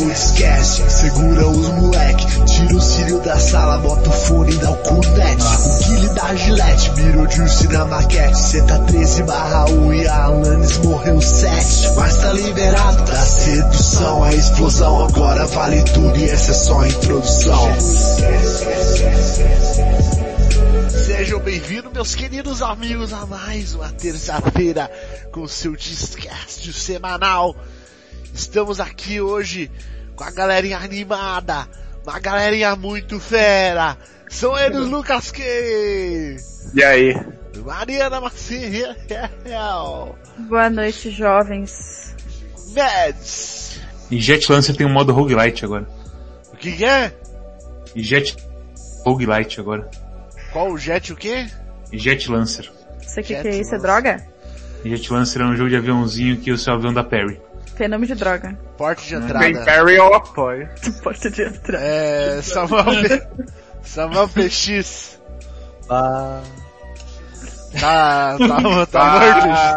chegou o esquece, segura os moleque, tira o cílio da sala, bota o fone e dá o cunete. O Guile da Gillette, mirou juice na maquete, cê tá 13 barra 1 e a Alanis morreu 7. Mas tá liberado da sedução, a explosão agora vale tudo e essa é só a introdução. Sejam bem-vindos, meus queridos amigos, a mais uma terça-feira com seu Discast semanal. Estamos aqui hoje com a galerinha animada, uma galerinha muito fera. São eles Lucas K. E aí? Mariana Macia. Boa noite, jovens. Mads. E Jet Lancer tem um modo roguelite agora. O que, que é? E Jet roguelite agora. Qual o Jet o quê? E Jet Lancer. Isso aqui Jet que é isso? É droga? Jet Lancer é um jogo de aviãozinho que o seu avião dá parry. Fenômeno de droga. Porta de Tem entrada. Perry eu apoio. Porta de entrada. É, Samuel, P... Samuel PX. Ah, Tá, tá, tá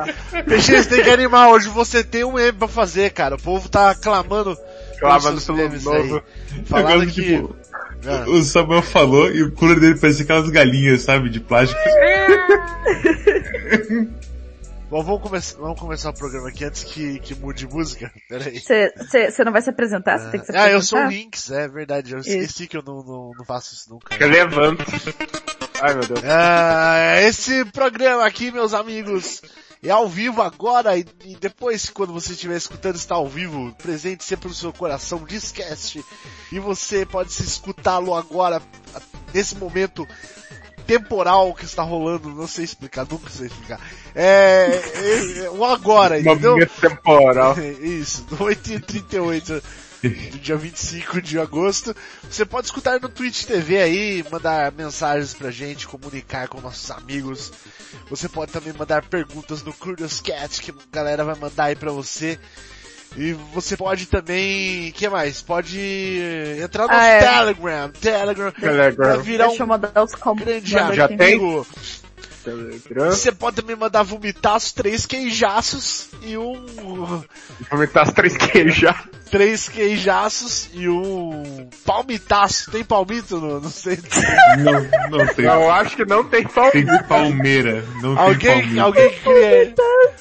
morto. PX tem que animar hoje, você tem um meme pra fazer, cara. O povo tá clamando. clavando pelos pelo novo. Falando que... tipo, Ah. o Samuel falou e o cooler dele parecia aquelas galinhas, sabe, de plástico. Bom, vamos começar, vamos começar o programa aqui antes que, que mude música. Pera aí. Você não vai se apresentar? Você tem que se Ah, apresentar? eu sou o Lynx, é verdade. Eu esqueci que eu não, não, não faço isso nunca. Relevante. Ai meu Deus. Ah, esse programa aqui, meus amigos, é ao vivo agora e, e depois, quando você estiver escutando, está ao vivo, presente sempre no seu coração, Discast. E você pode se escutá-lo agora, nesse momento temporal que está rolando, não sei explicar, nunca sei explicar. É, é, é o agora, entendeu? Momento temporal. Isso, do 8h38 do dia 25 de agosto. Você pode escutar no Twitch TV aí, mandar mensagens pra gente, comunicar com nossos amigos. Você pode também mandar perguntas no Curious Cat, que a galera vai mandar aí pra você. E você pode também, que mais? Pode entrar no Ah, é. Telegram, Telegram, Telegram. vai virar Deixa eu um mandar os comandos. grande Já amigo. tem? Telegram. Você pode também mandar vomitaços, três queijaços e um Vomitar as três queijos já. três queijaços e um palmitaço. Tem palmito? No, não sei. Não, não tem. Eu acho que não tem pau. Tem palmeira. Não tem alguém, palmeira. alguém cria,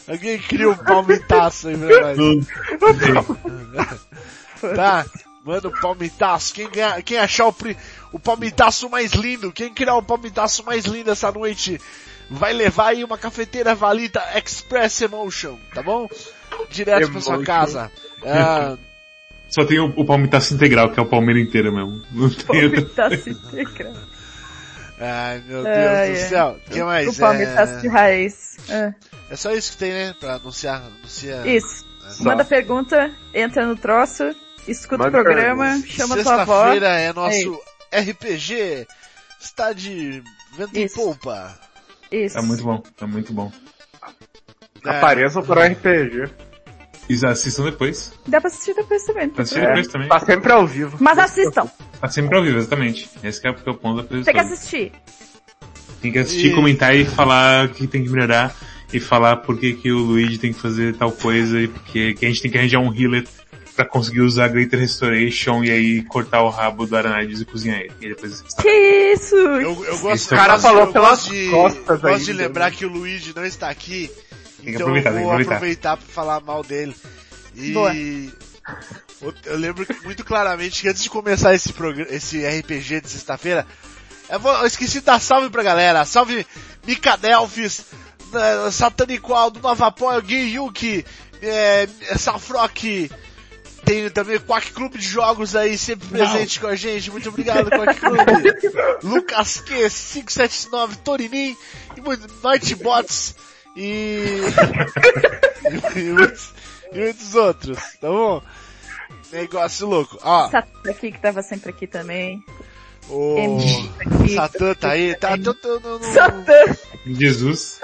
alguém cria um palmitaço aí pra nós. Não, Tá? Manda o palmitaço. Quem, ganhar, quem achar o, pri- o palmitaço mais lindo, quem criar o palmitaço mais lindo essa noite, vai levar aí uma cafeteira valida Express Emotion, tá bom? Direto pra sua Emotion. casa. Ah, Só tem o, o palmitaço integral, que é o palmeira inteira mesmo. Não tem. Palmitaço integral. ai meu Deus do ai. céu. O que mais? O palmitaço de É, raiz. É. é só isso que tem, né? Pra anunciar. anunciar. Isso. Só. Manda pergunta, entra no troço, escuta Manda o programa, pergunta. chama tua avó. Sexta-feira é nosso RPG. Está de vento em Isso. polpa. Isso. É muito bom, é muito bom. É, Apareçam por RPG. E assistam depois. Dá pra assistir depois também. tem Assistir depois também. Tá sempre ao vivo. Mas assistam. Tá sempre ao vivo, exatamente. Esse que é o ponto da coisa Tem que assistir. Tem que assistir, E- comentar e falar o que tem que melhorar. E falar por que, que o Luigi tem que fazer tal coisa e porque que a gente tem que arranjar um healer pra conseguir usar Greater Restoration e aí cortar o rabo do Aranades e cozinhar ele. E depois Que isso? Eu, eu gosto, O cara gosto- falou eu pelas de, costas gosto ainda, de lembrar né? que o Luigi não está aqui. que então aproveitar, eu tem vou aproveitar. aproveitar para falar mal dele. E Boa. eu- lembro muito claramente que antes de começar esse programa, esse RPG de sexta-feira, eu, eu esqueci de dar salve pra galera. Salve Micadelfis, eh, Satanico Aldo, Nova Gui Yuki, eh, Safrock, tem também o Quack Clube de Jogos aí, sempre presente com a gente. Muito obrigado, Quack Clube. Lucas Q, 579, Torinin, e muito, Nightbots, e... e, muitos, e muitos outros, tá bom? Negócio louco. Ó, aqui que tava sempre aqui também. O MC. Satã tá aí, tá, tô, tô, no, no, Satã. Jesus.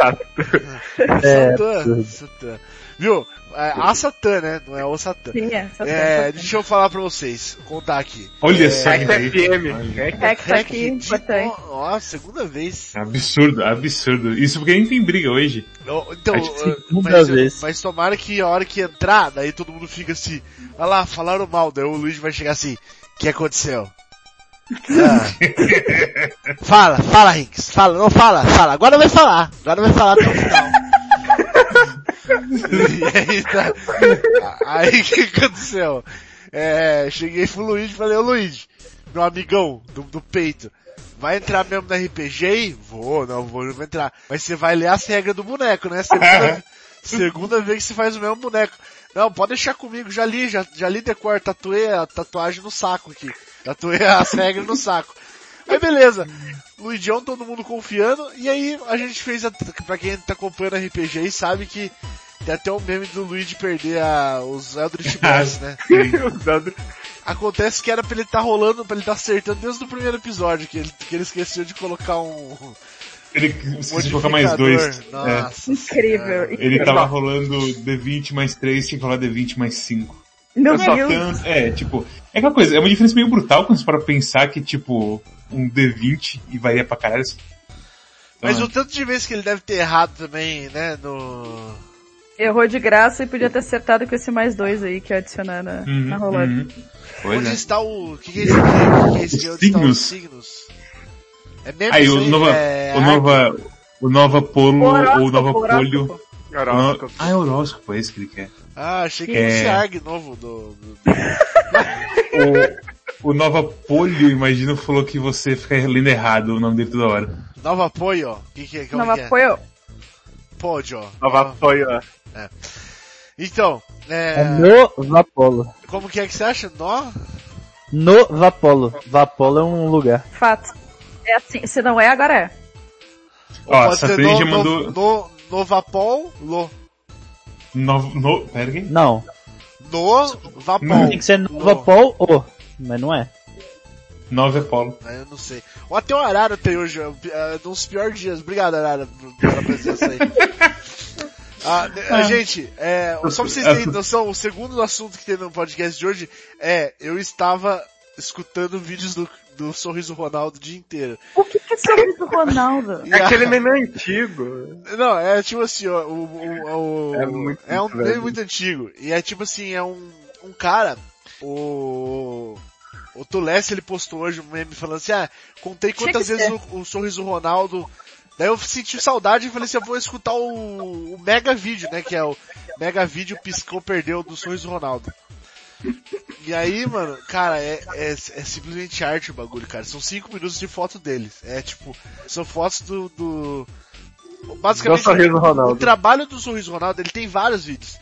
É, Satã, Satã. Viu? É, a Satã, né? Não é o Satã. Sim, é. Satã. É, Satã. deixa eu falar pra vocês, contar aqui. Olha só isso aí. FM. Hack aqui, importante. Ó, segunda vez. Absurdo, absurdo. Isso porque a gente tem briga hoje. Ó, Então, uh, segunda mas, vez. mas tomara que a hora que entrar, daí todo mundo fica assim, olha lá, falaram mal, daí o Luiz vai chegar assim, o que aconteceu? Ah. fala, fala, Rinks, fala, não fala, fala, agora vai falar, agora vai falar até o final. e aí, tá, aí que aconteceu? É, cheguei pro Luiz e falei, ô Luiz, meu amigão do, do peito, vai entrar mesmo no RPG? aí? Vou, não vou, não vou entrar. Mas você vai ler as regras do boneco, né? Segunda, segunda vez que você faz o mesmo boneco. Não, pode deixar comigo, já li, já, já li decor, tatuei a tatuagem no saco aqui. Tatuei as regras no saco. Aí beleza. Luigião, todo mundo confiando, e aí a gente fez, a, pra quem tá acompanhando RPG aí, sabe que tem até um meme do Luigi perder a, os Eldritch Blast, né? Acontece que era pra ele estar rolando, pra ele estar acertando desde o primeiro episódio, que ele, que ele esqueceu de colocar um, Ele esqueci de colocar mais dois. É. Nossa. Incrível. Ele tava rolando D20 mais 3, tinha que rolar D20 mais 5. Meu É tanto, é, tipo, é aquela coisa, é uma diferença meio brutal quando você para pensar que, tipo, um D20 e varia pra caralho. Mas Então, o tanto de vezes que ele deve ter errado também, né, no... Errou de graça e podia ter acertado com esse mais dois aí que ia adicionar na, uhum, na rolada. uhum. Pois Onde é. está o... O que, que é esse aqui? O que, que é esse aqui? Onde estão os Signos. signos? É mesmo Aí, o Nova, É o Nova, o Nova Polo, ou o Nova Horóscopo, horóscopo. Horóscopo. Ah, é horóscopo, é esse que ele quer. Ah, achei que É. fosse ARG novo do... do... O, o Nova Polio, imagino, falou que você fica lendo errado o nome dele toda hora. Nova Apoio, ó. O que, que é? Como Nova que é? apoio. Pode, ó. Nova apoio. ó. Então, É é... no Vapolo. Como que é que você acha? Nó? No Vapolo. Vapolo é um lugar. Fato. É assim, se não é, agora é. Ó, ser trilha no, já no, mandou- no. No, pera aqui. Não. No Vapol. Tem que ser no. Vapol ou. Mas não é. Nova Apolo. Ah, Eu não sei. Ou até o Arara tem hoje, é, é, um dos piores dias. Obrigado, Arara, pela presença aí. Ah, né, Gente, é, só pra vocês terem noção, o segundo assunto que tem no podcast de hoje é, eu estava escutando vídeos do, do Sorriso Ronaldo o dia inteiro. O que que é sobre o Ronaldo? É aquele meme antigo. Não, é tipo assim, ó, o, o, o- É muito é um velho. meme muito antigo. E é tipo assim, é um, um cara, o, o Tulesse, ele postou hoje um meme falando assim, ah, contei quantas vezes o, o Sorriso Ronaldo, daí eu senti saudade e falei assim, eu vou escutar o, o mega vídeo, né, que é o mega vídeo piscou, perdeu do Sorriso Ronaldo. E aí, mano, cara, é, é, é simplesmente arte o bagulho, cara. São cinco minutos de foto deles. É tipo, são fotos do, do basicamente Do. O trabalho do Sorriso Ronaldo, ele tem vários vídeos.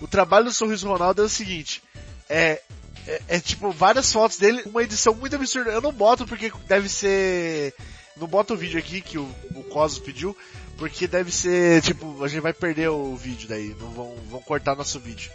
O trabalho do Sorriso Ronaldo é o seguinte, é, é, é tipo várias fotos dele, uma edição muito absurda. Eu não boto porque deve ser, não boto o vídeo aqui que o, o Cosmos pediu, porque deve ser, tipo, a gente vai perder o vídeo daí, não vão, vão cortar nosso vídeo.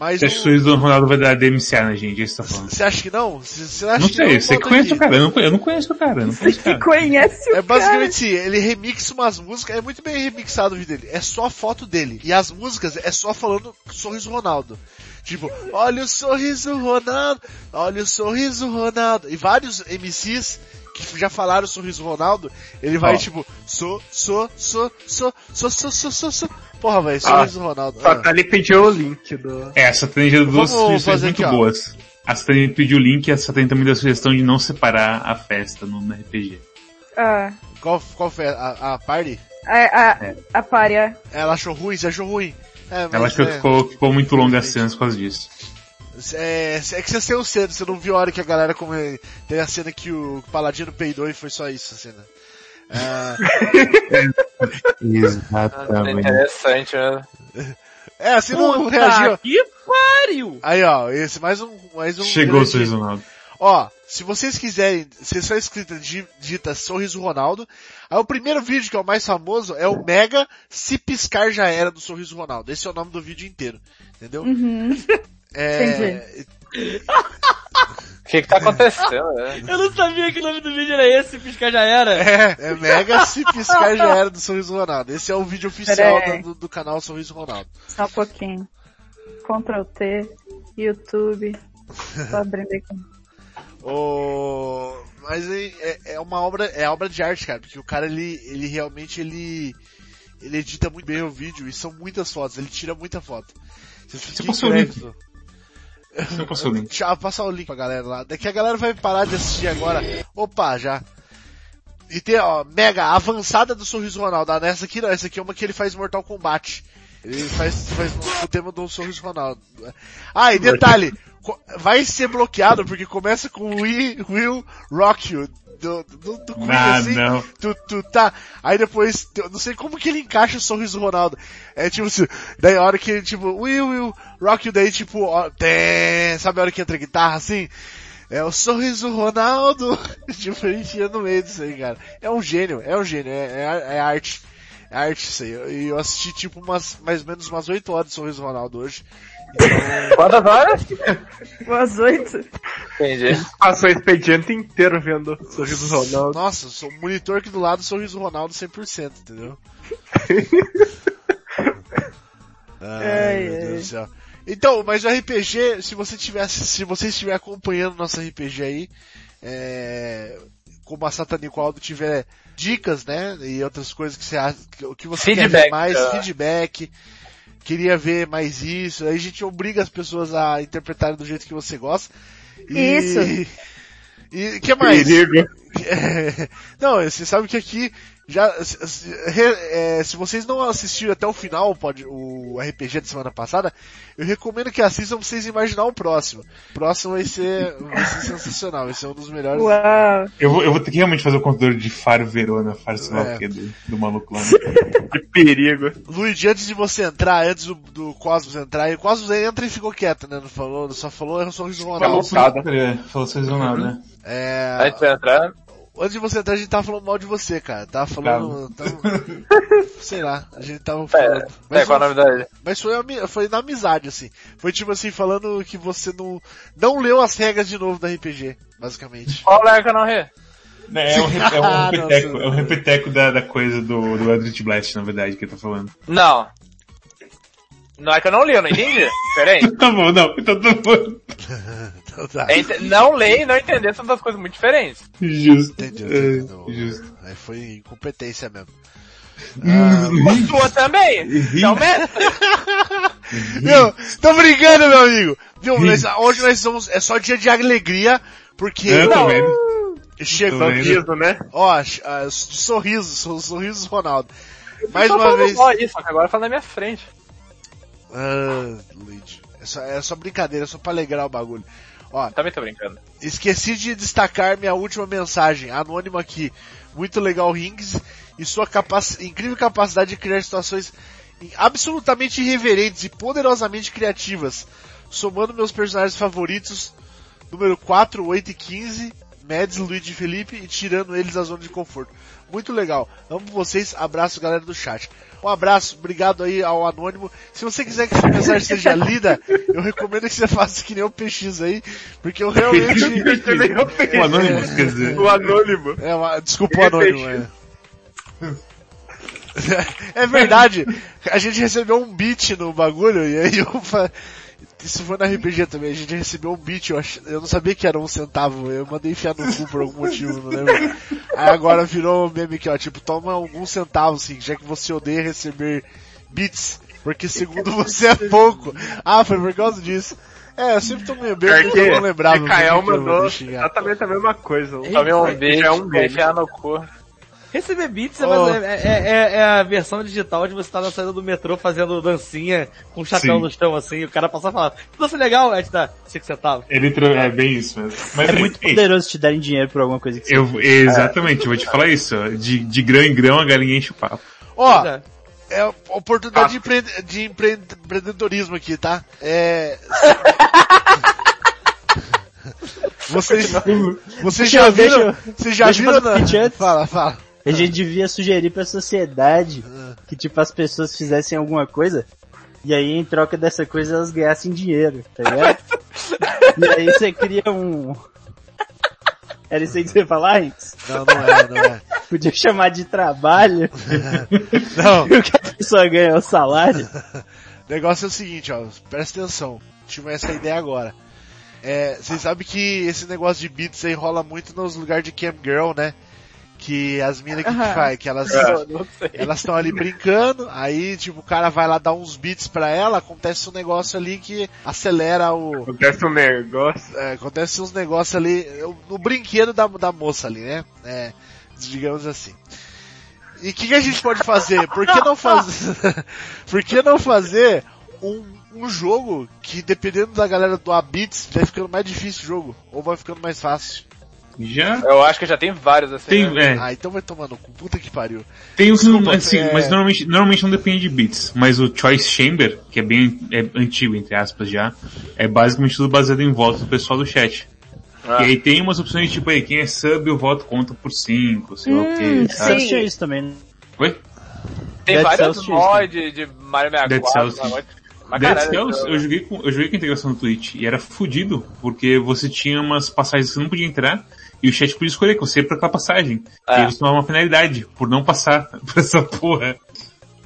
Mas Você acha que o o- sorriso do Ronaldo vai dar DMCA na gente? É isso que você tá falando. você acha que não? Você, você acha Não que sei, não? você Bota conhece o cara, eu não, eu não conheço o cara, não conheço o Que cara. conhece o É basicamente assim, ele remixa umas músicas, é muito bem remixado o vídeo dele. É só a foto dele. E as músicas é só falando sorriso Ronaldo. Tipo, olha o sorriso Ronaldo, olha o sorriso Ronaldo. E vários MCs que já falaram sorriso Ronaldo, ele vai tipo, so, so, so, so, so, so, so, so, so. Porra, velho, sorriso Ronaldo. Só Ah. tá ali pediu o link do. É, a Satani já deu duas sugestões muito aqui, boas. A Satani pediu o link e a Satani também deu a sugestão de não separar a festa no, no RPG. Ah, Qual, qual foi a, a party? a, a, a párea. Ela achou ruim? Você achou ruim? É, mas Ela achou que é- ficou, ficou muito longa a cena por causa disso. É, é que você saiu cedo, você não viu a hora que a galera come... Tem a cena que o Paladino peidou e foi só isso a cena. Ah, É interessante, né? é, assim não reagiu. que pariu! Aí ó, esse mais um, mais um. Chegou o sorriso do Ronaldo. Ó, se vocês quiserem, se só escrita di- dita Sorriso Ronaldo, aí o primeiro vídeo que é o mais famoso é o Mega Se Piscar Já Era do Sorriso Ronaldo. Esse é o nome do vídeo inteiro, entendeu? Uhum. É, que que tá acontecendo, né? Eu não sabia que o nome do vídeo era esse, piscar já era. É, é mega se piscar já era do Sorriso Ronaldo. Esse é o vídeo oficial do, do canal Sorriso Ronaldo. Só um pouquinho. Ctrl T, YouTube. Tô abrindo aqui. O... Mas é, é- uma obra, é obra de arte, cara, porque o cara ele, ele realmente ele, ele edita muito bem o vídeo e são muitas fotos, ele tira muita foto. Você fica passou o Você passou o link. Eu passar o link pra galera lá. Daqui a galera vai parar de assistir agora. Opa, já. E tem, ó, mega avançada do Sorriso Ronaldo. Ah, nessa aqui não, essa aqui é uma que ele faz Mortal Kombat. Ele faz, faz o tema do Sorriso Ronaldo. Ah, e detalhe, vai ser bloqueado porque começa com We Will Rock You. Do, do, do Queen, Ah, assim, não. tu, tu tá. Aí depois, eu não sei como que ele encaixa o sorriso Ronaldo. É tipo assim, daí a hora que ele, tipo, Will, Will, Rock You, daí tipo, ó, tem, sabe a hora que entra a guitarra assim? É o sorriso Ronaldo. tipo, a gente ia no meio disso aí, cara. É um gênio, é um gênio, é, é, é arte. É arte isso aí. E eu assisti tipo umas, mais ou menos umas 8 horas de Sorriso Ronaldo hoje. Quantas horas? Umas oito. Entendi. Passou o expediente inteiro vendo o sorriso do Ronaldo. Nossa, sou o monitor aqui do lado, Sorriso Ronaldo 100%, entendeu? Ai, Ai, meu ai. Deus do céu. Então, mas o RPG, se você tivesse, se você estiver acompanhando nosso RPG aí, é, como a Satanico Aldo tiver dicas, né, e outras coisas que você acha, que- o que você quer ver Feedback, mais, tá. feedback, queria ver mais isso, aí a gente obriga as pessoas a interpretarem do jeito que você gosta. E, Isso. E o que mais? Perigo. Não, você sabe que aqui já se, é, se vocês não assistiram até o final pode, o RPG da semana passada, eu recomendo que assistam pra vocês imaginar o próximo. O próximo vai ser, vai ser sensacional, vai ser um dos melhores. Uau. Eu vou, eu vou ter que realmente fazer o contador de Faro Verona, Faro sei lá É. o quê, do, do maluco lá. né? Que perigo. Luigi, antes de você entrar, antes do, do Cosmos entrar, e o Cosmos entra e ficou quieto, né? Não falou, só falou é sorriso Ronaldo. É, falou sazonado, né? É, Antes de entrar, antes de você entrar, a gente tava falando mal de você, cara. Tava falando. Tava, sei lá, a gente tava é, falando. é, Mas qual a foi- novidade? Mas foi, foi na amizade, assim. Foi tipo assim, falando que você não, não leu as regras de novo da RPG, basicamente. Qual é que eu não ri? É, é um, re- é um Ah, repeteco, é um repeteco da, da coisa do, do Eldritch Blast, na verdade, que ele tá falando. Não. Não é que eu não li, eu não entendi. Diferente. Tá bom, não, então tá bom. Então tá. É Não ler e não entender são duas coisas muito diferentes. Justo. Entendeu, É, entendeu. justo. Aí foi incompetência mesmo. A sua também. Então. Meu, tô brincando, meu amigo. Viu, mas hoje nós vamos, é só dia de alegria, porque, Eu ó, tô vendo. chegou, vendo. Sorriso, né? ó, ah, de sorriso, so- sorrisos Ronaldo. Mais uma vez, só isso, agora fala na minha frente. Ah, Luigi, é só, é só brincadeira, é só pra alegrar o bagulho. Ó, Também tô brincando. Esqueci de destacar minha última mensagem, anônimo aqui. Muito legal, Rings, e sua capac- incrível capacidade de criar situações absolutamente irreverentes e poderosamente criativas, somando meus personagens favoritos, número 4, 8 e 15, Mads, Luigi e Felipe, e tirando eles da zona de conforto. Muito legal. Amo vocês, abraço galera do chat. Um abraço, obrigado aí ao Anônimo. Se você quiser que sua mensagem seja lida, eu recomendo que você faça que nem o PX aí, porque eu realmente... O Anonymous, quer dizer. O anônimo. É, uma, desculpa o anônimo, é. É verdade, a gente recebeu um beat no bagulho e aí eu. Isso foi na RPG também, a gente recebeu um beat, eu, ach... eu não sabia que era um centavo, eu mandei enfiar no cu por algum motivo, não lembro. Aí agora virou um meme aqui, ó, tipo, toma alguns centavos, assim, já que você odeia receber beats, porque segundo você é pouco. Ah, foi por causa disso. É, eu sempre tô meio bem, porque eu não lembrava. Mikael vou mandou exatamente a mesma coisa. Tomei um beijo, é um beijo. enfiar no cu. Receber beats é, Oh. mas é, é- é- é a versão digital de você estar na saída do metrô fazendo dancinha com o chapéu Sim. no chão assim, e o cara passar e falar, que dança legal, aí te dá 5 centavos. Ele é bem isso mesmo. Mas É aí, muito ei, poderoso te darem dinheiro por alguma coisa que você eu, exatamente, eu vou te falar isso. De, de grão em grão a galinha enche o papo. Ó, Pois é. É oportunidade de, empre... de empre... empreendedorismo aqui, tá? É. Vocês, vocês já viram? Vocês já viram? na-. Fala, fala. A gente devia sugerir pra sociedade que, tipo, as pessoas fizessem alguma coisa e aí, em troca dessa coisa, elas ganhassem dinheiro, tá ligado? e aí você cria um, Era isso aí que você ia falar, Hinks? Não, não é, não é. Podia chamar de trabalho, Não, o que a pessoa ganha é o salário. o negócio é o seguinte, ó, presta atenção. Tive essa ideia agora. É, vocês sabem que esse negócio de beats aí rola muito nos lugares de cam girl, né? Que as minas que, Aham. faz, que elas elas estão ali brincando, aí tipo o cara vai lá dar uns beats pra ela, acontece um negócio ali que acelera o Acontece um negócio. é, acontece uns negócios ali no brinquedo da, da moça ali, né? É, digamos assim. E o que, que a gente pode fazer? Por que não fazer? Por que não fazer um, um jogo que dependendo da galera doar beats vai ficando mais difícil o jogo ou vai ficando mais fácil? Já Eu acho que já tem vários assim. tem, né? é, Ah, então vai tomando com puta que pariu. tem o que não, Desculpa, assim, é- mas normalmente, normalmente não depende de bits. Mas o Choice Chamber, que é bem é antigo, entre aspas já, é basicamente tudo baseado em votos do pessoal do chat. Ah. E aí tem umas opções tipo, aí, quem é sub, o voto conta por 5, sei lá o que, sabe? Sim. isso também, né? Oi? Tem Dead vários Cells mods de, de Mario 64. Dead Cells. mas- Dead Cells, eu- joguei com, eu joguei com a integração do Twitch e era fudido, porque você tinha umas passagens que você não podia entrar e o chat podia escolher que você ia pra aquela passagem. É. E eles uma penalidade por não passar por essa porra.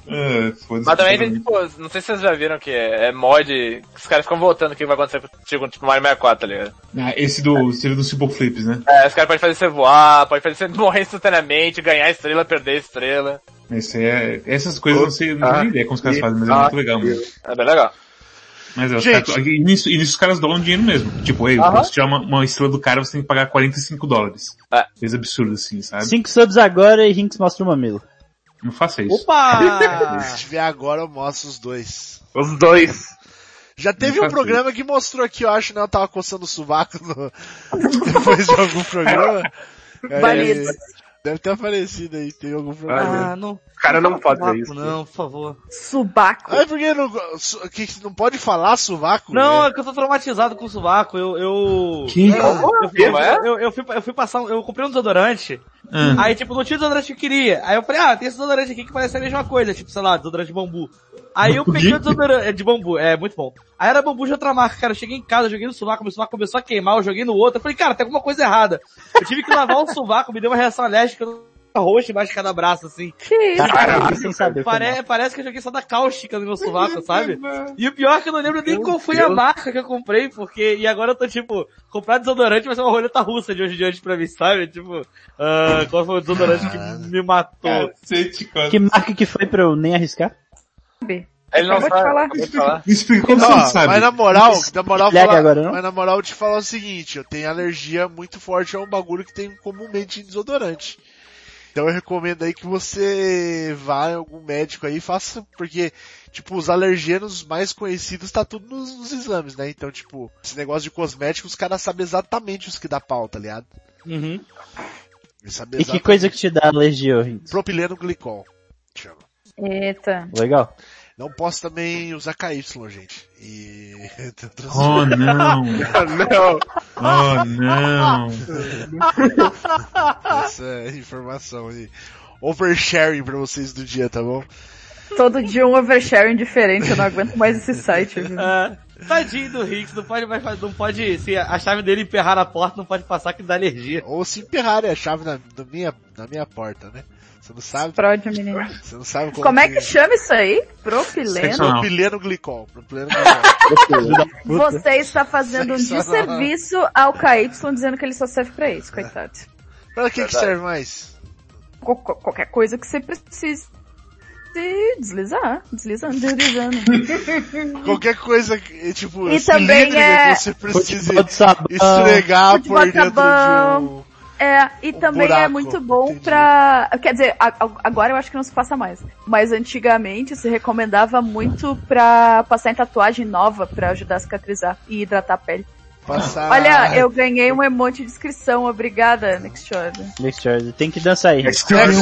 Ah, foda-se. Mas também tem, tipo, não sei se vocês já viram que é, é mod, que os caras ficam votando o que vai acontecer contigo, tipo Mario 64, tá ligado? Ah, esse do, seria do Simple Flips, né? É, os caras podem fazer você voar, pode fazer você morrer instantaneamente, ganhar estrela, perder estrela. Esse é, essas coisas eu não sei, não tenho nem ideia como os caras fazem, mas é Ah, muito legal mesmo. É bem legal. Mas é, os Gente. caras, e nisso, e nisso os caras doam dinheiro mesmo. Tipo, ei, Aham. pra você tirar uma, uma estrela do cara, você tem que pagar 45 dólares. É. Coisa absurda assim, sabe? Cinco subs agora e Hinks mostra o mamilo. Não faça isso. Opa! Se tiver agora eu mostro os dois. Os dois. Já teve um programa que mostrou aqui, eu acho, né? Eu tava coçando o sovaco no... depois de algum programa. Aí, Banido. Deve ter aparecido aí, tem algum programa. Ah, não. O cara não pode Subaco, isso. Não, por favor. Subaco. Ai, por que não, que não pode falar sovaco? Não, né? é que eu tô traumatizado com o sovaco. Eu, eu... Que? Eu, fui- Como é? eu, eu fui, eu fui passar, um- eu comprei um desodorante, Ah. aí tipo, não tinha desodorante que eu queria. Aí eu falei, ah, tem esse desodorante aqui que parece a mesma coisa, tipo, sei lá, desodorante de bambu. Aí eu peguei o desodorante é, de bambu, é muito bom. Aí era bambu de outra marca, cara, eu cheguei em casa, joguei no sovaco, meu sovaco começou a queimar, eu joguei no outro, eu falei, cara, tem alguma coisa errada. Eu tive que lavar o sovaco, me deu uma reação alérgica roxa embaixo de cada braço, assim. Que isso? Caralho, sem saber. foi Pare, parece que eu joguei só da cáustica no meu sovaco, sabe? E o pior é que eu não lembro nem qual foi a marca que eu comprei, porque, e agora eu tô tipo, comprar desodorante vai ser uma roleta russa de hoje em diante pra mim, sabe? Tipo, ah, qual foi o desodorante que me matou? Cacete, cara. Que marca que foi pra eu nem arriscar? Ele não sabe. falar. Me explica como Ó, você não sabe. mas na moral, na moral, falar, agora, não? mas na moral eu te falar o seguinte, eu tenho alergia muito forte a um bagulho que tem comumente em desodorante. Então eu recomendo aí que você vá em algum médico aí e faça, porque, tipo, os alergenos mais conhecidos tá tudo nos, nos exames, né? Então, tipo, esse negócio de cosméticos, os caras sabem exatamente os que dá pau, tá ligado? Uhum. E que coisa que te dá alergia? Propileno glicol. Chama. Eita. Legal. Não posso também usar KY, gente. E... Oh não, não. oh não. Essa é informação aí. Oversharing pra vocês do dia, tá bom? Todo dia um oversharing diferente, eu não aguento mais esse site. viu? Ah, tadinho do Hicks, não pode mais, não pode, se a chave dele emperrar na porta, não pode passar que dá alergia. Ou se emperrarem a chave na, na minha, na minha porta, né? Você não sabe, Explode, menino. você não sabe como, Como é que chama isso aí? Propileno? Propileno glicol. Propileno glicol. Você está fazendo um desserviço ao KY dizendo que ele só serve pra isso, coitado. pra que que serve mais? Qual- qual- qualquer coisa que você precise de deslizar, deslizando, deslizando. Qualquer coisa, que, tipo, E também cilíndrica é- que você precise esfregar por dentro de um... É, e Um também é buraco, muito bom entendi. pra. Quer dizer, a- a- agora eu acho que não se passa mais. Mas antigamente se recomendava muito pra passar em tatuagem nova pra ajudar a cicatrizar e hidratar a pele. Passar... Olha, eu ganhei um emote de inscrição, obrigada, Next Order. Next Order. Tem que dançar aí. Next um Order,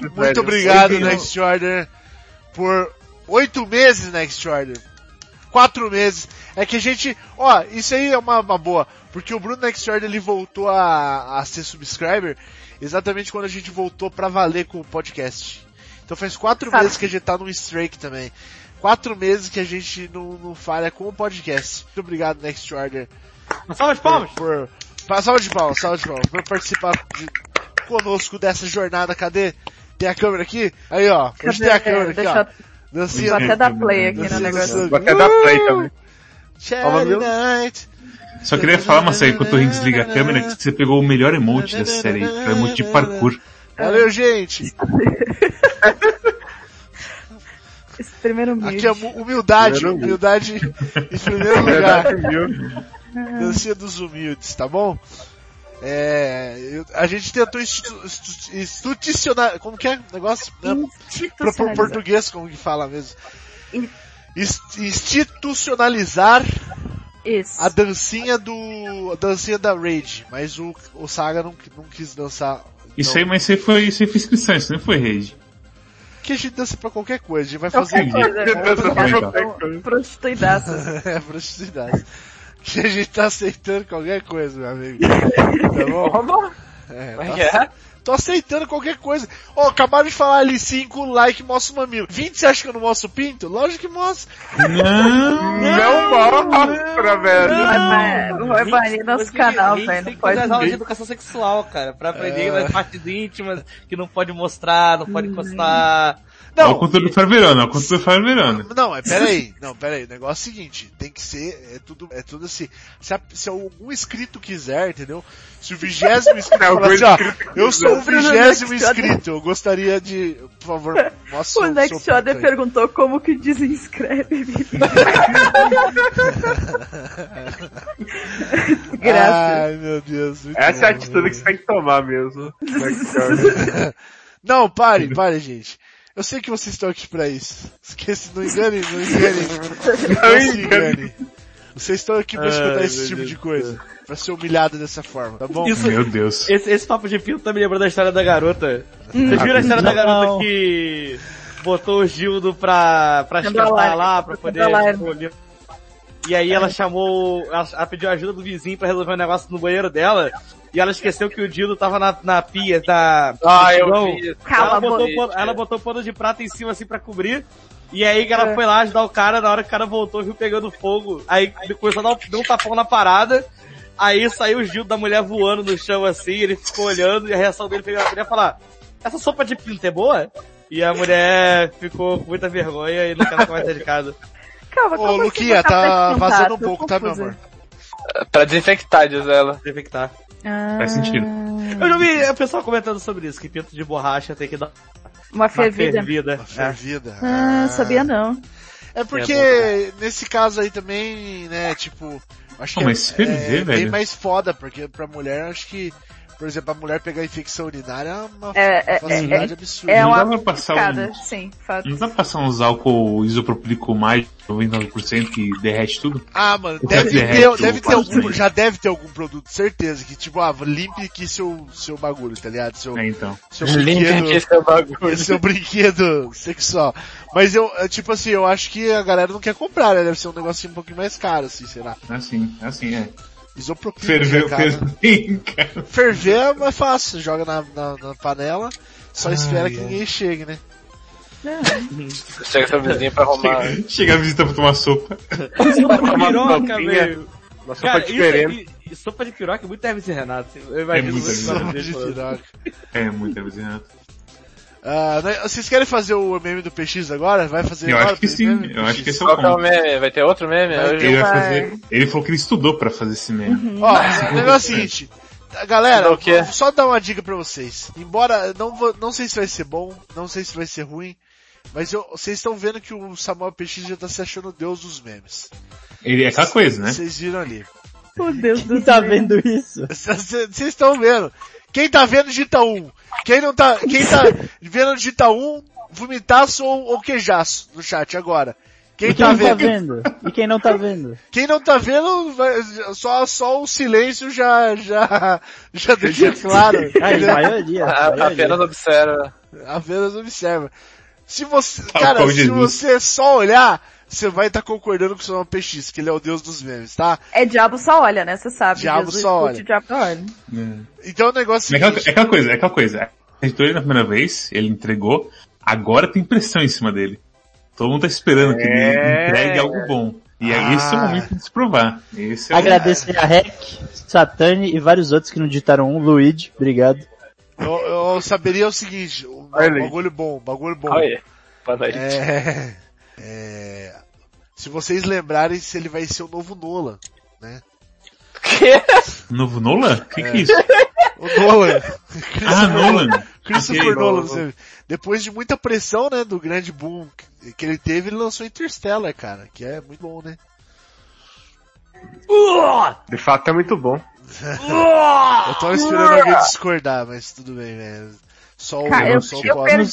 muito velho. obrigado, Next Order, por oito meses, Next Order. Quatro meses. É que a gente, ó, isso aí é uma, uma boa, porque o Bruno Next Order ele voltou a, a ser subscriber exatamente quando a gente voltou pra valer com o podcast. Então faz quatro Sabe. meses que a gente tá no strike também. Quatro meses que a gente não, não falha com o podcast. Muito obrigado, Next Order, Uma salva de palmas! por, Pa- Salve de palmas, salve de palmas. Pra participar de- conosco dessa jornada, cadê? Tem a câmera aqui? Aí, ó. Hoje tem a câmera aqui, Deixa ó. eu Dancinha vou até dar play aqui no dancinha do negócio. Vou até dar play também. Charity meu? Night. Só queria falar, Marcelo, enquanto o Rinks liga a câmera, que você pegou o melhor emote da série, que é o emote de parkour. Valeu, gente. Esse primeiro Aqui humilde. é mu- humildade, Primeiro humildade em primeiro lugar. Dancinha dos humildes, tá bom? É, eu- a gente tentou institu, institu, institucionar, como que é o negócio? Né? Pro português, como que fala mesmo? Institucionalizar Isso. a dancinha do, a dancinha da Rage, mas o, o Saga não, não quis dançar. Isso não. aí, mas você foi, você fez inscrição, isso não foi rede. Que a gente dança pra qualquer coisa, a gente vai Qualquer fazer coisa. Tá né? Prostituidaças. é, prostituidade. Que a gente tá aceitando qualquer coisa, meu amigo. Tá bom? Como? É, é tá que é? Tô aceitando qualquer coisa. Ó, acabaram de falar ali 5 like, mostra o mamilo. 20 você acha que eu não mostro o pinto? Lógico que mostra. Não! Não mostra, velho. Vai, vai, vai banir nosso canal, velho. Tem Não que fazer as pode. aulas de educação sexual, cara, pra aprender É. as partes íntimas, que não pode mostrar, não pode encostar. Olha o Não, conteúdo do Farverano, olha o conteúdo do Farverano. não, é peraí. Não, peraí. O negócio é o seguinte, tem que ser, é tudo, é tudo assim. Se, a- se algum inscrito quiser, entendeu? Se o vigésimo inscrito Não, falar assim, ó, eu sou o vigésimo inscrito, eu gostaria de, por favor, mostra O Next aí. perguntou como que desinscreve. Graças. Ai, meu Deus. Essa é a bom, atitude que você tem que tomar mesmo. Não, pare, pare, gente. Eu sei que vocês estão aqui pra isso. Esquece, não engane, não engane. Não se engane. Vocês estão aqui pra escutar Ai, esse tipo Deus de coisa. Pra ser humilhado dessa forma, tá bom? Isso- Meu Deus. Esse, esse papo de pinto tá me lembrando da história da garota. Hum. Vocês viram a história da garota que botou o Gildo pra, pra Underline. lá, pra poder... E aí ela chamou, ela, ela pediu ajuda do vizinho pra resolver um negócio no banheiro dela, e ela esqueceu que o Dildo tava na, na pia, na... Ah, eu Não. vi. Cala ela, botou, pano- ela botou pano de prata em cima assim pra cobrir. E aí que ela É. foi lá ajudar o cara, na hora que o cara voltou, viu pegando fogo. Aí começou a dar um, deu um tapão na parada. Aí saiu o Gil da mulher voando no chão assim, ele ficou olhando e a reação dele foi a mulher falar, essa sopa de pinto é boa? E a mulher ficou com muita vergonha e não quer ficar mais sair de casa. Calma, Ô, assim Luquinha, tá pra vazando um pouco, tá, meu confusa. amor? Pra desinfectar, diz ela. Infectar. Ah, Faz sentido. Eu já vi o pessoal comentando sobre isso, que pinto de borracha tem que dar Uma uma fervida. fervida. Uma É. fervida. Ah, sabia não. É porque, É nesse caso aí também, né, tipo, acho que mas é, ferver, é bem mais foda, porque pra mulher, acho que, por exemplo, a mulher pegar infecção urinária é uma É, é, facilidade é, absurda. é Não uma dá pra passar um- sim, fato. Não dá pra passar uns álcool isopropílico mais 99% que derrete tudo? Ah, mano, O deve que ter, deve ter algum, já deve ter algum produto, certeza, que tipo, ah, limpe aqui seu, seu bagulho, tá ligado? Seu, É, então. seu Limpe aqui brinquedo, seu bagulho. seu brinquedo sexual. Mas eu, é, tipo assim, eu acho que a galera não quer comprar, né? Deve ser um negocinho um pouquinho mais caro, assim, será? Assim, assim, é. Isopropílico, Ferveu, né, cara? Ferver é mais fácil, joga na, na, na panela, só Ai, espera que ai. ninguém chegue, né? Chega seu vizinho pra arrumar. Chega, chega a visita pra tomar sopa. Sopa de Uma piroca, velho. Uma sopa Cara, diferente. isso, e- e sopa de piroca é muito Hermes e Renato. Eu imagino muito muito Hermes mais Sopa dele de falando. piroca. É, né, vocês querem fazer o meme do PX agora? Vai fazer Eu agora? acho que sim, Meme eu acho que esse é o é o ponto. meme? Vai ter outro meme? Vai Hoje Ele vai fazer, ele falou que ele estudou pra fazer esse meme. Ó, o negócio é o seguinte. Galera, o só dar uma dica pra vocês. Embora, não, vou, não sei se vai ser bom, não sei se vai ser ruim, mas eu, vocês estão vendo que o Samuel PX já tá se achando o deus dos memes. Ele é aquela coisa, né? Vocês viram ali. Meu Deus do tá vendo isso? Vocês estão vendo. Quem tá vendo digita um. Quem não tá, quem tá vendo digita um, vomitaço ou, ou queijaço no chat agora. Quem e quem tá não tá vendo? vendo? E quem não tá vendo? Quem não tá vendo, só, só o silêncio já, já, já deixa claro. Aí, maioria. a- maioria. apenas observa. Apenas observa. Se você, Tá cara, se você só olhar, você vai estar concordando com o Samuel PX, que ele é o deus dos memes, tá? É diabo só olha, né? Você sabe. Diabo Jesus só olha. Diabo só olha. Então o negócio É é o aquela, é aquela coisa, é aquela coisa. Editou ele na primeira vez, ele entregou, agora tem pressão em cima dele. Todo mundo tá esperando que É. ele entregue algo bom. E Ah. aí esse é o momento de se provar. Esse é Agradecer a Rec, Satani e vários outros que não digitaram um. Luigi, obrigado. Eu, eu saberia o seguinte, um bagulho bom, bagulho bom. Boa noite. É, é, se vocês lembrarem se ele vai ser o novo Nolan, né? Que? Novo Nolan? O que, que é isso? O Nolan. Ah, Nolan. Christopher. Nolan, você- depois de muita pressão, né, do grande boom que- ele teve, ele lançou Interstellar, cara, que é muito bom, né? De fato é muito bom. Eu tava esperando alguém discordar, mas tudo bem, velho. Só o, Cara, eu- só o eu perdi-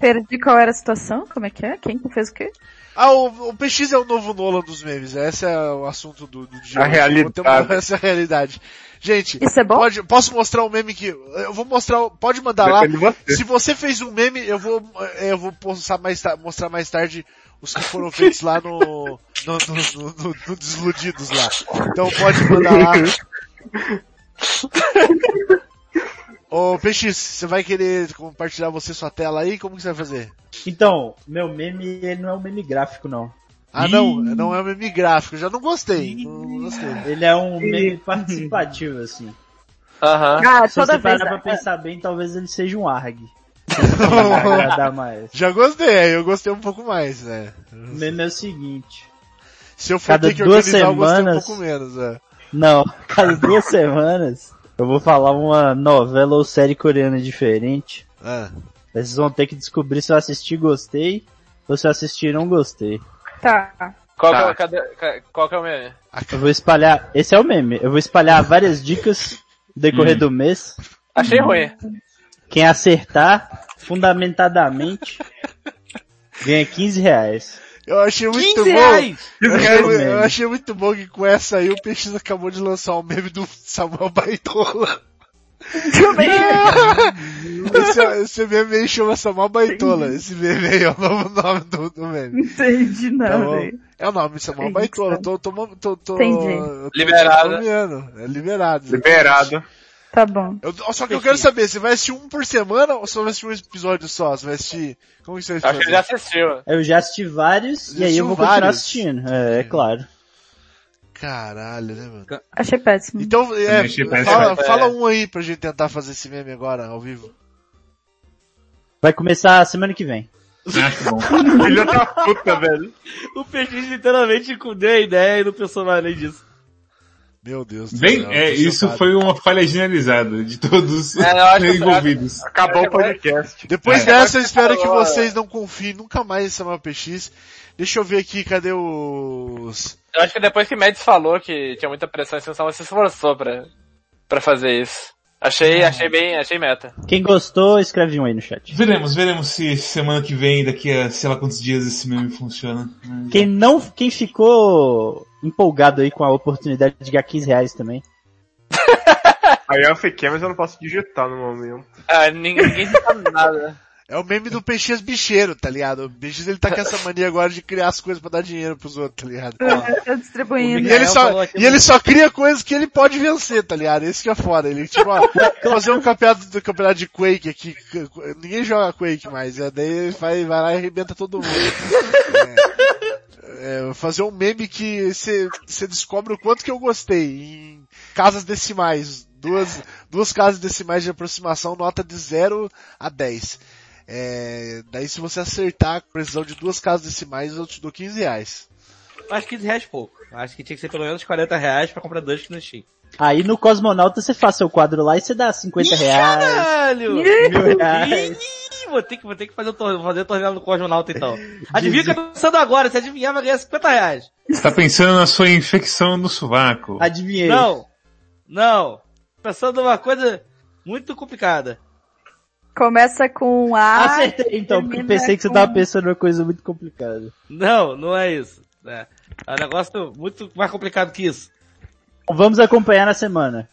Perdi qual era a situação? Como é que é? Quem que fez o quê? Ah, o, o PX é o novo Nolan dos memes. Esse é o assunto do, do dia. A realidade. Uma- Essa é a realidade. Gente, Isso é bom? pode, posso mostrar um meme que, eu vou mostrar, pode mandar lá. Depende de você. Se você fez um meme, eu vou, eu vou postar mais, mostrar mais tarde os que foram feitos lá no, no, no, no- no- no Desiludidos lá. Então pode mandar lá. Ô, PX, você vai querer compartilhar você sua tela aí? Como que você vai fazer? Então, meu meme, ele não é um meme gráfico, não. Ah, não, não é um meme gráfico, já não gostei. Não, gostei. Ele é um meme participativo, assim. Aham. Ah, Se toda você vez. parar pra pensar bem, talvez ele seja um ARG. Já gostei, eu gostei um pouco mais, né? O meme é o seguinte. Se eu for Cada ter que duas organizar, eu gostei um semanas- pouco menos, é. Não, cada duas semanas eu vou falar uma novela ou série coreana diferente. Ah. Vocês vão ter que descobrir se eu assisti e gostei, ou se eu assisti e não gostei. Tá. Qual, Tá. que é, qual que é o meme? Eu vou espalhar, esse é o meme, eu vou espalhar várias dicas no decorrer do mês. Achei ruim. Quem acertar, fundamentadamente, ganha 15 reais. Eu achei muito 15 bom. Eu achei, reais, eu achei muito bom que com essa aí o PX acabou de lançar um meme do Samuel Baitola. esse, esse meme aí chama Samuel Baitola. Esse meme aí é o novo nome do, do meme. Entendi Tá nada. bom? aí. É o nome Samuel Entendi. Baitola. Tô, tô, tô, tô, Entendi. eu tô Liberado. É liberado. Liberado. Tá bom. Eu- só que eu quero saber, você vai assistir um por semana ou você vai assistir um episódio só? Você vai assistir... Como que você vai Acho que já assistiu. Eu já assisti vários, Já e aí eu vou continuar vários? assistindo. É, é claro. Caralho, né, mano? Achei péssimo. Então, é, achei péssimo. fala, É. fala um aí pra gente tentar fazer esse meme agora, ao vivo. Vai começar semana que vem. Acho bom. Filho da puta, velho. O PX literalmente deu a ideia e não pensou mais além disso. Meu Deus do Bem, céu. é, isso chocado. foi uma falha generalizada de todos É, que- envolvidos. Acabou o podcast. Depois É. dessa, eu espero que vocês não confiem nunca mais em Samuel PX. Deixa eu ver aqui, cadê os... Eu acho que depois que Mads falou que tinha muita pressão em cima, você se esforçou pra, pra fazer isso. Achei, achei bem, achei meta. Quem gostou, escreve um aí no chat. Veremos, veremos se semana que vem, daqui a sei lá quantos dias esse meme funciona. Quem não, quem ficou empolgado aí com a oportunidade de ganhar 15 reais também. Aí eu fiquei, mas eu não posso digitar no momento. Ah, ninguém, sabe nada. É o meme do PX bicheiro, tá ligado? O PX ele tá com essa mania agora de criar as coisas pra dar dinheiro pros outros, tá ligado? Eu distribuindo. E ele, só, falou aqui e ele só cria coisas que ele pode vencer, tá ligado? Esse que é foda. Ele, tipo, ó, fazer um campeonato, do campeonato de Quake aqui. Ninguém joga Quake mais, é, daí ele vai, vai lá e arrebenta todo mundo. É, é, fazer um meme que você descobre o quanto que eu gostei. Em casas decimais. Duas, duas casas decimais de aproximação, nota de 0 a 10. É, daí se você acertar com precisão de duas casas decimais, eu te dou 15 reais. Acho que 15 reais é pouco. Acho que tinha que ser pelo menos 40 reais pra comprar dois no Steam. Aí no Cosmonauta você faz seu quadro lá e você dá 50 reais, Caralho! mil reais. Vou ter que, vou ter que fazer o torneio, fazer o torneio no Cosmonauta então. Adivinha o que eu tô pensando agora? Se adivinhar, vai ganhar 50 reais. Você tá pensando na sua infecção no sovaco. Adivinhei. Não! Não! Pensando numa coisa muito complicada. Começa com A. Acertei então, porque pensei que você com- tava pensando numa coisa muito complicada. Não, não é isso. É, é um negócio muito mais complicado que isso. Vamos acompanhar na semana.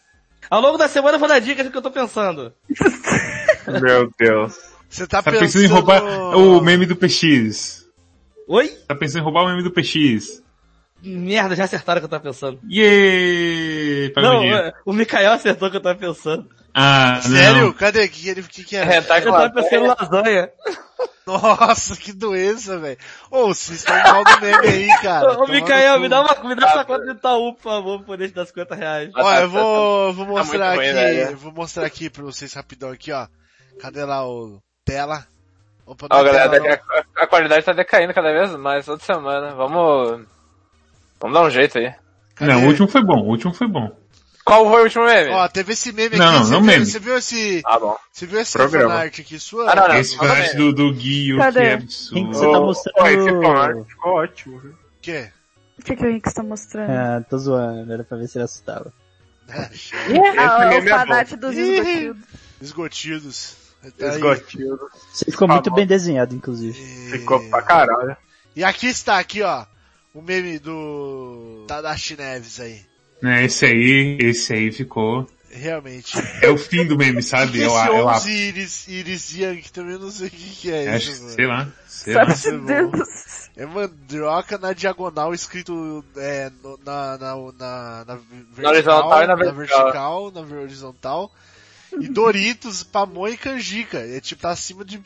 Ao longo da semana eu vou dar dicas do que eu tô pensando. Meu Deus. Você tá, Tá pensando em roubar o meme do PX. Oi? Tá pensando em roubar o meme do PX. Merda, já acertaram o que eu tava pensando. Paga Não, é, o Mikael acertou o que eu tava pensando. Ah, Sério? não. Cadê? O que, ele- que, que É, era? tá Eu tava pensando em lasanha. Nossa, que doença, velho. Ô, vocês estão mal do meme aí, cara. Ô, Mikael, me dá uma, me dá essa conta do Itaú, por favor, por deixar das 50 reais. Ó, eu vou, vou Tá mostrar ruim, aqui, velho. eu vou mostrar aqui pra vocês rapidão aqui, ó. Cadê lá o tela? Opa, é galera, tela, não. a, a qualidade tá decaindo cada vez mais toda semana. Vamos. Vamos dar um jeito aí. Cadê? Não, o último foi bom, o último foi bom. Qual foi o último meme? Ó, teve esse meme Não, aqui, não, você, não viu, meme. você viu esse, Ah, bom. você viu esse Programa. fanart aqui sua? Ah, não, não. Esse fanart do, do Guio, Cadê? que é Quem absurdo. que você tá mostrando? ô, esse fanart ficou ótimo, viu? O quê? O que, que o Henrique está mostrando? Ah, tô zoando, era pra ver se ele assustava. Ah, o é fanart dos esgotidos. Esgotidos. Tá. Você ficou muito bem desenhado, inclusive. E... Ficou pra caralho. E aqui está, aqui ó, o meme do Tadashi Neves aí. Né, esse aí, esse aí ficou. Realmente. É o fim do meme, sabe? É é o 11 Iris, Iris Young, que também eu não sei o que, que é Acho, isso, mano. sei lá, sei lá. Céu. É mandioca na diagonal escrito é, no- na, na, na, na vertical, horizontal e na na vertical. vertical, na horizontal. E Doritos, pamonha e canjica. É tipo, tá acima de...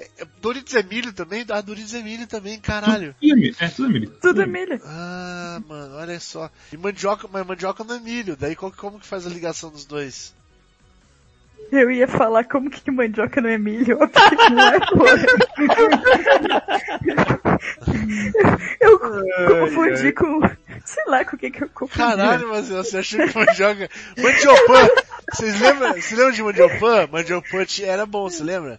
é- é- Doritos é milho também? Ah, Doritos é milho também, caralho. Tudo é milho, é tudo é milho. Tudo é milho. Ah, mano, olha só. E mandioca, mas mandioca não é milho. Daí qual- como que faz a ligação dos dois? Eu ia falar como que mandioca não é milho. porque não é, porra. Eu confundi com. Sei lá com o que que eu confundi. Caralho, mas você achou que mandioca... Mandiopan! Vocês lembram? Você lembra de mandiopan? Mandiopan era bom, você lembra?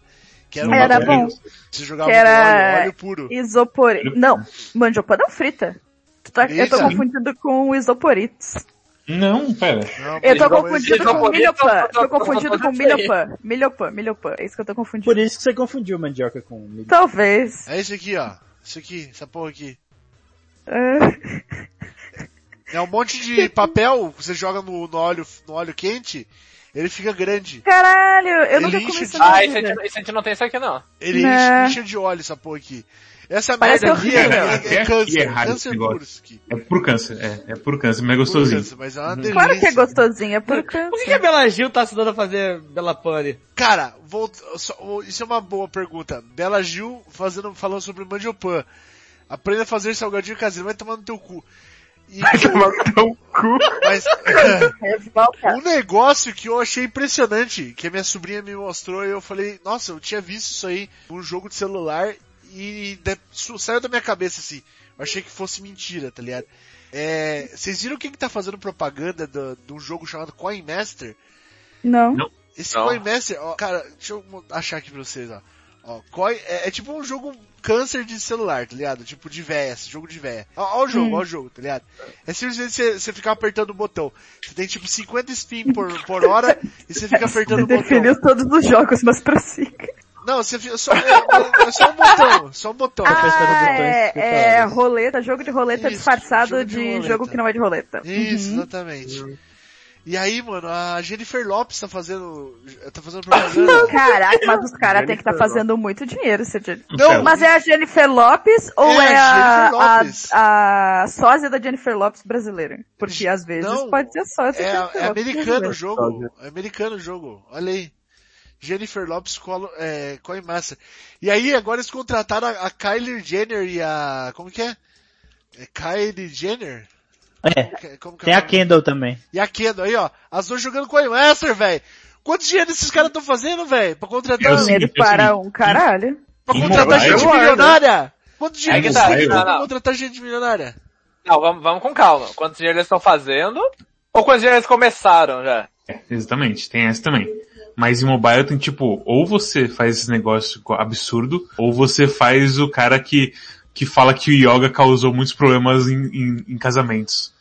Que era, Era bom. Você jogava Que era- óleo, óleo puro. Isopor... Não, mandiopa não frita. Tu tá- Eu tô Isso. confundindo com isoporitos. Não, pera. Não, Eu tô confundindo com milhopan. tô- confundindo com milhopan. Milhopan, milhopan. É isso que eu tô Por confundindo. isso que você confundiu mandioca com milho. Talvez. É esse aqui, ó. Isso aqui, essa porra aqui. Ah, É um monte de papel que você joga no, no óleo, no óleo quente, ele fica grande. caralho, eu Ele nunca comi isso de- Ah, esse a, gente, esse a gente não tem isso aqui não. Ele Né. enche, enche de óleo essa porra aqui. Essa Parece merda aqui é, é, é câncer, é câncer puro negócio. isso aqui. É por câncer, é, é por câncer, mas é gostosinho. câncer, mas é uma delícia. Claro que é gostosinho, é por Por que a câncer. Bela Gil tá se dando a fazer Bela Pane? Cara, vou, só- isso é uma boa pergunta. Bela Gil fazendo, falando sobre mandiopan. Aprenda a fazer salgadinho caseiro, vai tomar no teu cu. E, Tomar no teu cu. mas, um negócio que eu achei impressionante, que a minha sobrinha me mostrou e eu falei, nossa, eu tinha visto isso aí num jogo de celular e de- saiu da minha cabeça assim. Eu achei que fosse mentira, tá ligado? É, vocês viram quem que tá fazendo propaganda do- de um jogo chamado Coin Master? Não. Não. Esse Não. Coin Master, ó, cara, deixa eu achar aqui pra vocês, ó. Ó, Coin, é, é tipo um jogo câncer de celular, tá ligado? Tipo de véia, esse jogo de véia. Ó, ó o jogo, ó o jogo, tá ligado? É simplesmente você, você ficar apertando o botão. Você tem tipo 50 spin por, por hora e você fica apertando o Você botão. definiu todos os jogos, mas prossiga. Não, você fica, só, é, é só um botão, só um botão. Ah, é, é roleta, jogo de roleta Isso, disfarçado jogo de de, roleta. jogo que não é de roleta. Isso, Uhum. exatamente. E aí, mano, a Jennifer Lopes tá fazendo, tá fazendo propaganda. Caraca, mas os caras têm que estar tá fazendo muito dinheiro. Se Não, Mas é a Jennifer Lopes ou É, é, a a, Jennifer Lopes. a, a sósia da Jennifer Lopes brasileira? Porque às vezes Não, pode ser sósia É, Jennifer é Lopes americano o jogo. É americano o jogo. Olha aí. Jennifer Lopes Colo- é, Master. E aí agora eles contrataram a, a Kylie Jenner e a. Como que é? É Kylie Jenner? É, Como que é tem o a? Kendall também. E a Kendall aí, ó. As duas jogando Coin Master, velho. Quantos dinheiro esses caras estão fazendo, velho? Pra contratar, Eu sei. Para um caralho. pra contratar gente milionária? Quanto dinheiro eles tá, aí que pra não. contratar gente milionária? Não, vamos, vamos com calma. Quantos dinheiro eles estão fazendo? Ou quantos dinheiro eles começaram já? É, exatamente, tem essa também. Mas em mobile tem tipo, ou você faz esse negócio absurdo, ou você faz o cara que, que fala que o yoga causou muitos problemas em, em, em casamentos.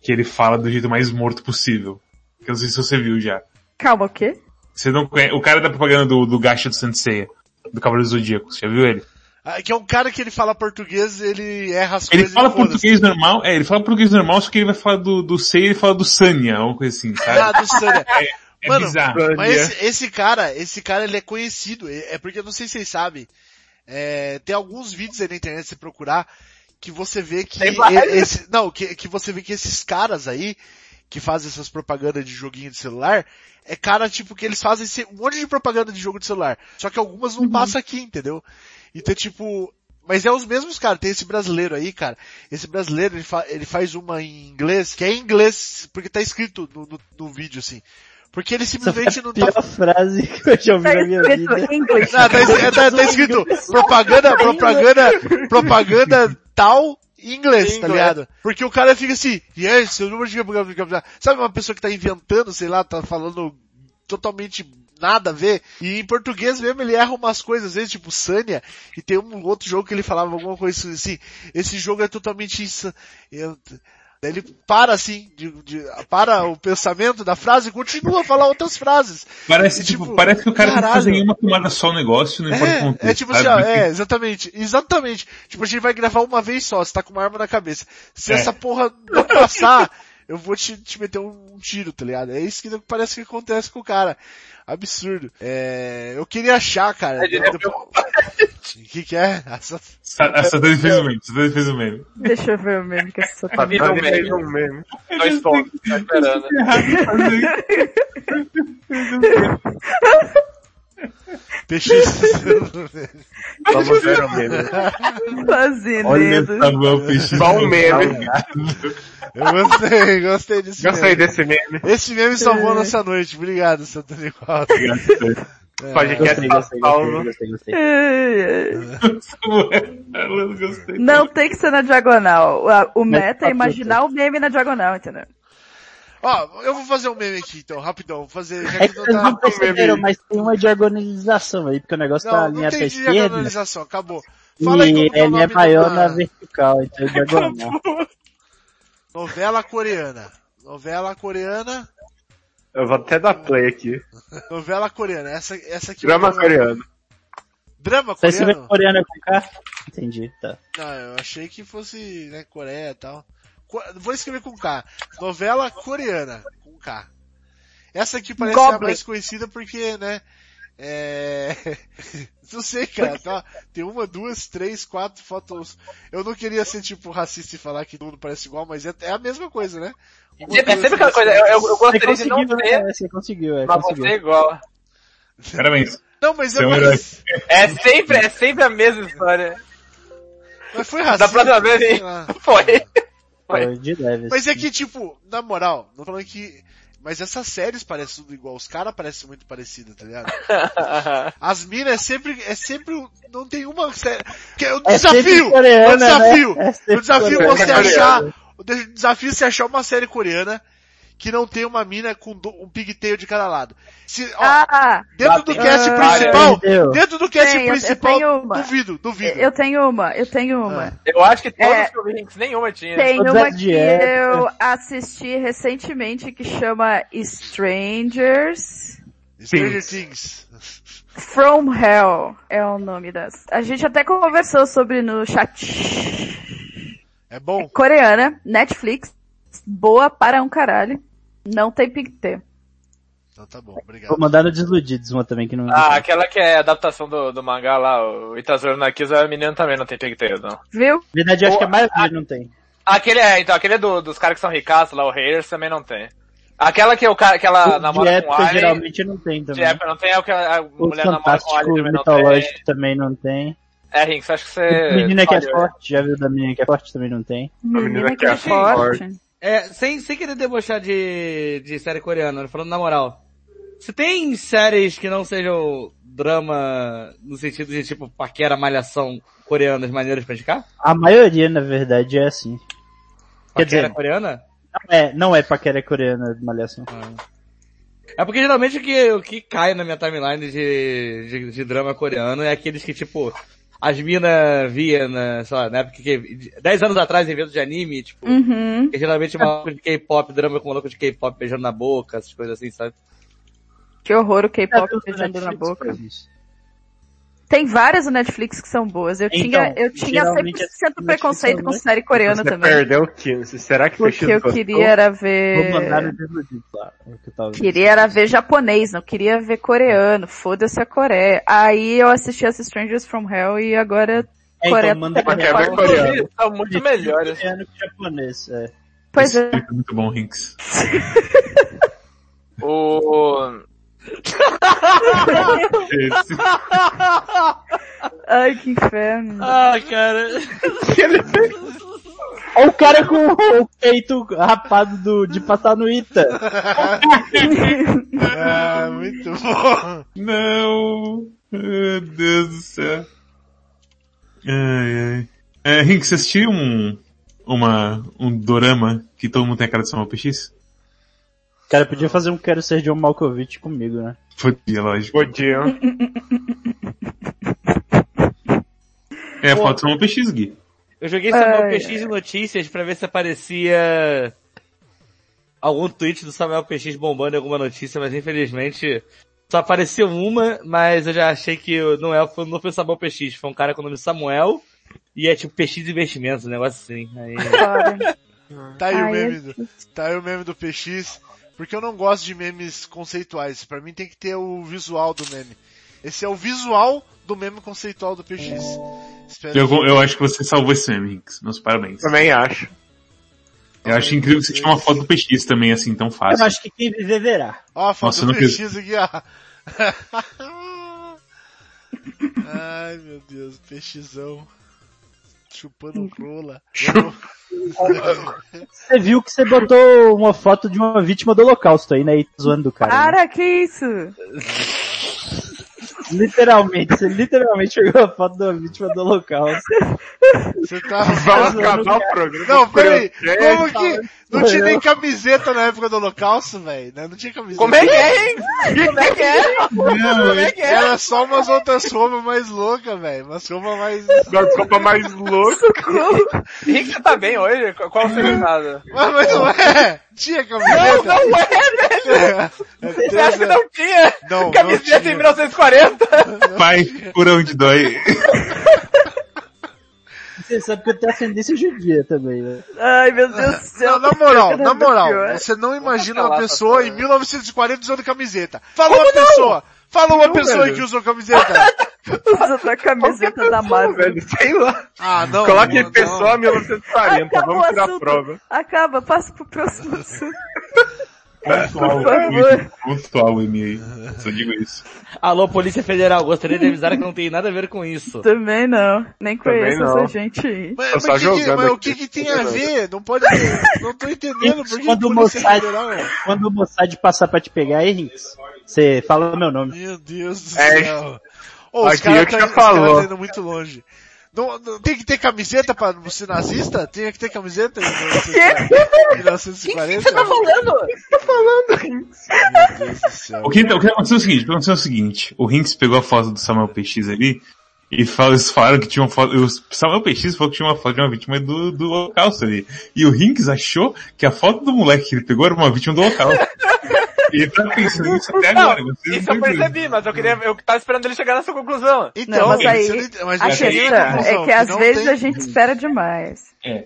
Que ele fala do jeito mais morto possível. Que eu não sei se você viu já. Calma, o quê? Você não conhece, o cara da propaganda do, do Gacha do Sensei, do Cavaleiro do Zodíaco, você já viu ele? Ah, que é um cara que ele fala português, ele erra as Ele coisas fala e foda-se. português normal, é, ele fala português normal, só que ele vai falar do, do Sei e ele fala do Sanya, alguma coisa assim, sabe? Ah, do Sanya. É Mano, bizarro. Mas esse, esse cara, esse cara ele é conhecido, é é porque eu não sei se vocês sabem, é, tem alguns vídeos aí na internet se você procurar, que você vê que, esse, não, que, que você vê que esses caras aí, que fazem essas propagandas de joguinho de celular, é cara, tipo, que eles fazem um monte de propaganda de jogo de celular. Só que algumas não passam aqui, entendeu? Então, tipo, mas é os mesmos, cara. Tem esse brasileiro aí, cara. Esse brasileiro, ele, fa- ele faz uma em inglês, que é em inglês, porque tá escrito no, no, no vídeo, assim. Porque ele simplesmente a não tá pior frase que eu já ouvi Tá na minha escrito vida. Não, tá, é, tá- tá escrito propaganda, propaganda, propaganda tal em inglês, tá ligado? Porque o cara fica assim, aí, seu número de sabe uma pessoa que tá inventando, sei lá, tá falando totalmente nada a ver, e em português mesmo ele erra umas coisas, às vezes, tipo Sânia, e tem um outro jogo que ele falava alguma coisa assim, esse jogo é totalmente isso, eu, Daí ele para assim, de, de- para o pensamento da frase e continua a falar outras frases. Parece, E, tipo, tipo, parece que o cara não faz caralho. nenhuma tomada só o negócio, não importa É, contexto. é tipo assim, ó, é, exatamente, exatamente. Tipo, a gente vai gravar uma vez só, você tá com uma arma na cabeça. Se É. essa porra não passar, eu vou te, te meter um, um tiro, tá ligado? É isso que parece que acontece com o cara. Absurdo. É, eu queria achar, cara. É de O que que é? Essa- A Satani fez o meme, Satani fez o meme. Deixa eu ver o meme que essa Tá, meme. fez um meme. Dois pontos. Tá esperando. Peixe. Vamos ver o meme. Olha Fazendeiro. Só um meme. Eu gostei, gostei desse Gostei meme. desse meme. Esse meme salvou a nossa noite. Obrigado, Santana Costa. Podcast Gostei, gostei, Paulo. gostei, gostei, gostei. Ai, ai. Samuel, eu gostei. Não tem que ser na diagonal. O- meta tá é imaginar o meme na diagonal, entendeu? Ó, eu vou fazer um meme aqui então, rapidão. Vou fazer, já É que que não vocês não tá... perceberam, mas tem uma diagonalização aí, porque o negócio tá Não, alinhado não pra tem esquerda. diagonalização, acabou. Fala aí E é o ele nome é maior na vertical, então é diagonal. novela coreana. Novela coreana. Eu vou até dar play aqui. Novela coreana. Essa, essa aqui. Drama coreano. Drama Tá escrevendo coreano? coreana com K? Entendi, tá. Não, eu achei que fosse, né, Coreia e tal. Vou escrever com K. Novela coreana, com K. Essa aqui parece a Goblin. mais conhecida porque, né, é... Não sei, cara, tá? Tem uma, duas, três, quatro fotos. Eu não queria ser, tipo, racista e falar que todo mundo parece igual, mas é, é a mesma coisa, né? Uma, É duas, sempre aquela coisa, eu, eu, gostaria de não conseguiu, ter, né? Você conseguiu, é, mas conseguiu. você é igual. Parabéns. Não, mas é mais... É sempre, é sempre a mesma história. Mas foi racista. Da próxima vez, hein? Foi. Foi de leve. Mas é assim. que, tipo, na moral, não falando que. Mas essas séries parecem tudo igual, os caras parecem muito parecidos, tá ligado? As minas é sempre, é sempre, não tem uma série. Que é o É desafio! coreana, o desafio! né? É o desafio é coreana. você É achar, o de- desafio é você achar uma série coreana que não tem uma mina com do- um pigtail de cada lado. Se, ó, Ah, dentro do cast Ah, principal, dentro do cast Tem, eu- eu principal, tenho uma. duvido, duvido. eu tenho uma, eu tenho uma. Eu acho que todos É. que eu vi, nenhuma tinha. Tem uma que eu assisti recentemente que chama Strangers Stranger Things. From Hell é o nome das. A gente até conversou sobre no chat. É bom? Coreana, Netflix, boa para um caralho. Não tem pigtail. Então tá bom, obrigado. Vou mandar no Desiludidos uma também que não. Ah, aquela que é adaptação do, do mangá lá, o Itazuro Nakiza, a menina também não tem pigtail, não. Viu? Na verdade, eu acho que a maioria não tem. Aquele é, então, aquele é do, dos caras que são ricaços lá, o Haters, também não tem. Aquela que, é o cara, que ela de namora com o Alien, geralmente não tem de também. época não tem, é o que a, a O mulher namora com o Fantástico Alien também não tem. também não tem. É, Rinks, acho que você... Menina que é forte, já viu da menina que é forte também não tem. Menina que é é forte. É, sem, sem querer debochar de, de série coreana, né, falando na moral. Você tem séries que não sejam drama no sentido de tipo paquera, malhação coreanas maneiras pra indicar? A maioria, na verdade, é assim. Quer Paquera dizer, coreana? não é, não é paquera coreana de malhação. É porque geralmente o que, o que cai na minha timeline de, de, de drama coreano é aqueles que, tipo, as minas via na, sei lá, na época que, 10 anos atrás, evento de anime, tipo, Uhum. que geralmente é maluco de K-pop, drama com maluco de K-pop beijando na boca, essas coisas assim, sabe? Que horror o K-pop É, beijando na boca. isso. Tem várias no Netflix que são boas. Eu Então, tinha, eu tinha 100% geralmente a preconceito com série coreana Você também. perdeu o que? Será que Porque eu queria era Vou mandar no ver... É que. Queria era ver japonês, não queria ver coreano. Foda-se a Coreia. Aí eu assisti as Strangers from Hell e agora É, Coreia então manda tá pegando coreano. fogo. São muito melhores. Coreano que japonês, é. Pois é. Esse é muito bom, Hinks. O. Esse. Ai, que inferno. Ah, cara. Olha o cara com o peito rapado do, de passar no Ita. Ah, muito bom. Não! Meu Deus do céu. Ai, ai. É, Rink, você assistiu um, uma, um dorama que todo mundo tem a cara de Samuel PX? Cara, podia fazer um Quero Ser John Malkovich comigo, né? Podia, lógico. Podia. É a foto do Samuel PX, Gui. Eu joguei Samuel Ai, PX em notícias pra ver se aparecia algum tweet do Samuel PX bombando em alguma notícia, mas infelizmente só apareceu uma, mas eu já achei que não, é, foi- não foi o Samuel PX, foi um cara com o nome Samuel e é tipo PX Investimentos, um negócio assim. Aí... Cara. Tá aí o meme é do, tá aí o meme do PX, porque eu não gosto de memes conceituais. Pra mim tem que ter o visual do meme. Esse é o visual do meme conceitual do PX. Espero Eu, que- eu acho que você salvou esse meme, Hinks. Meus parabéns. Também acho. Eu acho incrível que você tinha uma foto do PX também, assim, tão Eu fácil. acho que quem viver verá. Ó, a foto Nossa, eu do não quis- PX aqui, ó. Ai, meu Deus, PXão. Chupando rola. Você viu que você botou uma foto de uma vítima do holocausto aí, né? E zoando do cara. né? Para, que isso? Literalmente, você literalmente pegou a foto da vítima do holocausto. Você tá... Vamos zoando acabar o o programa. Não, peraí. Como que... Não tinha nem camiseta na época do holocausto, velho. né? Não tinha camiseta. Como é que é, hein? Como é que é? Como é que é? Era só umas outras roupas mais loucas, velho. Umas roupas mais... Das roupas mais loucas. Rick, você tá bem hoje? Qual o significado? Mas, mas não é! Tinha camiseta! Não, não é, velho! É, Você acha que não tinha? Não, não Camiseta tinha. em 1940? pai, por onde dói. Você sabe que eu tenho ascendência judia também, né? Ai, meu Deus do céu. Não, na moral, na moral, você não imagina uma pessoa em 1940 usando camiseta. Fala uma pessoa! Fala uma pessoa velho. que usou camiseta! Usando a camiseta da Marvel. Velho, sei lá. Ah, não. Coloque não, aí pessoa 1940, Acaba vamos tirar a prova. Acaba, passa pro próximo assunto. Favor. o e-mail. Só digo isso. Alô, Polícia Federal, gostaria de avisar que não tem nada a ver com isso. Também não. Nem conheço não. essa gente aí. Mas, mas só que mas o que que tem a ver? Não pode... Não tô entendendo por que Quando o Mossad, Federal... quando o Mossad passar pra te pegar aí, Rinks, você fala meu nome. Meu Deus do É, céu. Ô, os caras tá, os falou. tá indo muito longe. Não, não- tem que ter camiseta pra ser nazista? Tem que ter camiseta em 1940? Você tá falando? Meu Deus do céu. O que, o que aconteceu é o seguinte, o que aconteceu é o seguinte, o Hinks pegou a foto do Samuel PX ali, e fal- eles falaram que tinha uma foto, o Samuel PX falou que tinha uma foto de uma vítima do, do holocausto ali. E o Hinks achou que a foto do moleque que ele pegou era uma vítima do holocausto. e ele tá pensando nisso até agora. Não, isso eu não percebi, mas eu queria, eu tava esperando ele chegar nessa conclusão. Então, Não, mas aí, você não ent- mas A questão é que às vezes tem- a gente espera demais. É.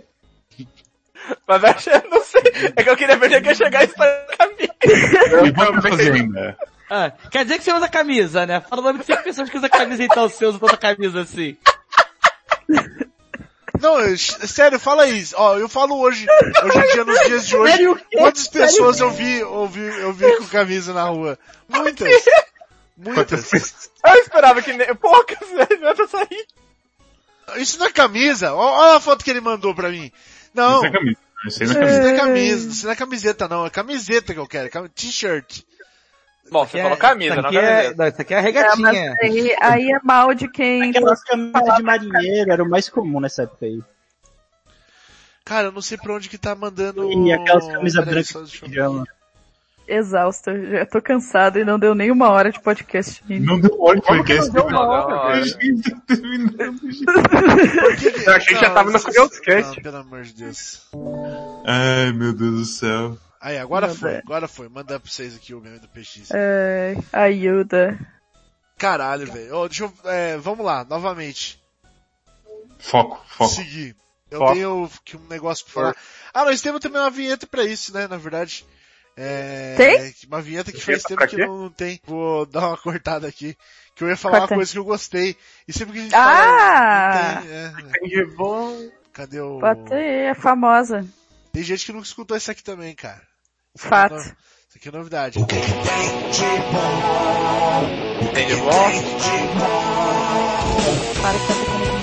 Mas eu não sei. É que eu queria ver é que ia chegar isso pra caminho. E vamos fazer ainda. Ah, quer dizer que você usa camisa, né? Fala o nome de cinco pessoas que usam camisa então, você usa tanta camisa assim. Não, sério, fala isso. Ó, eu falo hoje, hoje em dia, nos dias de hoje, Sério quantas pessoas eu vi, eu vi, eu vi com camisa na rua? Muitas. Muitas. Eu esperava que nem, poucas, tô saindo. Isso não é camisa. Olha a foto que ele mandou pra mim. Não, Isso é camisa. Isso aí não é isso não é camisa, isso não é camiseta não, é camiseta que eu quero, cam- t-shirt. Bom, você falou camisa, isso não é, camiseta. não, isso aqui é a É, regatinha. aí, aí é mal de quem Aquelas camisas de marinheiro era o mais comum nessa época aí. Cara, eu não sei pra onde que tá mandando... E aquelas camisas brancas de pijama. exausta. Já tô cansada e não deu nem uma hora de podcast ainda. Não deu hora de podcast. Não, não, não. A gente terminando, gente. Por que que- Eu achei que já tava no Curioscast. Pelo amor de Deus. Ai, meu Deus do céu. Aí, agora Meu foi, agora foi. Manda pra vocês aqui o meme do PX. É, ajuda. Caralho, velho. Ó, deixa eu, é, vamos lá, novamente. Foco, foco. Seguir. Eu Foco. tenho que um negócio pra falar. Ah, nós temos também uma vinheta pra isso, né, na verdade. É, Tem? Uma vinheta que faz tempo que quê? não tem. Vou dar uma cortada aqui. Que eu ia falar Corta. uma coisa que eu gostei. E sempre que a gente Ah! fala. Não tem, é, bom. cadê o. Bota aí, é famosa. Tem gente que nunca escutou isso aqui também, cara. Isso aqui Fato. é no- Isso aqui é novidade. Tem de bom? Para que tá tocando.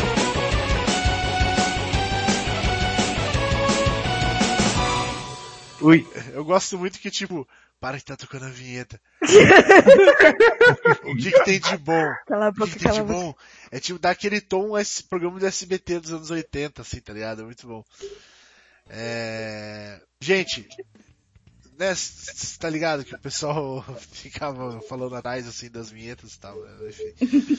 Ui. Eu gosto muito que, tipo, para que tá tocando a vinheta. o que que tem de bom? Cala a O que, boca, que tem cala de boca. bom? É tipo dar aquele tom esse programa do SBT dos anos 80, assim, tá ligado? É muito bom. É... Gente, né, tá ligado que o pessoal ficava falando atrás, assim, das vinhetas e tal, né? enfim.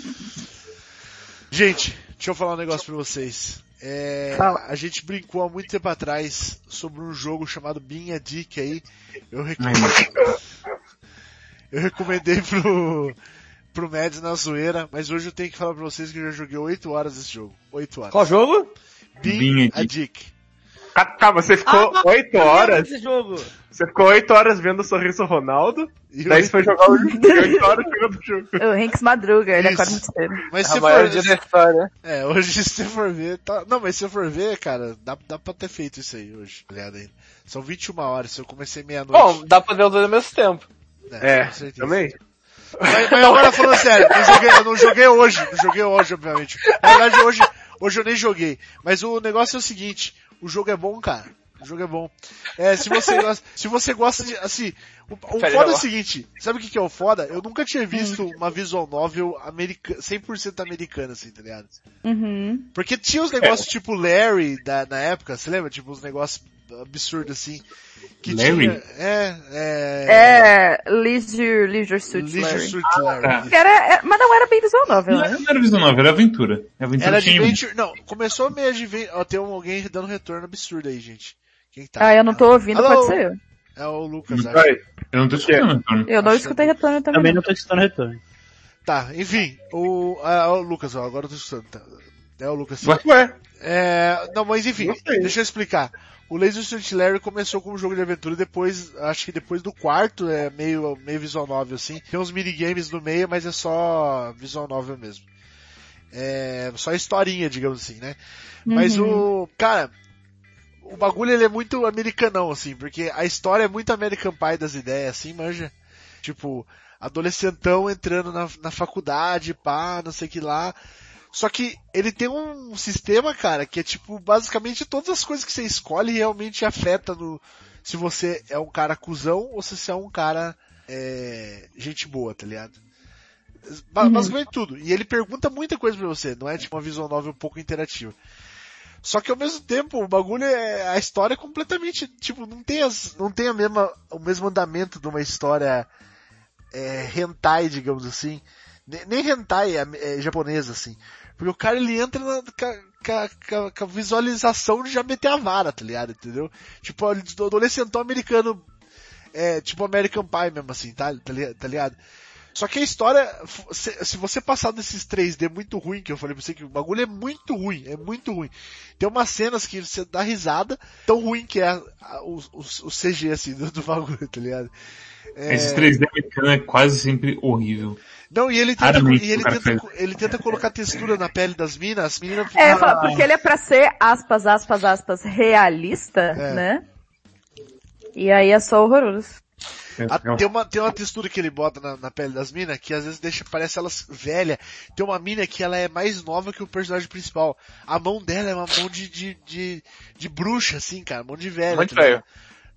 Gente, deixa eu falar um negócio pra vocês. É, a gente brincou há muito tempo atrás sobre um jogo chamado Being a Dick aí. Eu, recom- Ai, eu recomendei pro, pro Mads na zoeira, mas hoje eu tenho que falar pra vocês que eu já joguei 8 horas desse jogo. 8 horas. Qual jogo? Being, Being a a Dick. Ah, Calma, você ficou Ah, oito eu lembro horas. desse jogo. Você ficou oito horas vendo o sorriso Ronaldo. E Daí você foi jogar o jogo. e Oito horas jogando o jogo. O Hanks madruga, ele Isso. acorda muito cedo. Mas A se for, história. é, hoje se você for ver, tá... Não, mas se eu for ver, cara, dá, dá pra ter feito isso aí hoje, tá ligado? ainda. São 21 horas, se eu comecei meia-noite. Bom, dá pra ver os dois ao mesmo tempo. É, com certeza. também. Mas, mas agora falando sério, eu, joguei, eu não joguei hoje, não joguei hoje, obviamente. Na verdade, hoje, hoje eu nem joguei. Mas o negócio é o seguinte, o jogo é bom, cara. O jogo é bom. É, se você gosta, se você gosta de, assim, o, o foda é o seguinte, sabe o que que é o foda? Eu nunca tinha visto uma visual novel americana, 100% americana, assim, tá ligado? Uhum. Porque tinha os negócios tipo Larry da, na época, você lembra? Tipo, uns negócios absurdos assim. Que Larry? tinha, é, é, É, Leisure, Leisure Suit Leisure Larry. Suit Larry. tá. isso. Que era, é- mas não era bem visual novel, Não, né? não era visão nova, era aventura. Aventura Era Adventure, não, começou meio Adventure, ó, tem um, alguém dando retorno absurdo aí, gente. Quem que tá? Ah, eu não tô ouvindo, Alô? pode ser eu. É o Lucas, acho. Eu não tô escutando, Antônio. Eu não Acho escutei retorno também. Também não. tô escutando retorno. Tá, enfim, o, ah, o Lucas, ó, agora eu tô escutando. Tá. É o Lucas. Ué? Ué, É, não, mas enfim, deixa eu explicar. O Laser Suit Larry começou como um jogo de aventura depois, acho que depois do quarto, é meio, meio visual novel assim. Tem uns minigames no meio, mas é só visual novel mesmo. É, só historinha, digamos assim, né? Mas Uhum. o, cara, o bagulho ele é muito americanão, assim, porque a história é muito American Pie das ideias, assim, manja. Tipo, adolescentão entrando na, na faculdade, pá, não sei o que lá. Só que ele tem um sistema, cara, que é tipo, basicamente todas as coisas que você escolhe realmente afeta no, se você é um cara cuzão ou se você é um cara, é, gente boa, tá ligado? Uhum. Basicamente tudo. E ele pergunta muita coisa pra você, não é tipo uma visual novel um pouco interativa. Só que ao mesmo tempo, o bagulho é, a história é completamente, tipo, não tem as, não tem a mesma, o mesmo andamento de uma história, é, hentai, digamos assim. Nem, hentai é, é japonesa, assim. Porque o cara ele entra na, com, a- visualização de já meter a vara, tá ligado? Entendeu? Tipo, adolescentão americano, é, tipo American Pie mesmo, assim, tá, tá tá ligado? Só que a história, se, se você passar desses 3D muito ruim, que eu falei pra você que o bagulho é muito ruim, é muito ruim. Tem umas cenas que você dá risada, tão ruim que é a- a- o, o, o CG, assim, do, do bagulho, tá ligado? É, Esse 3D americano é quase sempre horrível. Não, e ele tenta, e ele tenta, ele tenta colocar textura na pele das minas, as meninas... É, ah, porque ele é pra ser, aspas, aspas, aspas, realista, É. né? E aí é só horroroso. É- A- um- tem, uma, tem uma textura que ele bota na, na pele das minas que às vezes deixa, parece elas velha. Tem uma mina que ela é mais nova que o personagem principal. A mão dela é uma mão de, de, de, de bruxa, assim, cara, mão de velha. Muito tá feio.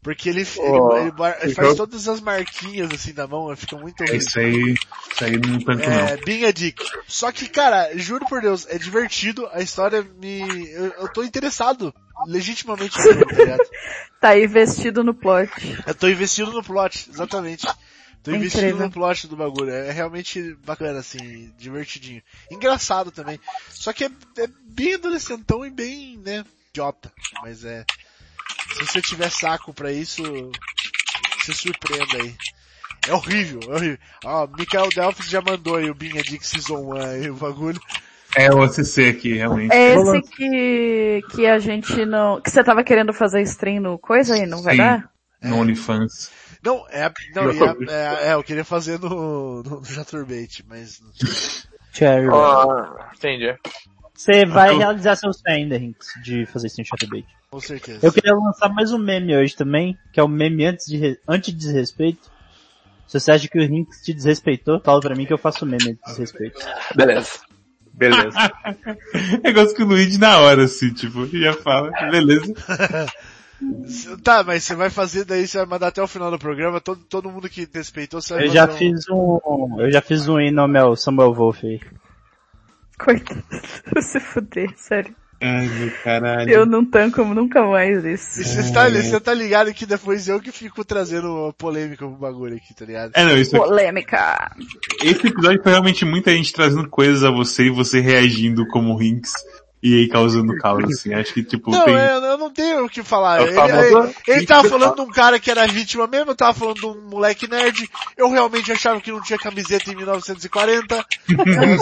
Porque ele, Oh, ele, ele ele faz todas as marquinhas assim da mão, fica muito horrível. isso aí, isso aí não tanto É, não. Being a Dick. Só que, cara, juro por Deus, é divertido, a história me... Eu, eu tô interessado, legitimamente, jogo, tá ligado? Tá aí vestido no plot. Eu tô investindo no plot, exatamente. Tô É investindo incrível. no plot do bagulho. É realmente bacana, assim, divertidinho. Engraçado também. Só que é, é bem adolescentão e bem, né, idiota. Mas é. Se você tiver saco pra isso, se surpreenda aí. É horrível, é horrível. Ó, Mikael Delphis já mandou aí o Binha Dick Season 1 aí, o bagulho. É o ACC aqui, realmente. É esse que, que a gente não, que você tava querendo fazer stream no coisa aí, não vai Sim. dar? No OnlyFans. Não, é, não, é, é, é, eu queria fazer no, no, no Jaturbate, mas Cherry. Ó, entendi. Você vai realizar seu Rinks, de fazer stream chatbait. Com certeza. Eu queria lançar mais um meme hoje também, que é o meme antes de re... anti-desrespeito. Se você acha que o Rinks te desrespeitou, fala pra mim que eu faço meme anti-desrespeito. Beleza. Beleza. Negócio que o Luigi na hora, assim, tipo, já fala, beleza. Tá, mas você vai fazer daí, você vai mandar até o final do programa, todo, todo mundo que respeitou, você vai Eu já um- fiz um, eu já fiz um hino ao meu Samuel Wolf aí. Coitado. Se fuder, sério. Ai, meu caralho. Eu não tanco nunca mais isso. E você tá, você tá ligado que depois eu que fico trazendo polêmica pro bagulho aqui, tá ligado? É, não, isso aqui, Polêmica. esse episódio foi realmente muita gente trazendo coisas a você e você reagindo como Rinks e aí causando caos, assim. Acho que, tipo, Não, tem... é, eu não tenho o que falar. É o Ele, famoso ele, ele tava falando de um cara que era vítima mesmo, eu tava falando de um moleque nerd. Eu realmente achava que não tinha camiseta em 1940. As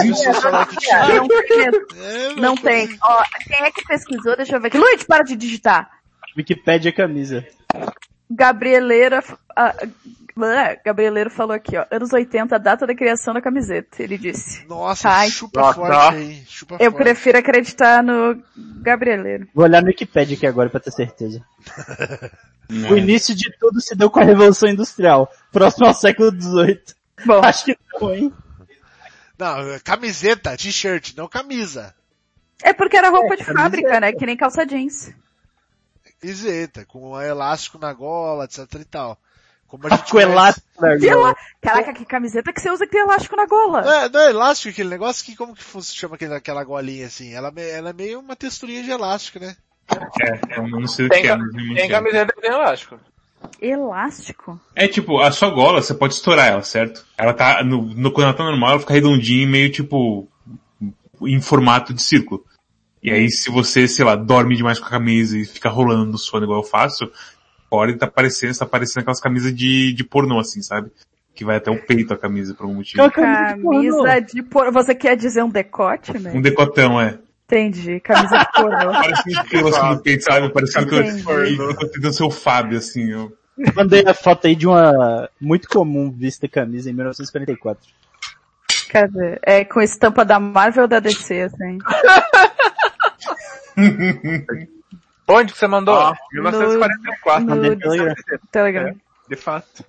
pessoas falaram que tinha. Não tem. É, Não tem. Ó, quem é que pesquisou? Deixa eu ver aqui. Luiz, para de digitar. Wikipedia camisa. Gabrieleira, ah, Gabrieleiro falou aqui, ó, anos 80, data da criação da camiseta, ele disse. Nossa, Ai. chupa Nossa, forte tá. aí. Chupa Eu forte. prefiro acreditar no Gabrieleiro. Vou olhar no Wikipedia aqui agora pra ter certeza. O início de tudo se deu com a Revolução Industrial, próximo ao século XVIII. Bom, Acho que não, hein? Não, camiseta, t-shirt, não camisa. é porque era roupa de camiseta. fábrica, né? Que nem calça jeans. Camiseta, com elástico na gola, etc e tal. Como a gente Com elástico na gola. Caraca, que camiseta que você usa que tem elástico na gola. Não é, não é elástico aquele negócio que como que se chama aquele, aquela golinha assim? Ela, me- ela é meio uma texturinha de elástico, né? É, eu não sei o Tem, que é, mas tem é. camiseta que tem elástico. Elástico? É tipo, a sua gola, você pode estourar ela, certo? Ela tá, no, no, quando ela tá normal, ela fica redondinha e meio tipo, em formato de círculo. E aí se você, sei lá, dorme demais com a camisa e fica rolando no sono igual eu faço, pode tá parecendo, tá parecendo aquelas camisas de, de pornô assim, sabe? Que vai até o peito a camisa por algum motivo. Camisa de pornô? Camisa de pornô. Você quer dizer um decote, né? Um decotão, é. Entendi. Camisa de pornô. Parecendo que eu assim no peito, sabe? Parecendo que eu, Entendi. eu tô tentando ser o Fábio, assim, eu. Mandei a foto aí de uma muito comum vista camisa em 1944. Cadê? É com estampa da Marvel ou da DC, assim? Onde que você mandou? Ó, 1944. No no Telegram. Telegram. De fato.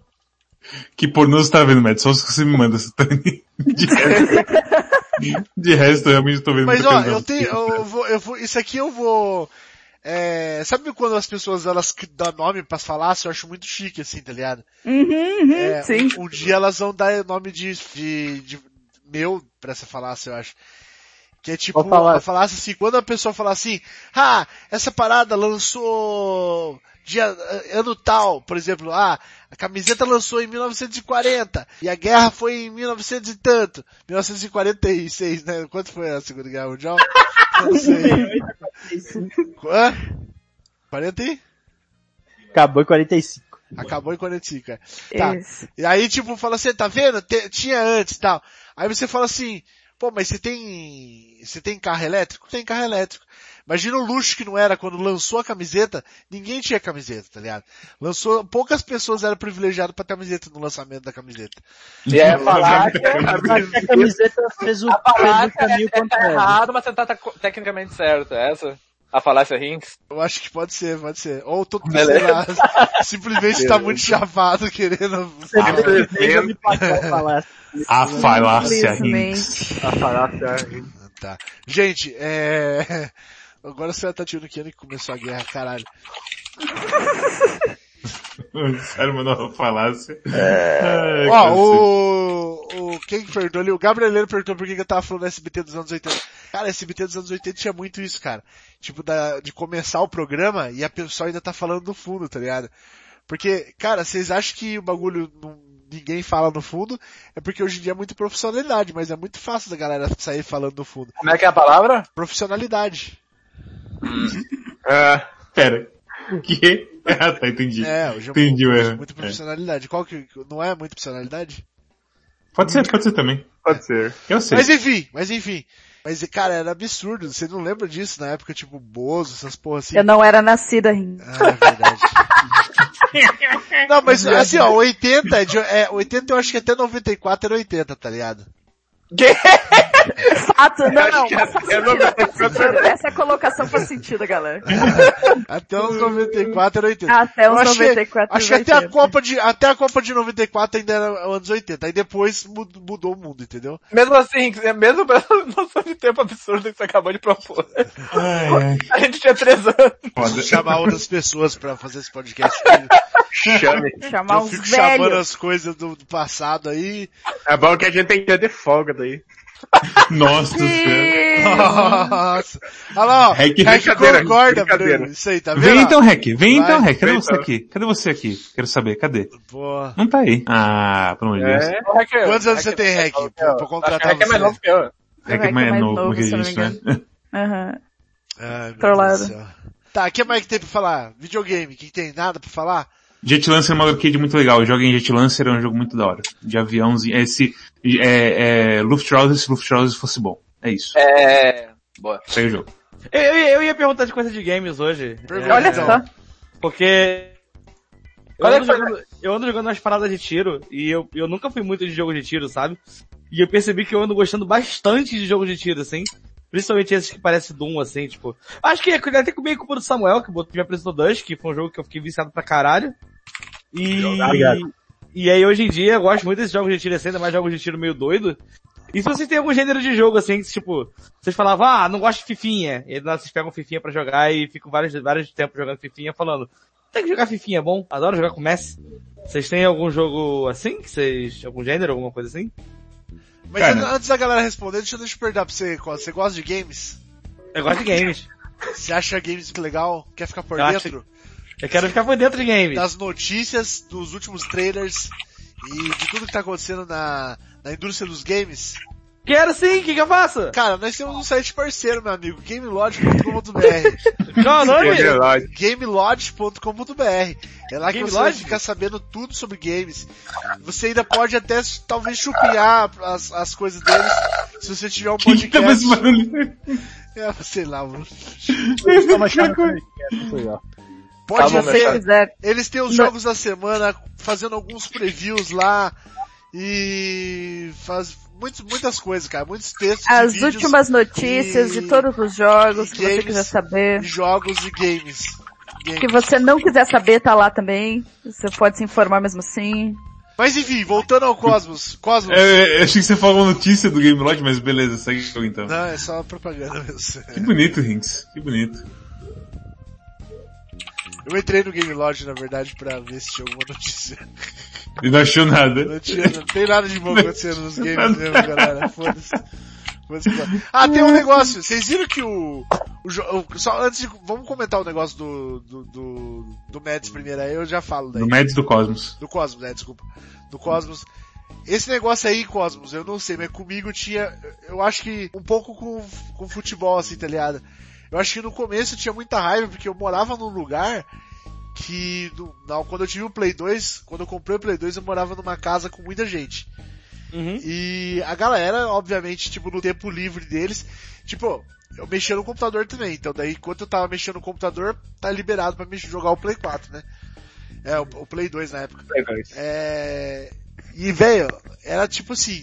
Que pornô você tá vendo, Matt? Só os que você me manda, Tani. De resto, de resto eu realmente tô vendo Mas ó, eu tenho, eu vou, eu vou, isso aqui eu vou, é, sabe quando as pessoas elas dão nome pras falácias, eu acho muito chique assim, tá ligado? Uhum, uhum, É, sim. Um, um dia elas vão dar nome de, de, de meu pra essa falácia, eu acho. Que é tipo, falácia assim, quando a pessoa fala assim, ah, essa parada lançou dia, ano tal, por exemplo, ah, a camiseta lançou em 1940, e a guerra foi em 1900 e tanto, 1946, né? Quanto foi a Segunda Guerra Mundial? Não sei. Hã? 40 e? Acabou em 45. Acabou em 45, é. Tá. Isso. E aí, tipo, fala assim, tá vendo? Te- tinha antes e tal. Aí você fala assim, pô, mas você tem, você tem carro elétrico? Tem carro elétrico. Imagina o luxo que não era quando lançou a camiseta, ninguém tinha camiseta, tá ligado? Lançou, poucas pessoas eram privilegiadas pra camiseta no lançamento da camiseta. E a falácia, Mas que a camiseta fez o, a fez o caminho é, é, tá contrário. errado, mas você tá, tá tecnicamente certo. É essa? A falácia Rinks? Eu acho que pode ser, pode ser. Ou tô, sei lá, simplesmente tá muito chapado querendo... Ah, a falácia. Infelizmente. A falácia. Tá. Gente, é... Agora você tá tirando que ano que começou a guerra, caralho. Sério, mandou uma falácia. É. Ai, Ó, o, o, quem que perguntou ali? O Gabrieleiro perguntou por que que eu tava falando SBT dos anos 80. Cara, SBT dos anos 80 tinha muito isso, cara. Tipo, da, de começar o programa e a pessoa ainda tá falando no fundo, tá ligado? Porque, cara, vocês acham que o bagulho não, ninguém fala no fundo? É porque hoje em dia é muito profissionalidade, mas é muito fácil da galera sair falando no fundo. Como é que é a palavra? Profissionalidade. É. Pera. O quê? Ah, tá, entendi. É, hoje é Entendi o muito, muito profissionalidade. Qual que, não é muito profissionalidade? Pode ser, pode ser também. Pode ser. Eu sei. Mas enfim, mas enfim. Mas, cara, era absurdo. Você não lembra disso na época, tipo, Bozo, essas porra assim? Eu não era nascida ainda. Ah, é verdade. não, mas assim, ó, 80, é de- é, 80 eu acho que até 94 era 80, tá ligado? Fato, não, não, que faz é. Essa colocação faz sentido, galera. Até os 94 era 80. Até os achei- 94 Acho que até a 80. Copa de, até a Copa de 94 ainda era anos 80. Aí depois mu- mudou o mundo, entendeu? Mesmo assim, mesmo pela noção de tempo absurda que você acabou de propor. Ai, ai, A gente tinha três anos. foda. Chamar outras pessoas pra fazer esse podcast. Chame. Chamar Eu fico chamando velhos. as coisas do, do passado aí. É bom que a gente tem dia de folga daí. Nossa do céu. Sim. Nossa. Olha lá, ó. Hack, Hack brincadeira, concorda. Bruno. Isso aí, tá vendo? Vem então, Rec. Vem Vai, então, Rec. Cadê você então. aqui? Cadê você aqui? Quero saber. Cadê? Pô. Não tá aí. Ah, pelo amor de Deus. É. Quantos anos você tem, Hack? Pra, pra contratar Acho que é mais novo que eu. Rec é mais novo, que isso, né? Aham. Trollado. Tá, o que mais que tem pra falar? Videogame, o que, que tem? Nada pra falar? Jet Lancer é uma arcade muito legal. Joga em Jet Lancer, é um jogo muito da hora. De aviãozinho. É, se, é, é, Luftrausers se Luftrausers fosse bom. É isso. É... Boa. Pega o jogo. Eu, eu, ia- perguntar de coisa de games hoje. É, Olha só. Porque eu ando, jogando, eu ando jogando umas paradas de tiro e eu, eu nunca fui muito de jogo de tiro, sabe? E eu percebi que eu ando gostando bastante de jogo de tiro, assim. Principalmente esses que parecem Doom, assim, tipo. Acho que é até comigo culpa do Samuel, que me apresentou Dust, que foi um jogo que eu fiquei viciado pra caralho. E, Obrigado. e aí hoje em dia eu gosto muito desses jogos de tiro assim, ainda mais jogos de tiro meio doido. E se vocês têm algum gênero de jogo assim, que, tipo, vocês falavam, ah, não gosto de fifinha. E aí vocês pegam fifinha pra jogar e ficam vários, vários tempos jogando fifinha falando, tem que jogar fifinha, é bom, adoro jogar com Messi. Vocês têm algum jogo assim? Que vocês, algum gênero, alguma coisa assim? Mas Cara. an- antes da galera responder, deixa eu, deixa eu perguntar pra você, você gosta de games? Eu gosto de games. Você acha games legal? Quer ficar por Eu acho dentro? Eu quero ficar por dentro de games. Das notícias, dos últimos trailers e de tudo que tá acontecendo na, na indústria dos games? Quero sim, o que que eu faço? Cara, nós temos um site parceiro, meu amigo, gamelodge.com.br. Qual é o nome? Verdade. gamelodge.com.br. É lá que Game você vai Lodge? ficar sabendo tudo sobre games. Você ainda pode até talvez chupinhar as, as coisas deles se você tiver um Quem que tá podcast. barulho? É, sei lá, mano. É aí, ó. Pode Tá bom, você quiser. Eles têm os jogos da semana, fazendo alguns previews lá e faz muitos, muitas coisas, cara, muitos textos, As vídeos últimas notícias e- de todos os jogos e que você games. quiser saber. jogos e games. Games. Que você não quiser saber, tá lá também. Você pode se informar mesmo assim. Mas enfim, voltando ao Cosmos. Cosmos. É, eu achei que você falou uma notícia do Game Lodge, mas beleza, segue o jogo então. Não, é só propaganda mesmo. Que bonito, Rinks. Que bonito. Eu entrei no Game Lodge, na verdade, pra ver se tinha alguma notícia. E não achou nada. Não, tinha, não tem nada de bom acontecendo nos games mesmo, galera. Foda-se. Ah, tem um negócio. Vocês viram que o, o- Só antes de. Vamos comentar o negócio do, do, do, do Mads primeiro aí, eu já falo daí. Do Mads do Cosmos. Do Cosmos, né? Desculpa. Do Cosmos. Esse negócio aí, Cosmos, eu não sei, mas comigo tinha, eu acho que um pouco com, com futebol, assim, tá ligado? Eu acho que no começo eu tinha muita raiva, porque eu morava num lugar que, não, quando eu tive o Play 2, quando eu comprei o Play 2, eu morava numa casa com muita gente. Uhum. E a galera, obviamente, tipo, no tempo livre deles, tipo, eu mexia no computador também, então daí enquanto eu tava mexendo no computador, tá liberado pra me jogar o Play 4, né? É, o, o Play 2 na época. É... E, velho, era tipo assim,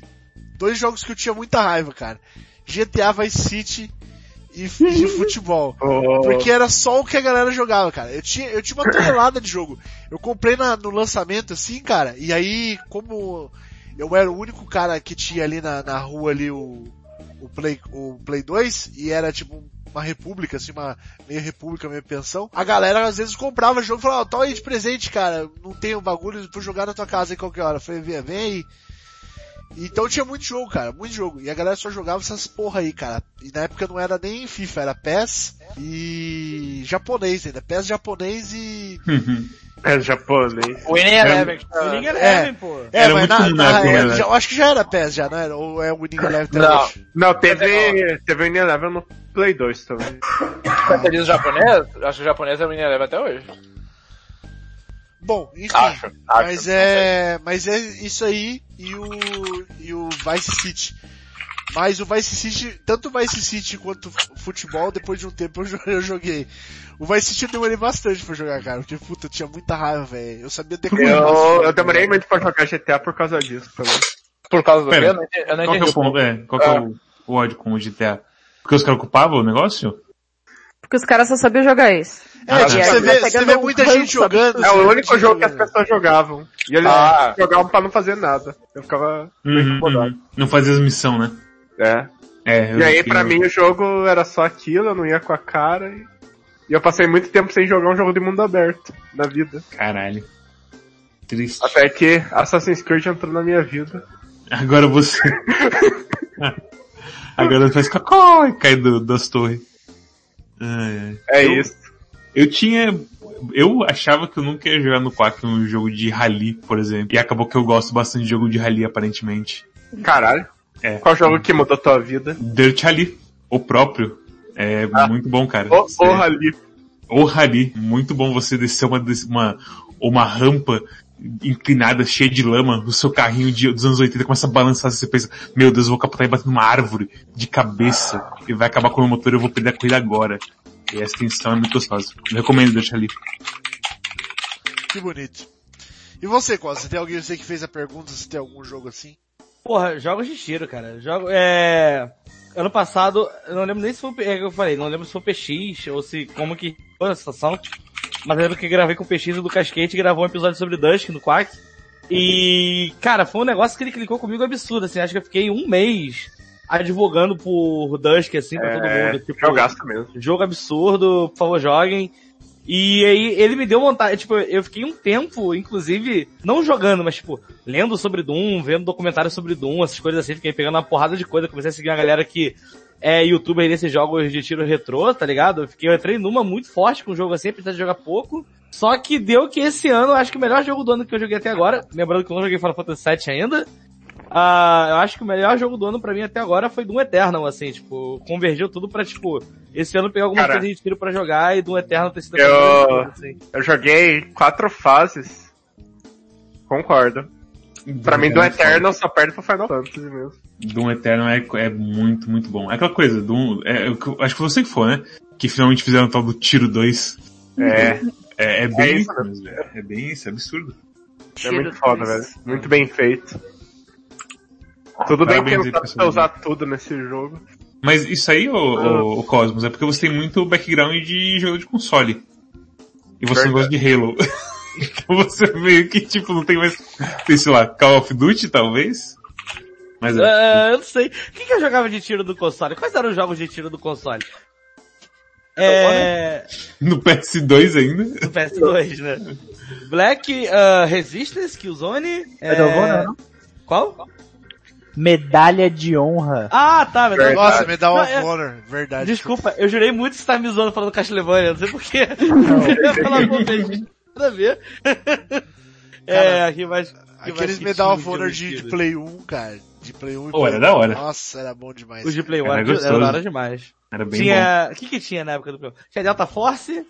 dois jogos que eu tinha muita raiva, cara. GTA Vice City e, e futebol. Oh, Porque era só o que a galera jogava, cara. Eu tinha, eu tinha uma tonelada de jogo. Eu comprei na- no lançamento, assim, cara, e aí, como eu era o único cara que tinha ali na, na rua ali o, o, Play, o Play 2, e era tipo uma república, assim, uma meio república, meio pensão, a galera às vezes comprava jogo e falava, ó, toma aí de presente, cara, não tem um bagulho, vou jogar na tua casa aí qualquer hora. Eu falei, vem, vem aí. Então tinha muito jogo, cara, muito jogo. E a galera só jogava essas porra aí, cara. E na época não era nem FIFA, era PES e japonês ainda. PES japonês e... é japonês. Winning Eleven. que tá- Winning É. Eleven, pô. É, Era mas muito na, na na- é, né? já- eu acho que já era PES já, não era? Ou é o Winning Eleven até Não. hoje? Não, teve, teve o Winning Eleven no Play 2 também. O japonês? Acho que o japonês é o Winning Eleven até hoje. Bom, enfim. Acho, acho. mas é, mas é isso aí e o, e o Vice City. Mas o Vice City, tanto o Vice City quanto o futebol, depois de um tempo eu jo- eu joguei. O Vice City eu demorei bastante pra jogar, cara, porque puta, eu tinha muita raiva, velho. Eu sabia decorar. Eu, eu demorei muito pra jogar GTA por causa disso também. Por causa do quê? Pera, Eu não entendi. Eu não Qual que é o ponto? É, qual que é o, o ódio com o GTA? Porque os caras ocupavam o negócio? Porque os caras só sabiam jogar isso. É, Ah, tipo, tá. você vê, Tá você vê muita ranço gente jogando. É o muita único gente jogo que as pessoas jogavam. E eles Ah. jogavam pra não fazer nada. Eu ficava meio Uhum, incomodado. uhum. Não fazia as missões, né? É. É, eu E aí, pra mim, o jogo era só aquilo, eu não ia com a cara. E, e eu passei muito tempo sem jogar um jogo de mundo aberto na vida. Caralho. Triste. Até que Assassin's Creed entrou na minha vida. Agora você... Agora faz cocó e cai do, das torres. Ai. É Eu- isso. Eu tinha. Eu achava que eu nunca ia jogar no Quack um jogo de rally, por exemplo. E acabou que eu gosto bastante de jogo de rally, aparentemente. Caralho. É. Qual jogo que mudou tua vida? Dirt Rally, o próprio. É muito bom, cara. O, Rally. o rally, muito bom você descer uma, uma, uma rampa inclinada, cheia de lama, o seu carrinho de, dos anos 80 começa a balançar, você pensa, meu Deus, eu vou capotar e bater numa árvore de cabeça, e vai acabar com o meu motor, eu vou perder a corrida agora. E essa tensão é muito gostosa. Eu recomendo Dirt Rally. Que bonito. E você, Costa? Você tem alguém você que fez a pergunta se tem algum jogo assim? Porra, jogos de tiro, cara. Jogo, é... Ano passado, eu não lembro nem se foi é que eu falei, não lembro se foi o PX ou se como que foi a situação. Mas eu lembro que gravei com o PX e o do Casquete gravou um episódio sobre Dusk no Quack. E, cara, foi um negócio que ele clicou comigo absurdo, assim. Acho que eu fiquei um mês advogando por Dusk, assim, pra todo É, mundo. Tipo, jogaço mesmo. jogo absurdo, por favor, joguem. E aí ele me deu vontade, tipo, eu fiquei um tempo, inclusive, não jogando, mas tipo, lendo sobre Doom, vendo documentários sobre Doom, essas coisas assim, fiquei pegando uma porrada de coisa, comecei a seguir uma galera que é youtuber desses jogos de tiro retrô, tá ligado? Eu fiquei, eu entrei numa muito forte com o jogo assim, apesar de jogar pouco. Só que deu que esse ano, acho que o melhor jogo do ano que eu joguei até agora, lembrando que eu não joguei Final Fantasy VII ainda, ah, eu acho que o melhor jogo do ano pra mim até agora foi Doom Eternal, assim, tipo, convergiu tudo pra, tipo, esse ano pegar alguma Cara, coisa de tiro pra jogar e Doom Eternal ter sido eu- assim. Eu joguei quatro fases. Concordo. Pra mim, do Eternal só perde pro Final Fantasy mesmo. Doom Eternal é, é muito, muito bom. É aquela coisa, Doom, é, é o que eu- acho que foi você que foi, né? Que finalmente fizeram o tal do Tiro 2. É, É, é bem É isso, isso, mesmo, velho. É bem isso, é absurdo. é muito foda, velho. Muito bem feito. Tudo bem Parabéns aí pensado pra usar tudo nesse jogo. Mas isso aí, ô, ô, ô Cosmos, é porque você tem muito background de jogo de console. E você não gosta de Halo. Então você meio que, tipo, não tem mais, tem, sei lá, Call of Duty, talvez? Mas é. Ah, eu não sei. O que, que eu jogava de tiro do console? Quais eram os jogos de tiro do console? É... No PS2 ainda. Do PS2, né? Black ah, Resistance, Killzone... É... Medal of Honor, não? Qual? Medalha de honra. Ah, tá, Medal of Verdade. Nossa, Medal Não, of é- Honor, verdade. Desculpa, eu jurei muito que você tava me zoando falando Castlevania, não sei porquê. Eu ia falar com vocês, nada a ver. é, que mais... que mais Aqueles que Medal of Honor de, de? Play 1, cara. De Play 1 e Pô, Play era da hora. Nossa, era bom demais. Os de Play 1 Era era, era da hora demais. Era bem bom. Tinha. O que que tinha na época do Play 1? Tinha Delta Force.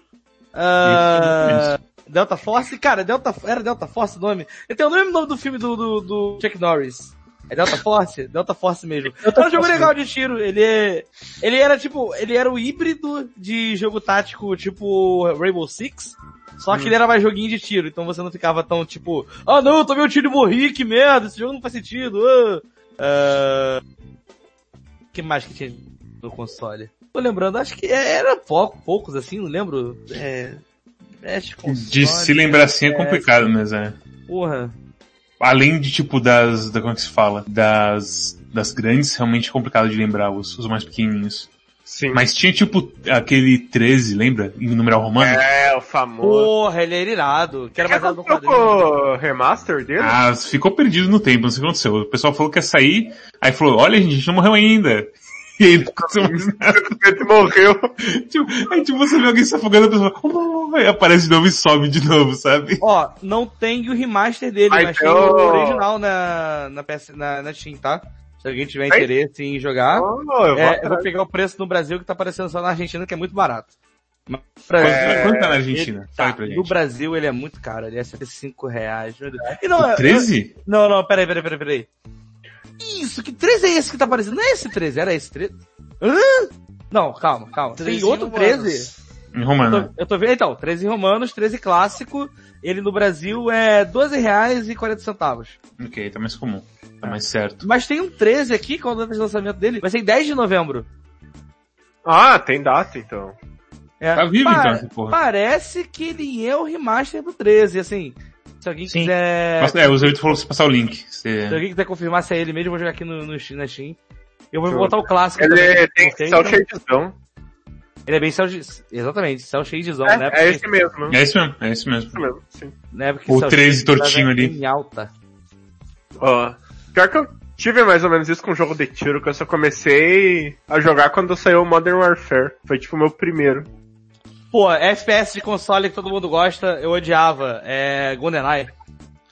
ah, Delta Force, cara, Delta, era Delta Force o nome? Eu tenho o mesmo nome do filme do, do, do Chuck Norris. É Delta Force? Delta Force mesmo. Delta Era um jogo Force legal de tiro. Ele é, ele era tipo, ele era o híbrido de jogo tático tipo Rainbow Six. Só que ele era mais joguinho de tiro, então você não ficava tão tipo, ah não, eu tomei um tiro e morri, que merda, esse jogo não faz sentido. Ah. Ah, que mais que tinha no console? Tô lembrando, acho que era pouco, poucos assim, não lembro. É, console, De se lembrar assim é é, complicado, mas é. Porra. Além de tipo das, da, como é que se fala? Das, das grandes, realmente é complicado de lembrar os, os mais pequenininhos. Sim. Mas tinha tipo aquele 13, lembra? Em numeral romano? É, o famoso. Porra, ele era irado. Que era baseado no quadrinho. o remaster dele? Ah, ficou perdido no tempo, não sei o que aconteceu. O pessoal falou que ia sair, aí falou, olha gente, a gente não morreu ainda. E aí não aconteceu mais nada. Morreu. tipo, aí tipo, você vê alguém se afogando, a pessoa, oh, aí aparece de novo e sobe de novo, sabe? Ó, não tem o remaster dele, Ai, mas tem o original na, na, PS, na, na Steam, tá? Se alguém tiver Ai. interesse em jogar. Oh, eu vou É, eu vou pegar o preço no Brasil que tá aparecendo só na Argentina, que é muito barato. Mas pra- Quanto, quanto tá na Argentina? ele- Fala tá, pra no. Brasil ele é muito caro, ele é 75 reais. E não, O 13? eu- não, não, peraí, peraí, peraí, peraí. Isso, que 13 é esse que tá aparecendo? Não é esse 13, era esse 13? Hã? Não, calma, calma. Tem 13 outro humanos. 13? Em Eu romano. tô, eu tô vendo, então, 13 romanos, 13 clássico, ele no Brasil é 12 reais e 40 centavos. Ok, tá mais comum. Tá mais certo. Mas tem um 13 aqui, qual é o data de lançamento dele? Vai ser em 10 de novembro. Ah, tem data então. É, Tá vivo pa- então, porra. Parece que ele é o remaster do 13, assim. Se alguém Sim. quiser... Mas, É, o Zerito falou pra você passar o link. Você... Se alguém quiser confirmar se é ele mesmo, eu vou jogar aqui no, no, Steam- na Steam. Eu vou Show. botar o clássico Ele também. tem ok? cel Então. Ele é bem cel Exatamente, cel shadezão, É, né? é Porque- esse mesmo. É É isso mesmo, é isso mesmo. esse mesmo, sim. né? Porque O cel 13 shading tortinho é ali. Em alta. Ó, pior que eu tive mais ou menos isso com um jogo de tiro, que eu só comecei a jogar quando saiu o Modern Warfare. Foi tipo o meu primeiro. Pô, FPS de console que todo mundo gosta, eu odiava. É GoldenEye.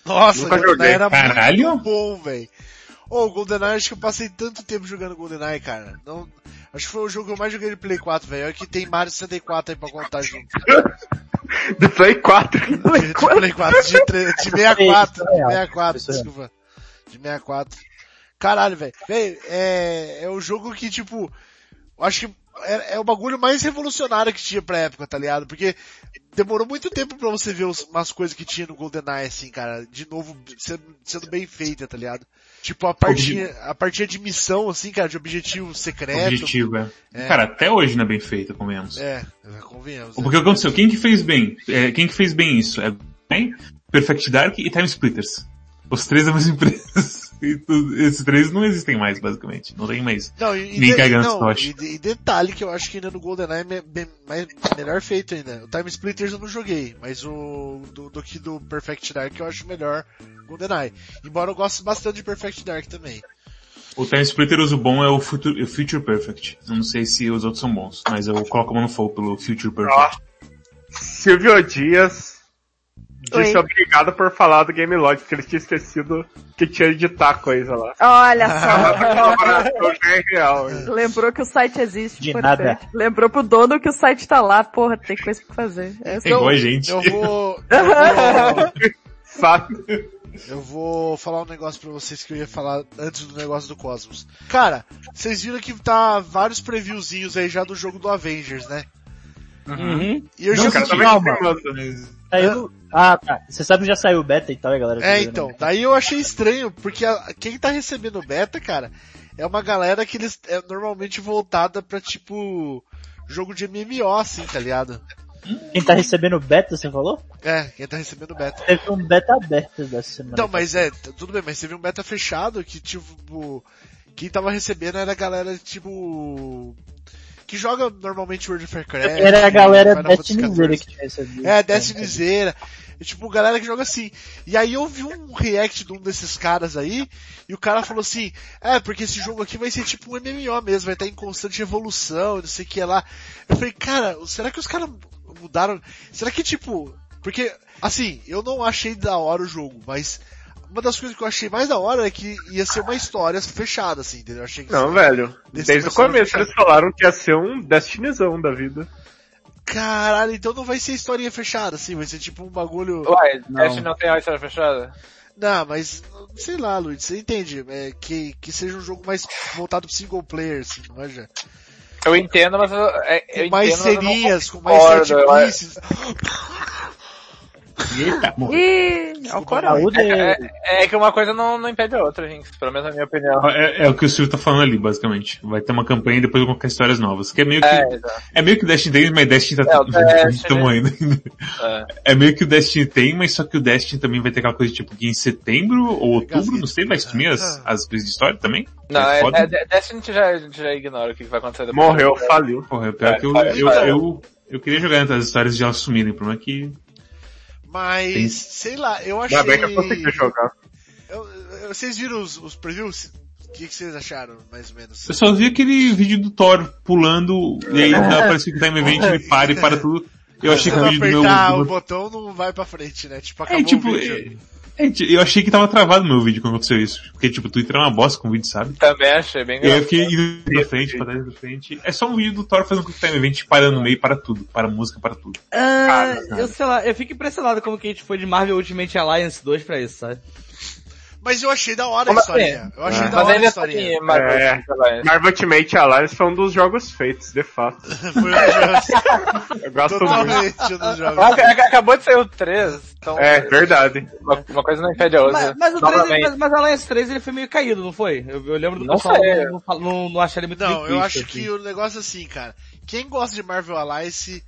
Nossa, Nunca GoldenEye joguei. era Caralho. muito bom, velho. Ô, o GoldenEye, acho que eu passei tanto tempo jogando GoldenEye, cara. Não, acho que foi o jogo que eu mais joguei de Play 4, velho. É que tem Mario 64 aí pra contar junto. De Play 4. De, de Play 4, de, tre- de 64, de 64, Isso é. desculpa. De 64. Caralho, velho. Velho, é, é o jogo que, tipo, acho que é, é o bagulho mais revolucionário que tinha pra época, tá ligado? Porque demorou muito tempo pra você ver os- umas coisas que tinha no GoldenEye, assim, cara. De novo, sendo, sendo bem feita, tá ligado? Tipo, a partinha, a partinha de missão, assim, cara, de objetivo secreto. Objetivo, é. É. Cara, até hoje não é bem feito, convenhamos. É, convenhamos. Porque o que aconteceu? Quem que fez bem? É, quem que fez bem isso? É bem, Perfect Dark e Time Splitters. Os três da mesma empresa. Esses três não existem mais, basicamente. Não tem mais. Não, e, e, Nem de- cagando não, e, e detalhe que eu acho que ainda no GoldenEye é bem- mais, melhor feito ainda. O Time Splitters eu não joguei, mas o do, do que do Perfect Dark eu acho melhor GoldenEye. Embora eu goste bastante de Perfect Dark também. O Time Splitters, o bom é o Future, o Future Perfect. Eu não sei se os outros são bons, mas eu coloco a mão no fogo pelo Future Perfect. Silvio Dias disse Oi. obrigado por falar do Game Log, porque ele tinha esquecido que tinha editar coisa lá. Olha só. É real. Lembrou que o site existe. De importante. nada. Lembrou pro dono que o site tá lá. Porra, tem coisa pra fazer. É só- igual a gente. Eu vou, eu vou, Sabe? eu vou falar um negócio pra vocês que eu ia falar antes do negócio do Cosmos. Cara, vocês viram que tá vários previewzinhos aí já do jogo do Avengers, né? Uhum. E eu Não, já O cara Calma. Saiu... Ah, tá. Você sabe que já saiu o beta e tal, e a galera? É, então, daí eu achei estranho, porque a- quem tá recebendo beta, cara, é uma galera que eles é normalmente voltada pra tipo jogo de MMO, assim, tá ligado? Quem tá recebendo beta, você falou? É, quem tá recebendo beta. Teve um beta aberto dessa semana. Então, mas é, tudo bem, mas teve um beta fechado que tipo, quem tava recebendo era a galera tipo que joga normalmente World of Warcraft. Era a galera Destinizeira que tinha recebido. É, Destinizeira. E, tipo, galera que joga assim. E aí eu vi um react de um desses caras aí, e o cara falou assim, é, porque esse jogo aqui vai ser tipo um MMO mesmo, vai estar em constante evolução, não sei o que lá. Eu falei, cara, será que os caras mudaram? Será que tipo, porque, assim, eu não achei da hora o jogo, mas uma das coisas que eu achei mais da hora é que ia ser uma história fechada, assim, entendeu? Eu achei que Não, velho. Desde o começo fechar. eles falaram que ia ser um Destinizão da vida. Caralho, então não vai ser historinha fechada, assim, vai ser tipo um bagulho. Não. Destiny não tem a história fechada? Não, mas sei lá, Luiz, você entende? É, que, que seja um jogo mais voltado pro single player, assim, não é já? Eu entendo, mas eu, é, eu Com mais entendo, mas eu não ceninhas, com mais set pieces. Eita, morreu. Ih, é o corão. Saúde É, é que uma coisa não, não impede a outra, gente. Pelo menos na minha opinião. É, é o que o Silvio tá falando ali, basicamente. Vai ter uma campanha e depois vão colocar histórias novas. Que é meio que, É, é, meio que o Destiny tem, mas Destiny tá, É, o a gente tá Destiny- morrendo ainda. É. É meio que o Destiny tem, mas só que o Destiny também vai ter aquela coisa tipo que em setembro ou outubro, não sei, vai sumir as, as coisas de história também. Não, É é, é, Destiny a gente já, a gente já ignora o que vai acontecer depois. Morreu, faliu. Porra, é pior É, que eu, eu, eu, eu queria jogar entre as histórias de elas sumirem, o problema é que Mas, Tem- sei lá, eu achei... Ainda bem que eu consegui jogar. Eu- eu- vocês viram os, os previews? O que, que vocês acharam, mais ou menos? eu só vi aquele vídeo do Thor pulando e aí dá, parece que tá em evento, ele para e para tudo. Eu achei que o vídeo do meu, apertar o botão, não vai pra frente, né? Tipo, acabou É, tipo, o vídeo. é, é, eu achei que tava travado o meu vídeo quando aconteceu isso. Porque, tipo, o Twitter é uma bosta com vídeo, sabe? Também achei bem E aí eu fiquei indo pra frente, pra trás, pra frente. É só um vídeo do Thor fazendo quick time event, parando no meio, para tudo. Para a música, para tudo. Ah, eu sei lá, eu fico impressionado como que a gente foi de Marvel Ultimate Alliance 2 pra isso, sabe? Mas eu achei da hora a Como assim? historinha. Eu achei É. da Mas hora a historinha. aqui, Marvel É. Alliance. Marvel Ultimate Alliance foi um dos jogos feitos, de fato. Foi um jogo Eu gosto muito. totalmente um dos jogos. Ac- Acabou de sair o 3, então É, verdade. uma, uma coisa não impede a outra. Mas, mas o 3, Novamente. mas, mas Alliance 3 ele foi meio caído, não foi? Eu, eu lembro do Não pessoal sei. não, não, não, achar ele muito Não, eu acho que assim. o negócio é assim, cara. Quem gosta de Marvel Alliance,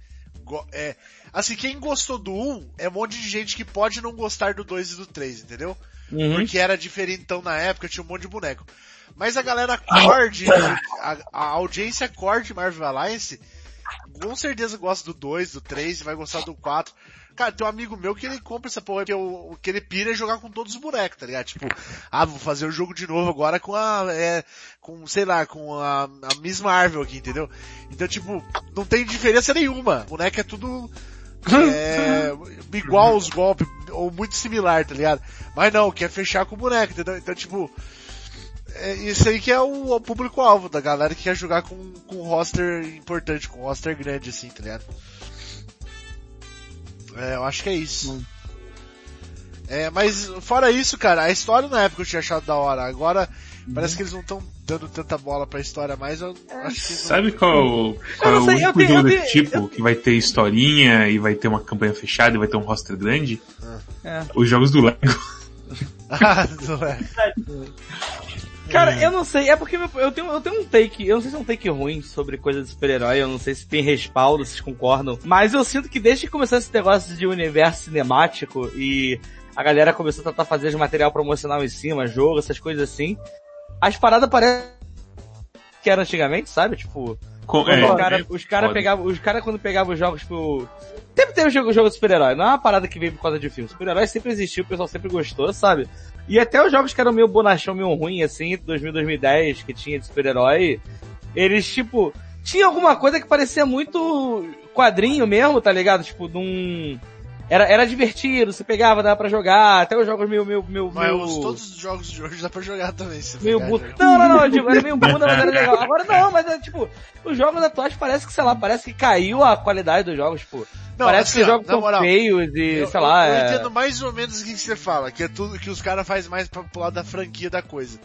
é, assim, quem gostou do 1 é um monte de gente que pode não gostar do 2 e do 3, entendeu? Uhum. Porque era diferentão na época, tinha um monte de boneco. Mas a galera core, de- a, a audiência core de Marvel Alliance, com certeza gosta do 2, do 3 e vai gostar do 4. Cara, tem um amigo meu que ele compra essa porra, que o que ele pira é jogar com todos os bonecos, tá ligado? Tipo, ah, vou fazer o jogo de novo agora com a, é, com, sei lá, com a, a Miss Marvel aqui, entendeu? Então, tipo, não tem diferença nenhuma. O boneco é tudo, é, igual os golpes, ou muito similar, tá ligado? Mas não, quer fechar com o boneco, entendeu? Então, tipo, é isso aí que é o, o público-alvo da galera que quer jogar com, com um roster importante, com um roster grande, assim, tá ligado? É, eu acho que é isso. É, mas fora isso, cara, a história na época eu tinha achado da hora. Agora, parece que eles não estão dando tanta bola pra história mais, eu acho que não... Sabe qual, qual é o sei, eu único jogo eu desse tenho- tipo que vai ter historinha e vai ter uma campanha fechada e vai ter um roster grande? É. Os jogos do Lego. Ah, não é. Cara, eu não sei, é porque eu tenho, eu tenho um take, eu não sei se é um take ruim sobre coisa de super-herói, eu não sei se tem respaldo, se vocês concordam, mas eu sinto que desde que começou esse negócio de universo cinemático e a galera começou a tentar fazer de material promocional em cima, jogo, essas coisas assim, as paradas parecem que era antigamente, sabe? Tipo, Com, é, os caras é cara foda. pegavam, os cara quando pegavam os jogos, tipo, sempre teve jogo, jogo de super-herói, não é uma parada que veio por causa de filme. Super-herói sempre existiu, o pessoal sempre gostou, sabe? E até os jogos que eram meio bonachão, meio ruim, assim, 2000, 2010, que tinha de super-herói, eles, tipo, tinha alguma coisa que parecia muito quadrinho mesmo, tá ligado? Tipo, num... Era, era divertido, você pegava, dava pra jogar, até os jogos meio, meio, meio, Mas meio... os, todos os jogos de hoje dá pra jogar também, se Meio bunda. jogar. Não, não, não, era meio bunda, mas era legal. Agora não, mas é tipo, os jogos atuais parece que, sei lá, parece que caiu a qualidade dos jogos, tipo. Não, parece assim, que os jogos são moral, feios e, Eu, sei lá, eu, eu é... entendo mais ou menos o que que você fala, que é tudo que os caras fazem mais pra, pro lado da franquia da coisa.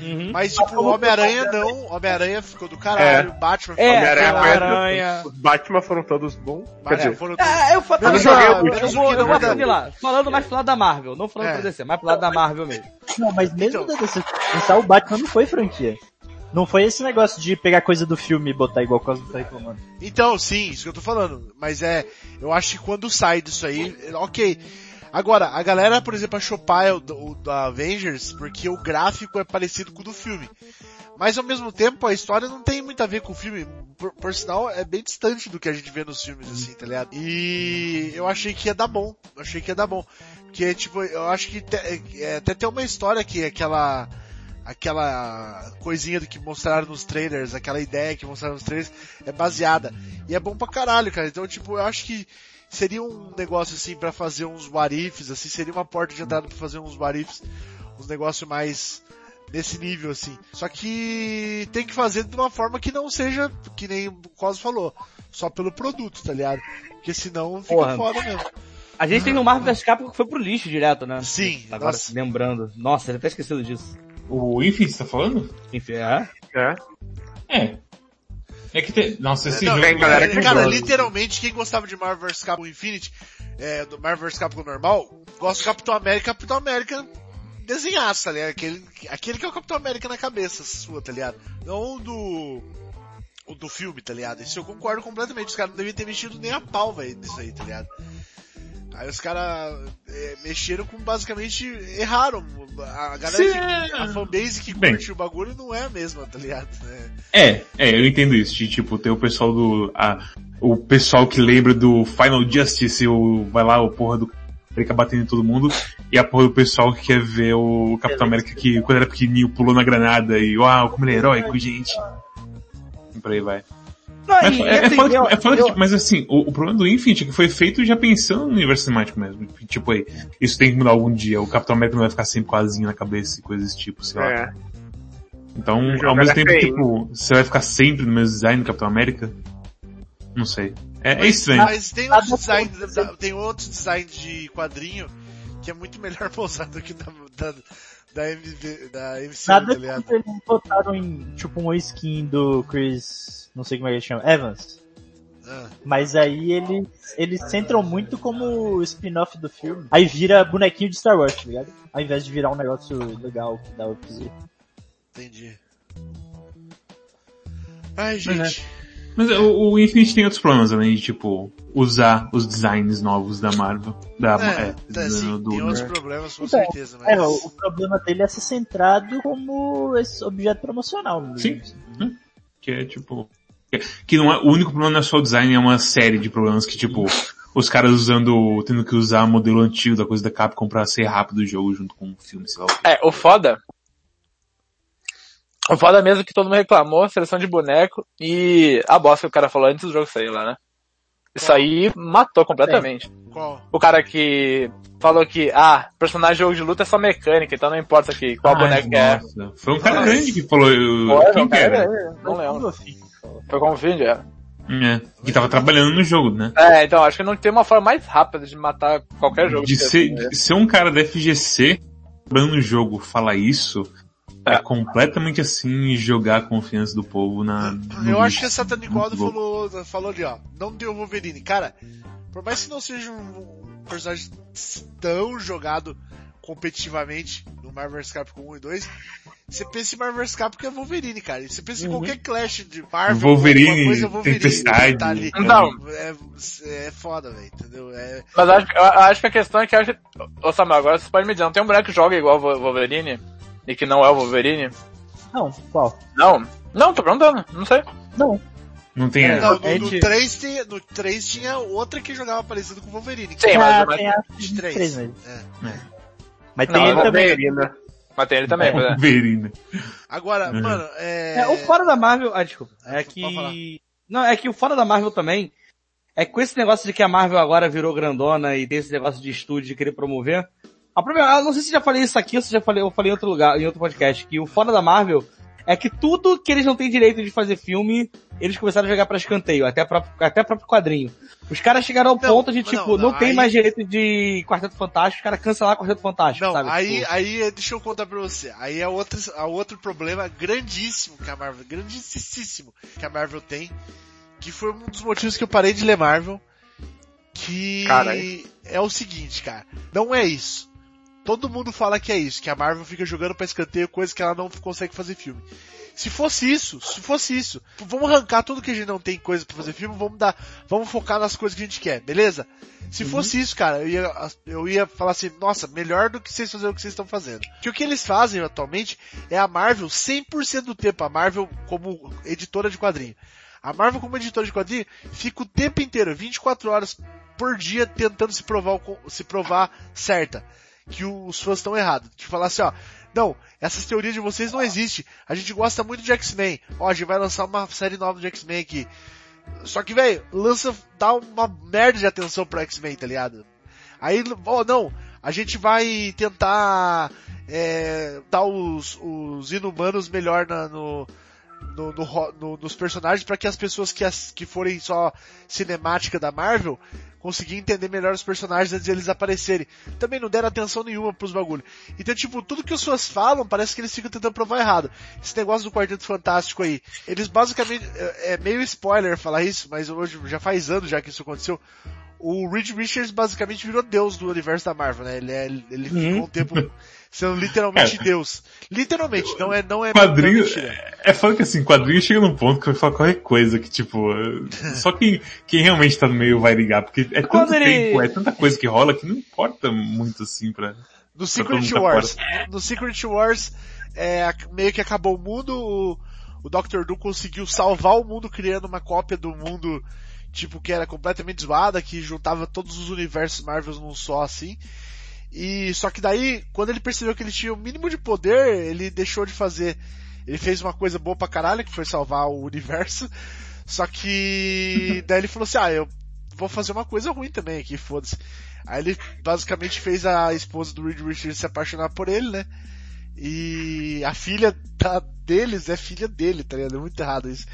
Uhum. Mas tipo, o Homem-Aranha não, Homem-Aranha ficou do caralho, Batman ficou É, do Homem-Aranha caralho, foi- Aranha. Os Batman foram todos bons. Quer Batman dizer, foram É, eu, falo, Eu não eu, eu, eu vou, eu vou assimilar. Falando mais pro lado da Marvel, não falando É. pro DC, mais pro lado da Marvel mesmo. Não, mas mesmo Então. da DC pensar, o Batman não foi franquia. Não foi esse negócio de pegar coisa do filme e botar igual o Cosmo tá reclamando. Então, sim, isso que eu tô falando. Mas é, eu acho que quando sai disso aí, ok. Agora, a galera, por exemplo, achou pai o, o da Avengers porque o gráfico é parecido com o do filme. Mas ao mesmo tempo, a história não tem muito a ver com o filme. Por, por sinal, é bem distante do que a gente vê nos filmes, assim, tá ligado? E eu achei que ia dar bom. Eu achei que ia dar bom. Porque, tipo, eu acho que te- é, até tem uma história que aquela aquela coisinha do que mostraram nos trailers, aquela ideia que mostraram nos trailers, é baseada. E é bom pra caralho, cara. Então, tipo, eu acho que seria um negócio assim pra fazer uns what ifs, assim, seria uma porta de entrada pra fazer uns what ifs, uns negócios mais nesse nível, assim. Só que tem que fazer de uma forma que não seja, que nem o Cosmo falou, só pelo produto, tá ligado? Porque senão fica Porra. foda mesmo. A gente tem no Marvel vs Capcom que foi pro lixo direto, né? Sim, Agora, nossa. lembrando. Nossa, eu até esquecido disso. O Infinite, você tá falando? Enfim, é. é. É. É que tem... Nossa, esse Não, jogo... tem galera que cara, joga. literalmente, quem gostava de Marvel vs Capcom Infinity, é, do Marvel vs Capcom normal, gosta do Capitão América, Capitão América desenhaço, tá ligado? Aquele, aquele que é o Capitão América na cabeça sua, tá ligado? Não do, do filme, tá ligado? Isso eu concordo completamente, os caras não deviam ter mexido nem a pau, velho, nisso aí, tá ligado? Aí os caras é, mexeram com basicamente erraram. A galera Sim, que, a fanbase que Bem. curte o bagulho não é a mesma, tá ligado? É. É, é, eu entendo isso. De, tipo, tem o pessoal do... A, o pessoal que lembra do Final Justice, o, vai lá, o porra do América batendo em todo mundo, e a porra do pessoal que quer ver o Capitão América que quando era pequenininho pulou na granada e uau, como ele é heróico, gente. E por aí vai. Não, Mas e, é, é assim, foda, eu- que- é foda que, eu- mas assim, o, o problema do Infinite é que foi feito já pensando no universo cinemático mesmo. Tipo, aí, isso tem que mudar algum dia. O Capitão América não vai ficar sempre asinha na cabeça e coisas desse tipo, sei lá. É. Então, ao mesmo tempo, feio. tipo, você vai ficar sempre no mesmo design do Capitão América? Não sei. É, é estranho. Mas tem outros designs, tem outros designs de quadrinho que é muito melhar pousar do que da, da, da, MV, da MCU, Nada tá ligado? contra eles botaram em, tipo, uma skin do Chris, não sei como é que ele chama, Evans. Ah, Mas aí eles, eles centram muito como spin-off do filme. Aí vira bonequinho de Star Wars, tá ligado? Ao invés de virar um negócio legal que dá o que entendi. Ai, gente. Mas o, o Infinite tem outros problemas além de, tipo, usar os designs novos da Marvel. Da, É, é, tá, do- sim, do- tem outros problemas, com Então, certeza, mas... É, o, problema dele é ser centrado como esse objeto promocional. né? Sim. Que é tipo. que- não é, o único problema não é só o design, é uma série de problemas que, tipo, os caras usando, tendo que usar modelo antigo da coisa da Capcom pra ser rápido o jogo junto com o filme, sei lá. É, o foda. O foda mesmo que todo mundo reclamou, seleção de boneco e a bosta que o cara falou antes do jogo sair lá, né? Isso aí matou completamente. Qual? O cara que falou que, ah, personagem de jogo de luta é só mecânica, então não importa que, qual Ai, boneco é. nossa. Foi um cara grande que falou, eu- Foi, quem não, que era? cara, não lembro. Foi com o Vind, é. É, que tava trabalhando no jogo, né? É, então acho que não tem uma forma mais rápida de matar qualquer jogo. De ser, assim, de ser um cara da FGC trabalhando no jogo falar isso é, É. completamente assim jogar a confiança do povo na. Eu acho lixo. que a louco. falou, falou ali, ó. Não deu Wolverine. Cara, por mais que não seja um personagem tão jogado competitivamente no Marvel vs Capcom 1 e 2, você pensa em Marvel vs Capcom é Wolverine, cara. Você pensa em qualquer Clash de Marvel, Wolverine, coisa, é Wolverine. Tempestade. Tá ali. Não. É, é foda, velho, entendeu? É, Mas acho, acho que a questão é que acho, ô Samuel, agora você pode me dizer, não tem um boneco que joga igual Wolverine? E que não é o Wolverine? Não, qual? Não. Não, tô perguntando, não sei. Não. Não tem É, não, no, no, gente- 3 tinha, no 3 tinha outra que jogava parecido com o Wolverine. Sim, Ah, mas, tem mas, a de três, 3. mesmo. É. Mas Não, tem ele mas também. Wolverine. mas tem ele também, pois é. Wolverine. Agora, Uhum. mano, é... É, o fora da Marvel, ah, desculpa. É que, não, é que o fora da Marvel também, é que com esse negócio de que a Marvel agora virou grandona e desse negócio de estúdio de querer promover, a primeira, eu não sei se já falei isso aqui ou se já falei, eu falei em outro lugar, em outro podcast, que o fora da Marvel é que tudo que eles não têm direito de fazer filme, eles começaram a jogar pra escanteio, até próprio, até próprio quadrinho. Os caras chegaram ao Não, ponto de não, tipo, não, não, tem aí- mais direito de Quarteto Fantástico, os caras cancelaram Quarteto Fantástico, Não, sabe? aí, Tipo, aí, deixa eu contar pra você. Aí é outro, é outro problema grandíssimo que a Marvel, grandíssimo que a Marvel tem, que foi um dos motivos que eu parei de ler Marvel, que é o seguinte, cara, não é isso. Todo mundo fala que é isso, que a Marvel fica jogando pra escanteio coisa que ela não consegue fazer filme. Se fosse isso, se fosse isso, vamos arrancar tudo que a gente não tem coisa pra fazer filme, vamos dar, vamos focar nas coisas que a gente quer, beleza? Se fosse isso, cara, eu ia, eu ia falar assim, nossa, melhor do que vocês fazerem o que vocês estão fazendo. Que o que eles fazem atualmente é a Marvel 100% do tempo, a Marvel como editora de quadrinho. A Marvel como editora de quadrinho fica o tempo inteiro, 24 horas por dia tentando se provar, se provar certa. Que os fãs estão errados. De falar assim, ó, não, essas teorias de vocês não existem. A gente gosta muito de X-Men. Ó, a gente vai lançar uma série nova de X-Men aqui. Só que, velho, lança, dá uma merda de atenção pro X-Men, tá ligado? Aí, ó, não, a gente vai tentar é, dar os, os inumanos melhor na- no, no, no no- nos personagens para que as pessoas que, as, que forem só cinemática da Marvel conseguir entender melhor os personagens antes de eles aparecerem. Também não deram atenção nenhuma pros bagulho. Então, tipo, tudo que os fãs falam, parece que eles ficam tentando provar errado. Esse negócio do Quarteto Fantástico aí, eles basicamente, é, é meio spoiler falar isso, mas hoje já faz anos já que isso aconteceu. O Reed Richards basicamente virou Deus do universo da Marvel, né? Ele, é, ele ficou um tempo sendo literalmente Deus. Literalmente, não é, não é, não é Quadrinho, mentira. é, é foda que assim, quadrinho chega num ponto que eu falo qualquer coisa que tipo, só quem, quem realmente tá no meio vai ligar, porque é Quando tanto ele- tempo, é tanta coisa que rola que não importa muito assim pra... No Secret tá Wars. No Secret Wars, é, meio que acabou o mundo, o, o Doctor Doom conseguiu salvar o mundo criando uma cópia do mundo, tipo, que era completamente zoada, que juntava todos os universos Marvel num só, assim. E, só que daí, quando ele percebeu que ele tinha o mínimo de poder, ele deixou de fazer, ele fez uma coisa boa pra caralho, que foi salvar o universo, só que, daí ele falou assim, ah, eu vou fazer uma coisa ruim também aqui, foda-se. Aí ele basicamente fez a esposa do Reed Richards se apaixonar por ele, né? E a filha da, deles é filha dele, tá ligado? É muito errado isso.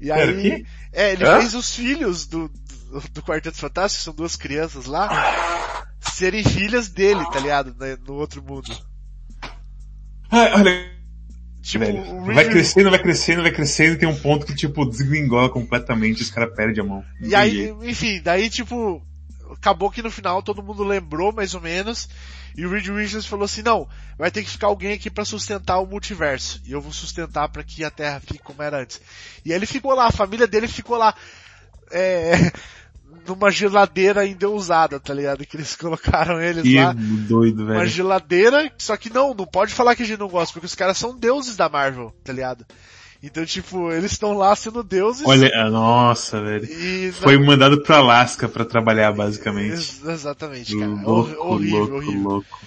E aí, é, ele Hã? fez os filhos do, do, do Quarteto Fantástico, são duas crianças lá, serem filhas dele, tá ligado? né, No outro mundo. Ah, olha, Tipo, velho, o vai Reed- crescendo, vai crescendo, vai crescendo, e tem um ponto que, tipo, desgringola completamente, os caras perdem a mão. Não E aí, jeito. enfim, daí tipo, acabou que no final todo mundo lembrou mais ou menos, e o Reed Richards falou assim, não, vai ter que ficar alguém aqui pra sustentar o multiverso, e eu vou sustentar pra que a Terra fique como era antes. E aí ele ficou lá, a família dele ficou lá, é, numa geladeira endeusada, tá ligado? Que eles colocaram eles Que lá. doido, Uma velho. geladeira, só que não, não pode falar que a gente não gosta, porque os caras são deuses da Marvel, tá ligado? Então, tipo, eles estão lá sendo deuses. Olha, ah, nossa, velho. e Foi mandado pra Alaska pra trabalhar, basicamente. Ex- Exatamente, cara. Louco, Hor- horrível, louco, horrível. louco.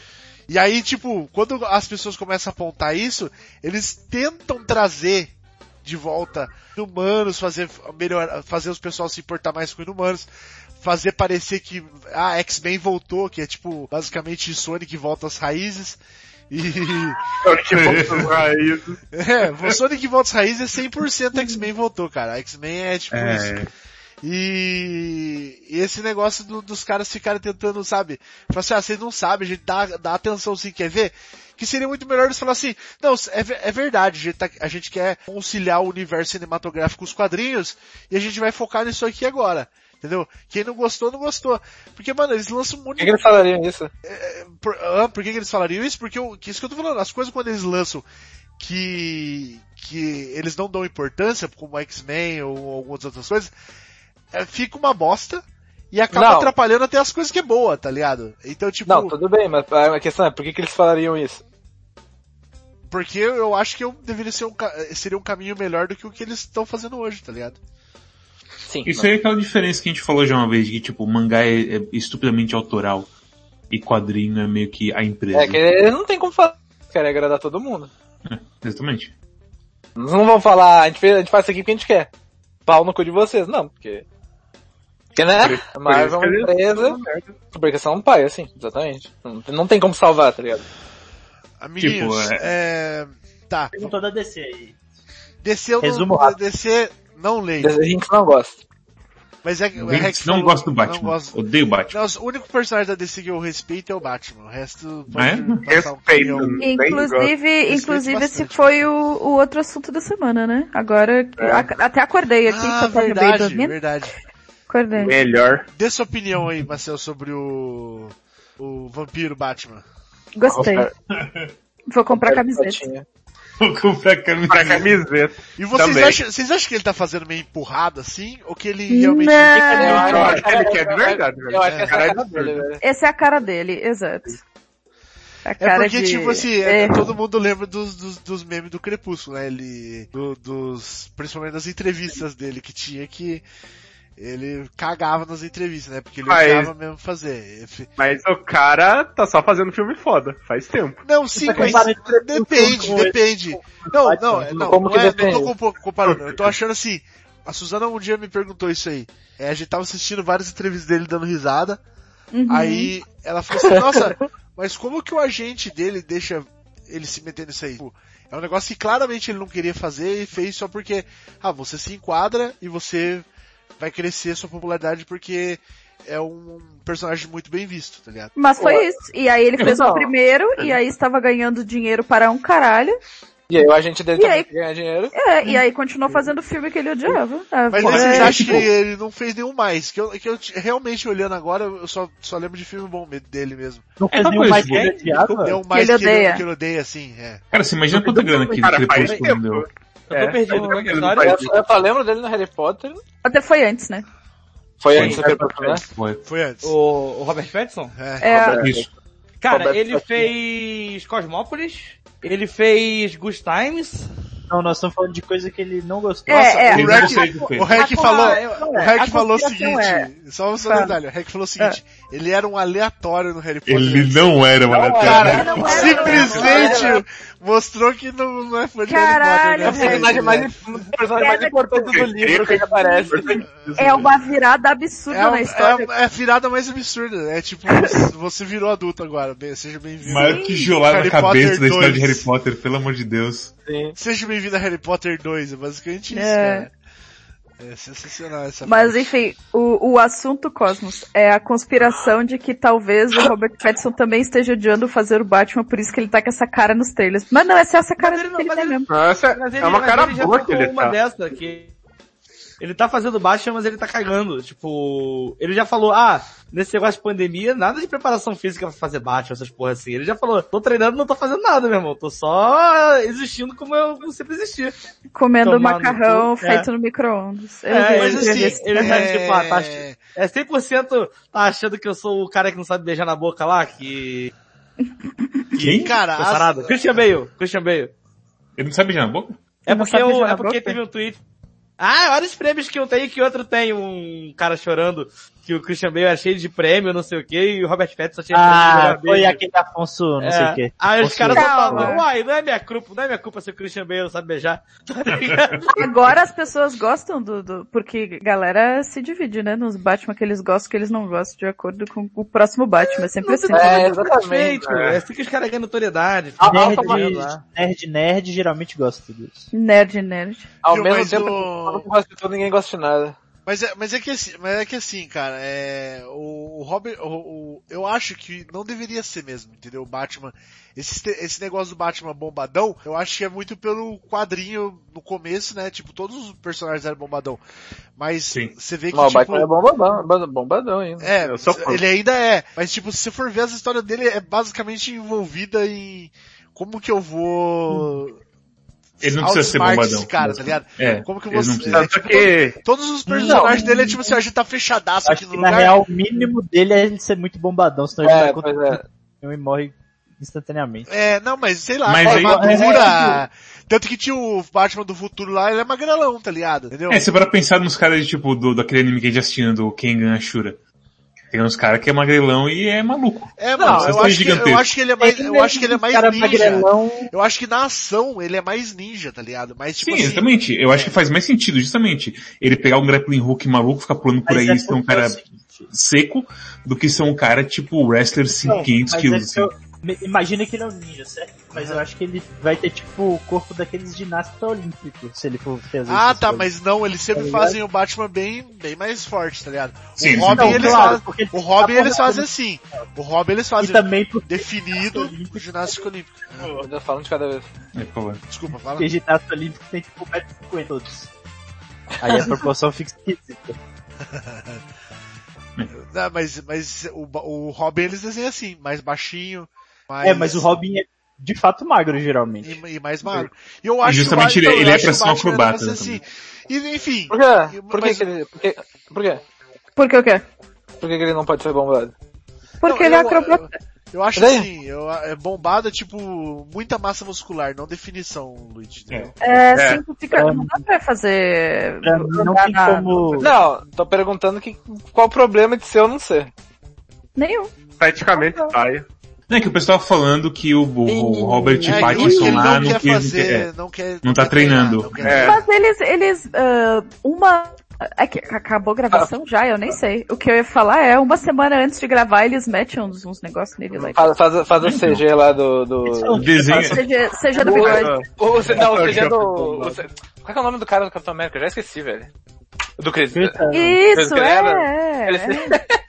E aí, tipo, quando as pessoas começam a apontar isso, eles tentam trazer de volta humanos, fazer melhor, fazer os pessoal se importar mais com inumanos, fazer parecer que a X-Men voltou, que é tipo basicamente Sonic volta às raízes. E Que volta raízes. é, o Sonic volta às raízes é 100% X-Men voltou, cara. X-Men é tipo isso. É, E, e esse negócio do- dos caras ficarem tentando, sabe? Falar assim, ah, vocês não sabem, a gente dá, dá atenção sim, quer ver? Que seria muito melhor eles falar assim, não, é, é verdade, a gente, tá- a gente quer conciliar o universo cinematográfico com os quadrinhos, e a gente vai focar nisso aqui agora. Entendeu? Quem não gostou, não gostou. Porque, mano, eles lançam monte Por que, que eles falariam isso? por, ah, por que, que eles falariam isso? Porque eu, que isso que eu tô falando, as coisas quando eles lançam que, que eles não dão importância, como X-Men ou algumas outras coisas, é, fica uma bosta e acaba Não. atrapalhando até as coisas que é boa, tá ligado? Então, tipo, Não, tudo bem, mas a questão é, por que, que eles falariam isso? porque eu acho que eu deveria ser um, ca- seria um caminho melhor do que o que eles estão fazendo hoje, tá ligado? Sim. Isso aí é aquela diferença que a gente falou já uma vez, que tipo, mangá é, é estupidamente autoral. E quadrinho é meio que a empresa. É que eles não tem como falar. Querem agradar todo mundo. Exatamente. Eles não vão falar, a gente, fez, a gente faz isso aqui porque a gente quer. Pau no cu de vocês. Não, porque... Porque, né? A Marvel é uma empresa... Porque são um pai, assim, exatamente. Não, não tem como salvar, tá ligado? Amiguinhos, Tipo, é... Tá, Perguntou da DC aí. desceu Resumo no rápido. DC, não leio. A gente não gosta. Mas é que o Rex não gosto do Batman. Não gosto, Odeio o Batman. Não, o único personagem da DC que eu respeito é o Batman. O resto é? um Respeito. gosto. Inclusive, inclusive esse bastante. foi o, o outro assunto da semana, né? Agora, a- até acordei aqui, Ah, eu verdade, verdade. Melhor. Dê sua opinião aí, Marcel, sobre o, o vampiro Batman. Gostei. Vou comprar camiseta. Vou comprar camisa. Pra camiseta. E vocês acham, vocês acham que ele tá fazendo meio empurrado assim? Ou que ele realmente... Não. Eu acho, que ele quer de verdade, velho. Eu acho que essa é a Cara, cara dele, velho. Essa é a cara dele, exato. A É porque, de... tipo assim, é, é. todo mundo lembra dos, dos, dos memes do Crepúsculo, né? Ele, do- dos, principalmente das entrevistas dele que tinha que ele cagava nas entrevistas, né? Porque ele Mas- odiava mesmo fazer. Mas o cara tá só fazendo filme foda. Faz tempo. Não, sim, tá mas depende, depende. Não, não, não, Como não, é, não tô comparando. Eu tô achando assim, a Suzana um dia me perguntou isso aí. É, a gente tava assistindo várias entrevistas dele dando risada. Uhum. Aí ela falou assim, nossa, mas como que o agente dele deixa ele se meter nisso aí? Tipo, É um negócio que claramente ele não queria fazer e fez só porque, ah, você se enquadra e você vai crescer sua popularidade porque é um personagem muito bem visto, tá ligado? Mas foi isso. E aí ele fez o primeiro, e aí estava ganhando dinheiro para um caralho. E aí o agente dele E também aí? ganha dinheiro. É, e aí continuou fazendo o filme que ele odiava. Ah, Mas aí vocês é, acham tipo, que ele não fez nenhum mais? Que eu, que eu realmente olhando agora, eu só, só lembro de filme bom dele mesmo. Não É fez nenhum coisa, mais que ele odiava? Mais que, ele, odeia. que ele odeia, assim, é. Cara, você imagina quanta grana que ele Crepúsculo tempo. deu. Eu É, tô perdido ele história. não Eu, eu só lembro dele no Harry Potter. Até foi antes, né? Foi Foi. antes Crepúsculo, né? Foi. Foi antes. O, o Robert Pattinson? É. É, Isso. Cara, Robert ele Pattinson. fez Cosmópolis, ele fez Good Times. Não, nós estamos falando de coisa que ele não gostou. É, Nossa, é. o Rec, o Rec Ah, falou, o é, Rec a falou o seguinte, só um detalhe, o Rec falou o seguinte, ele era um aleatório no Harry Potter. Ele não era uma Cara, Não era, simplesmente não era. mostrou que não, não é fã de Caralho, É o Harry Potter. personagem né? mais, um dos personagens mais importantes do livro que ele aparece. É uma virada absurda É, na história. é, é a virada mais absurda, é tipo, você- virou adulto agora, bem, seja bem-vindo. Maior tijolada na Harry cabeça Potter da história 2. de Harry Potter, pelo amor de Deus. Sim. Seja bem-vindo a Harry Potter 2, é basicamente isso, É. cara. É sensacional essa Mas parte. enfim, o, o assunto Cosmos é a conspiração de que talvez o Robert Pattinson também esteja odiando fazer o Batman, por isso que ele tá com essa cara nos trailers. Mas não, essa é essa cara Mas ele não- mas tem ele- mesmo. Nossa, Mas ele, é uma mas cara boa que ele uma tá. dessa, que ele tá fazendo Batman, mas ele tá cagando. Tipo, ele já falou, ah, nesse negócio de pandemia, nada de preparação física pra fazer Batman, essas porra assim. Ele já falou, tô treinando, não tô fazendo nada, meu irmão. Tô só existindo como eu como sempre existi. Comendo Tomar no macarrão cu, é. feito no micro-ondas. Eu É, Mas a assim, ele já, é... tipo, ah, tá É 100% tá achando que eu sou o cara que não sabe beijar na boca lá, que... Quem? Cara. Christian Bale, Christian Bale. Ele não sabe beijar na boca? É Não porque, eu, é porque boca? teve um tweet. Ah, olha os prêmios que um tem que outro tem. Um cara chorando que o Christian Bale era cheio de prêmio, não sei o que, e o Robert Pattinson tinha de Ah, foi beijo. aquele Afonso, não sei o quê. Aí os caras falam, uai, não é minha culpa, não é minha culpa se o Christian Bale não sabe beijar. Tá? Agora as pessoas gostam do, do, porque a galera se divide, né, nos Batman que eles gostam, que eles não gostam, de acordo com o próximo Batman. É sempre assim. É, exatamente. É assim que os caras ganham notoriedade. Nerd, nerd, nerd geralmente gosta disso. Nerd, nerd. Ao mesmo tempo, o- quando gosta de tudo, ninguém gosta de nada. Mas é, mas é que assim, mas é que assim, cara, é, o, o Robert, o, o- eu acho que não deveria ser mesmo, entendeu? O Batman, esse, esse negócio do Batman bombadão, eu acho que é muito pelo quadrinho no começo, né? Tipo, todos os personagens eram bombadão. Mas Sim. você vê que, Mas o tipo, Batman é bombadão, bombadão ainda. é, ele ainda é. Mas tipo, se você for ver as histórias dele, é basicamente envolvida em como que eu vou Ele não precisa ser bombadão. esse cara, tá ligado? É, Como que ele não você, precisa. é, tipo, que todos os personagens dele é tipo assim, a gente tá fechadaço aqui no que na lugar. real o mínimo dele é ele ser muito bombadão, senão ele É, vai pois contra é. e morre instantaneamente. É, não, mas sei lá, Mas a aí- armadura. Tanto que tinha o Batman do futuro lá, ele é magrelão, tá ligado? Entendeu? É, você para pensar nos caras de, tipo, do, daquele anime que a gente assistindo, do Kengan Ashura. Tem uns caras que é magrelão e é maluco. É, Não, mano, eu são acho, que, eu gigantescos. acho que ele é mais, eu acho que ele é mais cara ninja. magrelão, Eu acho que na ação ele é mais ninja, tá ligado? Mas tipo Sim, assim, exatamente. Eu acho que faz mais sentido, justamente, ele pegar um grappling hook maluco, ficar pulando por aí é e ser um é cara seco, do que ser um cara tipo wrestler Não, 500 mas quilos, é que assim. Imagina que ele é um ninja, certo? Mas eu acho que ele vai ter tipo o corpo daqueles ginastas olímpicos, se ele for fazer Ah, tá, coisas. mas não, eles sempre Tá ligado? fazem o Batman bem, bem mais forte, tá ligado? Sim, o Robin Não, eles claro, fazem, o Robin eles fazem assim. O Robin eles E fazem também porque definido o ginástica olímpico. Eu falando de cada vez. É, por favor. Desculpa, fala. porque ginasta olímpico tem tipo 1,50m todos. Aí a proporção fica esquisita. Não, mas, mas o, o Robin eles desenham assim, mais baixinho, mais... É, mas o Robin é de fato magro geralmente. E, e mais magro. E eu acho justamente que o ele- ele é pra ser um acrobata, assim. E, enfim, Por quê? Por que Mas- que ele... Por quê? Por quê? Por que o quê? Por que ele não pode ser bombado? Porque Não, ele é eu- acrobata. eu acho Daí? assim, eu, é bombado é tipo muita massa muscular, não definição, Luigi. entendeu? É, É. simplifica, não dá pra fazer... Pra não tem na- como... Não, tô perguntando que, qual o problema de ser ou não ser. Nenhum. praticamente sai. Não, é que o pessoal tava falando que o, o- Robert É, Pattinson ele lá não não quer fazer, não quer, não quer, não tá quer treinar, treinando. não quer É. Mas eles, eles, ah, uma, é que acabou a gravação já, eu nem sei. O que eu ia falar é, uma semana antes de gravar, eles metem uns, uns negócios nele lá. Faz, faz, faz o CG lá do... do... Desenha, Seja, seja do bigode. O, o, C- não, o CG Eu do... Qual é o nome do cara do Capitão América? Eu já esqueci, velho. Do Chris. Isso, é, Ele... é.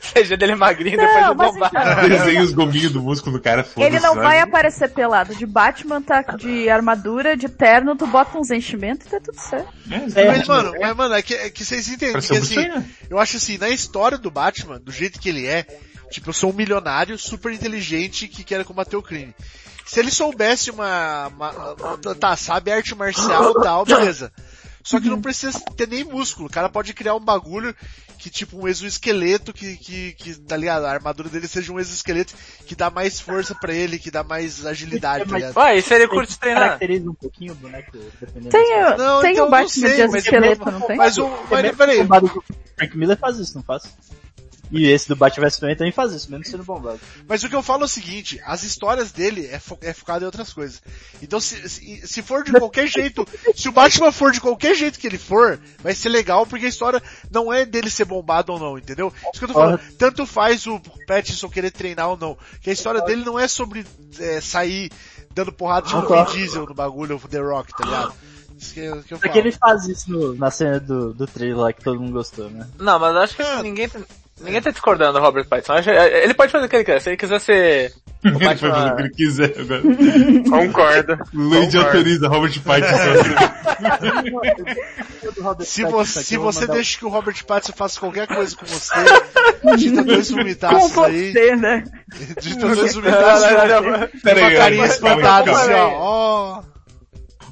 CG dele magrinho Não, depois de bombar. então- desenha os gominhos do músculo do cara, foda-se. Ele não sabe? vai aparecer pelado. De Batman, tá de armadura, de terno, tu bota uns enchimentos e tá tudo certo. É, É, Mas, mano, mas, mano, é que, é que vocês entendem que assim, Wayne. eu acho assim, na história do Batman, do jeito que ele é, tipo, eu sou um milionário super inteligente que quer combater o crime. Se ele soubesse uma, uma- tá, sabe arte marcial e tal, beleza. Só que não precisa ter nem músculo. O cara pode criar um bagulho que tipo um exoesqueleto que, que, que, tá ligado? A armadura dele seja um exoesqueleto que dá mais força pra ele, que dá mais agilidade, tá ligado? Ué, se ele curte treinar? Caracteriza um pouquinho o boneco, dependendo Tem, o- Não, tem então o Batman sei, de mas- esqueleto, não tem? Mas o, mas, situação. peraí, o Frank Miller faz isso, não faz? E esse do Batman vs Superman também faz isso, mesmo sendo bombado. Mas o que eu falo é o seguinte, as histórias dele é, fo é focado em outras coisas. Então se, se, se for de qualquer jeito, se o Batman for de qualquer jeito que ele for, vai ser legal porque a história não é dele ser bombado ou não, entendeu? Isso que eu tô falando. Tanto faz o Pattinson querer treinar ou não. Que a história dele não é sobre é, sair dando porrada tipo Vin. Diesel no bagulho, The Rock, tá ligado? Que, que eu Porque falo. ele faz isso no- na cena do, do trailer lá que todo mundo gostou, né? Não, mas acho que Ah. ninguém, ninguém tá discordando do Robert Pattinson. Ele pode fazer o que ele quiser. Se ele quiser ser o Ele vai fazer o que ele quiser agora. Concordo. Luigi autoriza Robert Pattinson. Se você, se você deixa que o Robert Pattinson faça qualquer coisa com você, digita dois Com vomitaços aí, você, né? digita dois vomitaços Não, não, aí, não, com Pera uma carinha espantada assim, ó.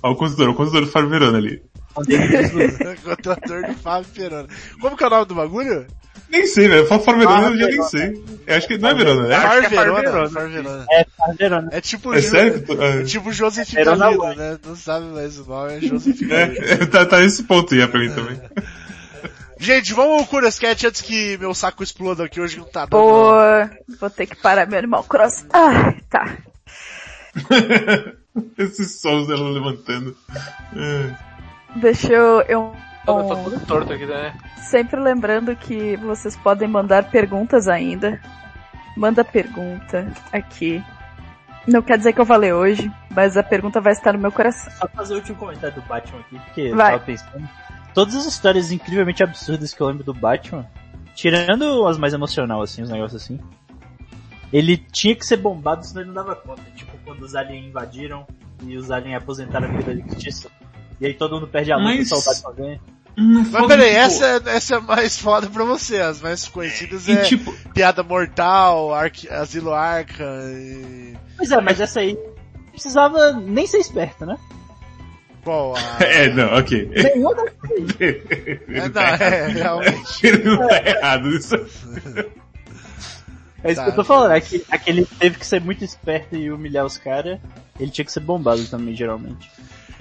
O consultor, o consultor do Verona ali. Contrator do Fábio Perona. Como que é o nome do bagulho? Nem sei, velho. Eu falo Fábio Verona, Ah, eu já nem Verona. sei. Eu acho que não é Verona, né? Far que é Far Verona. Verona. Far Verona. É, Verona. É tipo, É sério? ah, é tipo Joseph Verona Galindo, White. né? Não sabe mais o nome, é Joseph Galindo. É, tá, tá nesse ponto já pra mim também. Gente, vamos ao Curioscat antes que meu saco exploda aqui hoje não tá dando. Pô, vou ter que parar meu Animal Cross. Ai, tá. Esses sons dela levantando. É. Deixa eu... eu Eu tô todo torto aqui, né? sempre lembrando que vocês podem mandar perguntas ainda. Manda pergunta aqui. Não quer dizer que eu vou ler hoje, mas a pergunta vai estar no meu coração. Só fazer o último comentário do Batman aqui, porque eu Vai. tava pensando. Todas as histórias incrivelmente absurdas que eu lembro do Batman, tirando as mais emocional, assim, os negócios assim, ele tinha que ser bombado, senão ele não dava conta. Tipo, quando os aliens invadiram e os aliens aposentaram a vida de justiça. E aí todo mundo perde a luta, Mas- o Batman ganha. Hum, Mas peraí, tipo, essa, é- essa é mais foda pra você. As mais conhecidas E é tipo, Piada Mortal, Arque- Asilo Arca e... Pois é, mas essa aí não precisava nem ser esperto, né? Qual a... é, não, ok. Nenhuma das É, não, tá é, realmente. Ele não tá errado nisso. É isso que eu Tá. tô falando, é que aquele teve que ser muito esperto e humilhar os caras, ele tinha que ser bombado também, geralmente.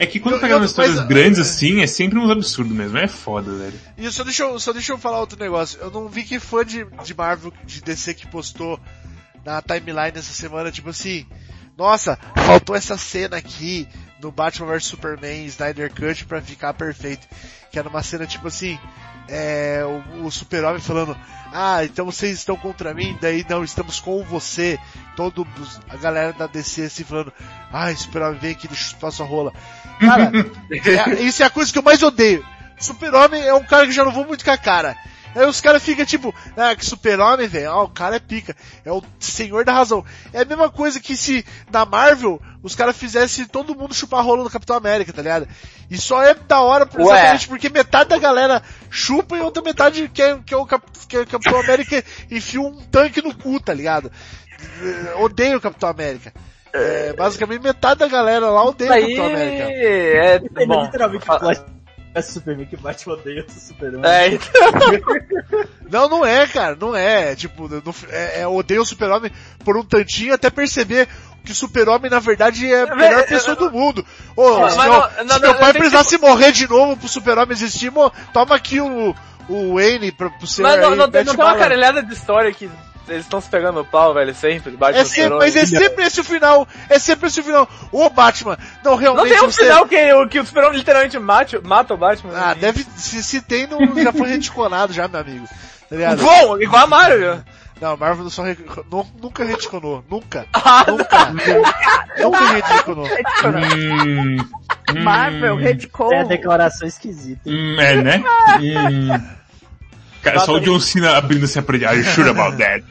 É que quando Eu- pega eu- umas histórias mas- grandes assim, é sempre uns absurdos mesmo. É foda, velho. E só deixa, eu, só deixa eu falar outro negócio. Eu não vi que fã de, de Marvel, de DC que postou na timeline essa semana, tipo assim, nossa, faltou essa cena aqui no Batman vs Superman Snyder Cut pra ficar perfeito. Que era uma cena tipo assim, é, o, o super-homem falando, ah, então vocês estão contra mim, daí não, estamos com você. Todo a galera da DC assim falando, ai, super-homem vem aqui, deixa eu chupar sua rola. Cara, é- isso é a coisa que eu mais odeio. Super-Homem é um cara que já não vou muito com a cara. Aí os caras ficam tipo, ah, que super-homem, velho, ah, o cara é pica, é o senhor da razão. É a mesma coisa que se na Marvel os caras fizessem todo mundo chupar rola no Capitão América, tá ligado? E só é da hora por- Ué. exatamente porque metade da galera chupa e outra metade quer que, é o Cap- que o Capitão América enfia um tanque no cu, tá ligado? Eh, Odeio o Capitão América. É, basicamente metade da galera lá odeia o Capitão América. é Ele bom. literalmente é Superman que Batman odeia o Superman. É, então, Não, não é, cara, não é. Tipo, não- é, é odeio o super-homem por um tantinho até perceber que o super-homem, na verdade, é a melhor Mas, pessoa do mundo. Ô, se, não- meu, não, se não, meu não, pai precisasse morrer de novo pro super-homem existir, mo, toma aqui o, o Wayne pra, pro seu mas não, aí, não, tem- mete não tem uma bala. caralhada de história que eles estão se pegando no pau, velho, sempre. Batman É sempre, mas é sempre esse o final. É sempre esse o final. Ô, Batman, não, Não realmente tem um você... final que, o- que o Super-Homem literalmente mate, mata o Batman. Ah, né? deve... Se, se tem, não, já foi reticonado já, meu amigo. Tá? Bom, igual a Mario. Não, Marvel não só re- nu- nunca reticonou. Nunca. Ah, Nunca. nunca reticonou. Hum, hum, Marvel, Redcon. É a declaração esquisita. hum, é, né? Hum. Cara, só o John Cena abrindo se a parede. Are you sure about that?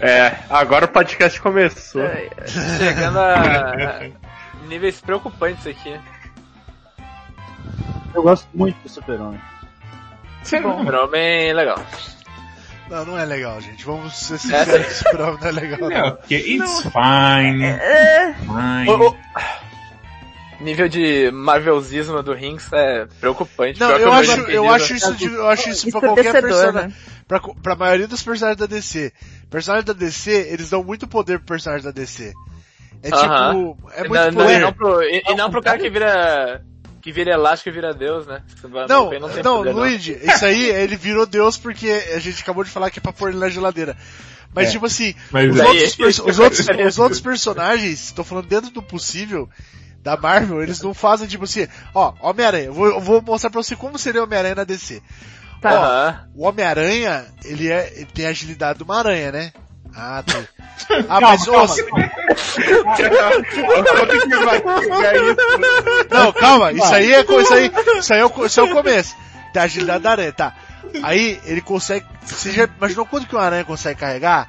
É, agora o podcast começou. Ai, Chegando a níveis preocupantes aqui. Eu gosto muito do Super-Homem. Super-Homem legal. Não, não é legal, gente. Vamos ser É, sinceros, esse programa não é legal. É, Não. it's fine. É, Fine. O- o- Nível de Marvelzismo do Rings é preocupante. Não, eu acho, eu acho isso, de, eu acho isso pra qualquer Ensurdecedor, personagem. né? Pra, pra maioria dos personagens da DC. Personagens da DC, eles dão muito poder pro personagem da DC. É Aham. tipo, é muito não, não, poder. e não pro, e, e não pro cara que vira. que vira elástico e vira Deus, né? Não, tem não, poder, Luigi, isso aí, ele virou Deus porque a gente acabou de falar que é pra pôr ele na geladeira. Mas É. tipo assim, Mas os, outros, perso- os, outros, os outros personagens, tô falando dentro do possível, da Marvel, eles não fazem tipo assim, ó, Homem-Aranha, eu vou, eu vou mostrar pra você como seria o Homem-Aranha na DC. Tá. Aham. O Homem-Aranha, ele, é, ele tem a agilidade de uma aranha, né? Ah, tem. Ah, mas isso? Não, calma, isso aí é, isso aí, isso aí é o, isso é o começo. Da agilidade da aranha, tá. Aí ele consegue, você já imaginou quanto que uma aranha consegue carregar?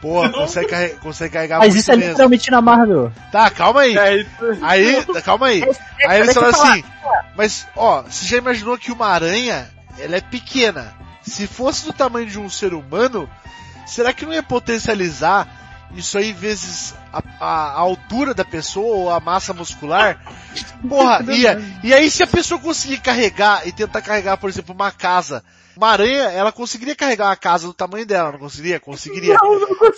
Porra, consegue, carre- consegue carregar Mas isso é mesmo. literalmente na Marvel. Tá, calma aí. É. Aí, calma aí. Aí eles falam assim, mas, ó, você já imaginou que uma aranha, ela é pequena. Se fosse do tamanho de um ser humano, será que não ia potencializar isso aí vezes a, a- a altura da pessoa ou a massa muscular? Porra, ia. E aí se a pessoa conseguir carregar e tentar carregar, por exemplo, uma casa, uma aranha, ela conseguiria carregar uma casa do tamanho dela, não conseguiria? Conseguiria.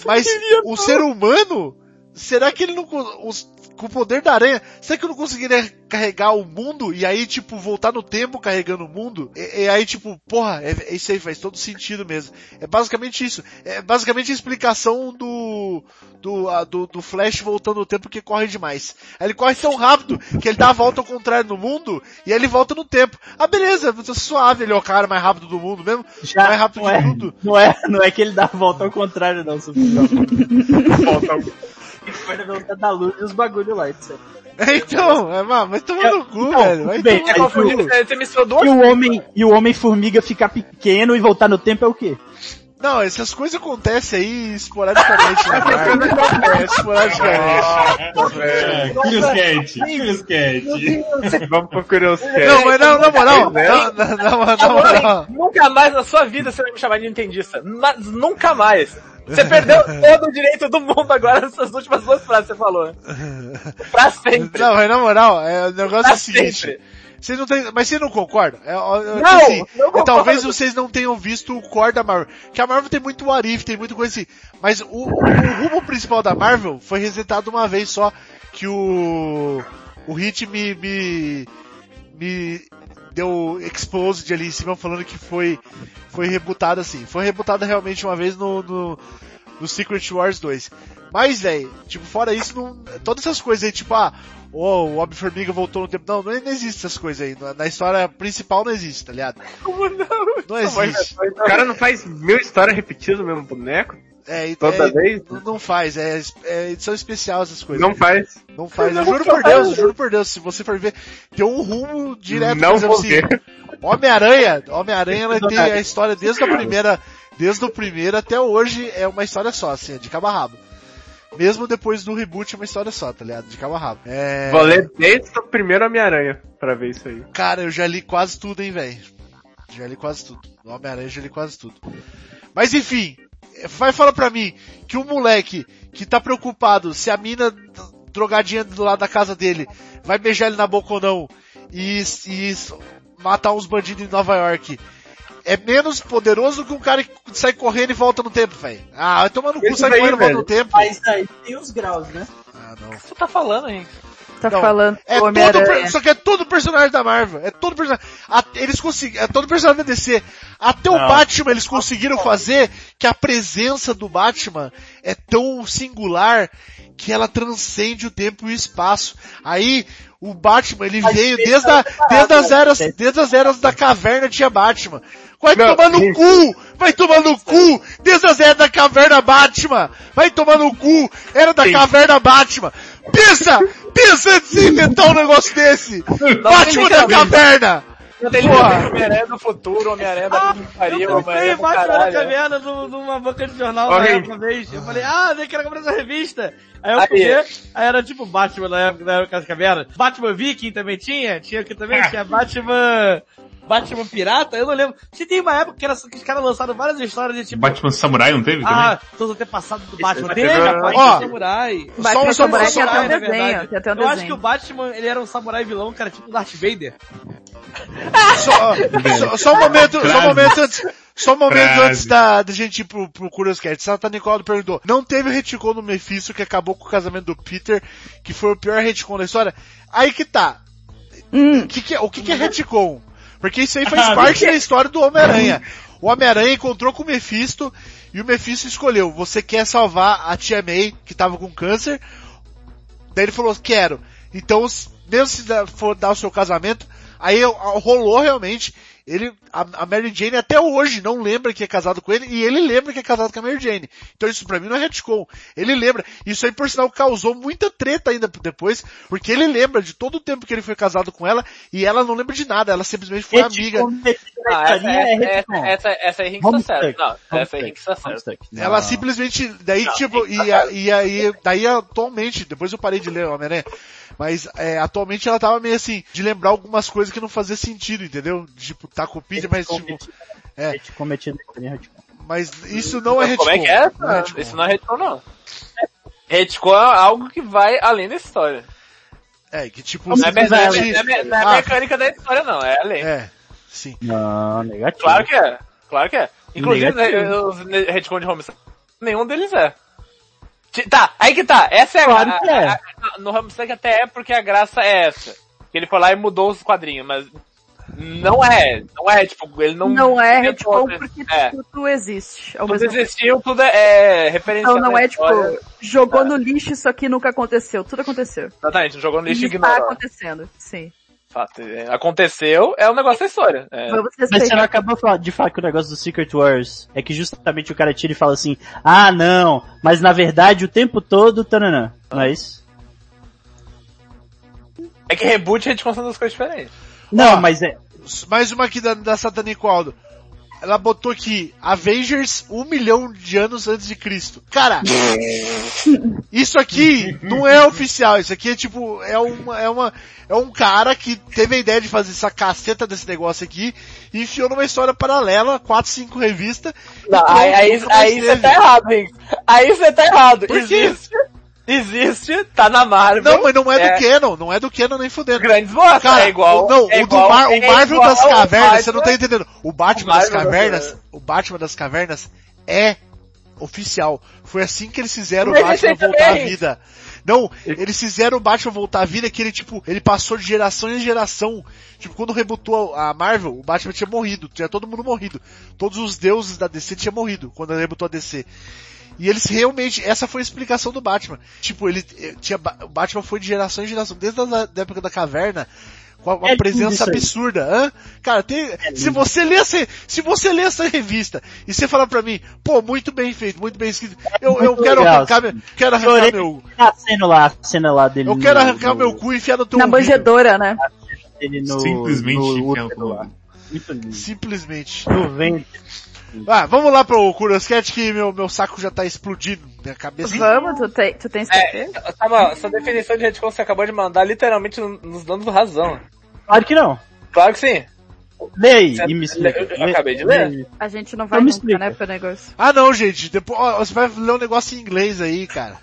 Mas o ser humano, será que ele não, co- os- com o poder da aranha, será que eu não conseguiria carregar o mundo e aí, tipo, voltar no tempo carregando o mundo? E, e aí, tipo, porra, é, é isso aí faz todo sentido mesmo. É basicamente isso. É basicamente a explicação do, do, a- do, do Flash voltando no tempo que corre demais. Aí ele corre tão rápido que ele dá a volta ao contrário no mundo e aí ele volta no tempo. Ah, beleza, tá suave, ele é o cara mais rápido do mundo mesmo. Já mais rápido não de é, tudo. Não é, não é que ele dá a volta ao contrário, não, seu filho. Na velocidade da luz e os bagulho lá, etc. Então, é, mano, mas toma no cu, Então, velho. Vai bem, tomar no cu. Você, você misturou duas E o homem, e o homem formiga ficar pequeno e voltar no tempo é o quê? Não, essas coisas acontecem aí esporadicamente, né? cara? É, esporadicamente. Curiosquete, Curiosquete. Vamos pro curiosidade. Não, mas não, na moral, Né? não, não, não, na moral. Nunca mais na sua vida você vai me chamar de nintendista. Mas nunca mais. Você perdeu todo o direito do mundo agora nessas últimas duas frases que você falou. Pra sempre. Não, mas na moral, é, o negócio é pra o seguinte. sempre. Vocês não tem, mas vocês não concordam? É, é, Não, assim, não é, concordo. talvez vocês não tenham visto o core da Marvel. Que a Marvel tem muito what if, tem muita coisa assim. Mas o, o, o rumo principal da Marvel foi resetado uma vez só. Que o. O Hit me. me. me deu exposed ali em cima falando que foi. Foi rebutado assim. Foi rebutado realmente uma vez no. no no Secret Wars 2. Mas, velho, tipo, fora isso, não, todas essas coisas aí, tipo, ah, oh, o Homem-Formiga voltou no tempo. Não, não, não existe essas coisas aí. Na, na história principal não existe, tá ligado? Como não? Não existe. O cara não faz mil histórias repetidas no mesmo boneco? É, e- Toda é, vez? Não, faz, é, é edição especial essas coisas. Não faz. Não faz. Eu juro por Deus, eu juro por Deus, se você for ver, tem um rumo direto, Não por exemplo, assim. Homem-Aranha, Homem-Aranha ela tem a história desde a primeira, desde o primeiro até hoje é uma história só, assim, é de cabo a rabo. Mesmo depois do reboot é uma história só, tá ligado? De cabo a rabo. É... Vou ler desde o primeiro Homem-Aranha pra ver isso aí. Cara, eu já li quase tudo, hein, velho. Já li quase tudo. Homem-Aranha eu já li quase tudo. Mas enfim, vai falar pra mim que um moleque que tá preocupado se a mina drogadinha do lado da casa dele vai beijar ele na boca ou não e, e matar uns bandidos em Nova York é menos poderoso que um cara que sai correndo e volta no tempo, velho. Ah, vai tomar no cu, Isso sai correndo e volta no tempo. Mas aí tem os graus, né? Ah, não. O que você tá falando, hein? Tá Não, falando É do todo, per- só que é todo personagem da Marvel. É todo personagem. A- eles conseguiram, é todo personagem da DC. Até o Não. Batman eles conseguiram fazer que a presença do Batman é tão singular que ela transcende o tempo e o espaço. Aí, o Batman, ele Mas veio desde, a, desde as eras, desde as eras da caverna tinha Batman. Vai Não, tomar no sim. cu! Vai tomar no cu! Desde as eras da caverna Batman! Vai tomar no cu! Era da Sim. caverna Batman! Pensa! Pensa de inventar um negócio desse! Batman da caverna! Homem-Aranha do futuro, Homem-Aranha da putaria, Eu Homem-Aranha comprei do Batman na caralho. caverna no- numa banca de jornal Olha na uma vez. Eu falei, ah, nem quero comprar essa revista. Aí eu Aí. fui ver, aí era tipo Batman na época, na época das cavernas. Batman Viking também tinha, tinha que também tinha Batman... Batman Pirata, eu não lembro. Se tem uma época que, era, que os caras lançaram várias histórias de tipo, Batman Samurai não teve ah, todos até passado do Batman. Isso, Teve a parte Ó, do samurai. Batman Só- só- Samurai só- até um desenho, até um Eu acho que desenho. o Batman, ele era um samurai vilão, cara, tipo Darth Vader. Só, só, só um momento, só um momento antes, só um momento Frase. antes da, da gente ir pro, pro Curious Cat. Santa Nicole perguntou, não teve retcon no Mephisto que acabou com o casamento do Peter, que foi o pior retcon da história? Aí que tá. Hum, O que que é, o que que é retcon? Porque isso aí faz parte da história do Homem-Aranha. O Homem-Aranha encontrou com o Mephisto e o Mephisto escolheu, você quer salvar a tia May, que tava com câncer? Daí ele falou, quero. Então, mesmo se for dar o seu casamento, aí rolou realmente, ele, a, a Mary Jane até hoje não lembra que é casado com ele e ele lembra que é casado com a Mary Jane. Então isso pra mim não é retcon. Ele lembra. Isso aí por sinal causou muita treta ainda depois, porque ele lembra de todo o tempo que ele foi casado com ela e ela não lembra de nada, ela simplesmente foi amiga. Ah, essa, essa, essa, essa Rinks tá certo. Não, essa tá certo. Ela simplesmente, daí não, tipo, e, e aí, daí atualmente, depois eu parei de ler Homem-Aranha, mas é, atualmente ela tava meio assim, de lembrar algumas coisas que não fazia sentido, entendeu? Tipo, tá com pilha, mas tipo. É. Cometido mas isso não é retcon. Como é que é? Não é isso não é retcon, não. Retcon é algo que vai além da história. É, que tipo... Não, é, não, é, não é ah, mecânica da história, não. É além. É, sim. Não, negativo. Claro que é. Claro que é. Inclusive, negativo. os retcon de Homicide, nenhum deles é. Tá, aí que tá. Essa é claro a, que é. A, a, no Homicide até é porque a graça é essa. Que ele foi lá e mudou os quadrinhos, mas não é, não é, tipo, ele não... Não é retcon porque é. tudo existe. Tudo existiu, tudo é, é referência. Não, não é tipo, jogou é. no lixo isso aqui nunca aconteceu. Tudo aconteceu. Exatamente, jogou no lixo e ignorou. Está acontecendo, sim. Fato, é, aconteceu, é um negócio da história. É. Mas você não acabou de falar que o negócio do Secret Wars é que justamente o cara tira e fala assim, ah não, mas na verdade o tempo todo, tananã. Não é isso? É que reboot a gente conta duas coisas diferentes. Não, mas é. Mais uma aqui da, da Satanico Aldo. Ela botou aqui, Avengers um milhão de anos antes de Cristo. Cara, isso aqui não é oficial, isso aqui é tipo, é uma, é uma, é um cara que teve a ideia de fazer essa caceta desse negócio aqui e enfiou numa história paralela, quatro, cinco revistas. Não, aí, aí, aí você tá errado, hein? Aí você tá errado. Existe, Existe, tá na Marvel. Não, mas não é, é, do Canon, não é do Canon nem fudendo. Grandes bosta, Cara, é igual. Não, é o, igual, Mar, o é Marvel igual, das Cavernas, você não tá entendendo. O Batman o das Cavernas, o Batman das Cavernas é oficial. Foi assim que eles fizeram o Batman voltar à vida. Não, eles fizeram o Batman voltar à vida que ele, tipo, ele passou de geração em geração. Tipo, quando rebutou a Marvel, o Batman tinha morrido, tinha todo mundo morrido. Todos os deuses da DC tinham morrido quando rebutou a DC. E eles realmente, essa foi a explicação do Batman. Tipo, ele eh, tinha, o Batman foi de geração em geração, desde a da época da caverna, com uma é presença absurda. Hã? Cara, tem, é se você ler essa, se você ler essa revista e você falar pra mim, pô, muito bem feito, muito bem escrito, eu, eu quero legal, arrancar, meu, quero arrancar meu... A cena lá, a cena lá dele. Eu quero arrancar no, meu cu e enfiar no teu Na manjedora, né? No, Simplesmente no, no, no, Simplesmente. No vento. Ah, vamos lá pro Curioscat que meu, meu saco já tá explodindo, minha cabeça. Vamos, tu, te, tu tens certeza? É, tá, essa definição de retcon você acabou de mandar literalmente nos dando razão. Claro que não. Claro que sim. Leia e me explica. Eu, eu acabei de ler. A gente não vai não nunca, né, pro negócio. Ah não, gente, depois, ó, você vai ler um negócio em inglês aí, cara.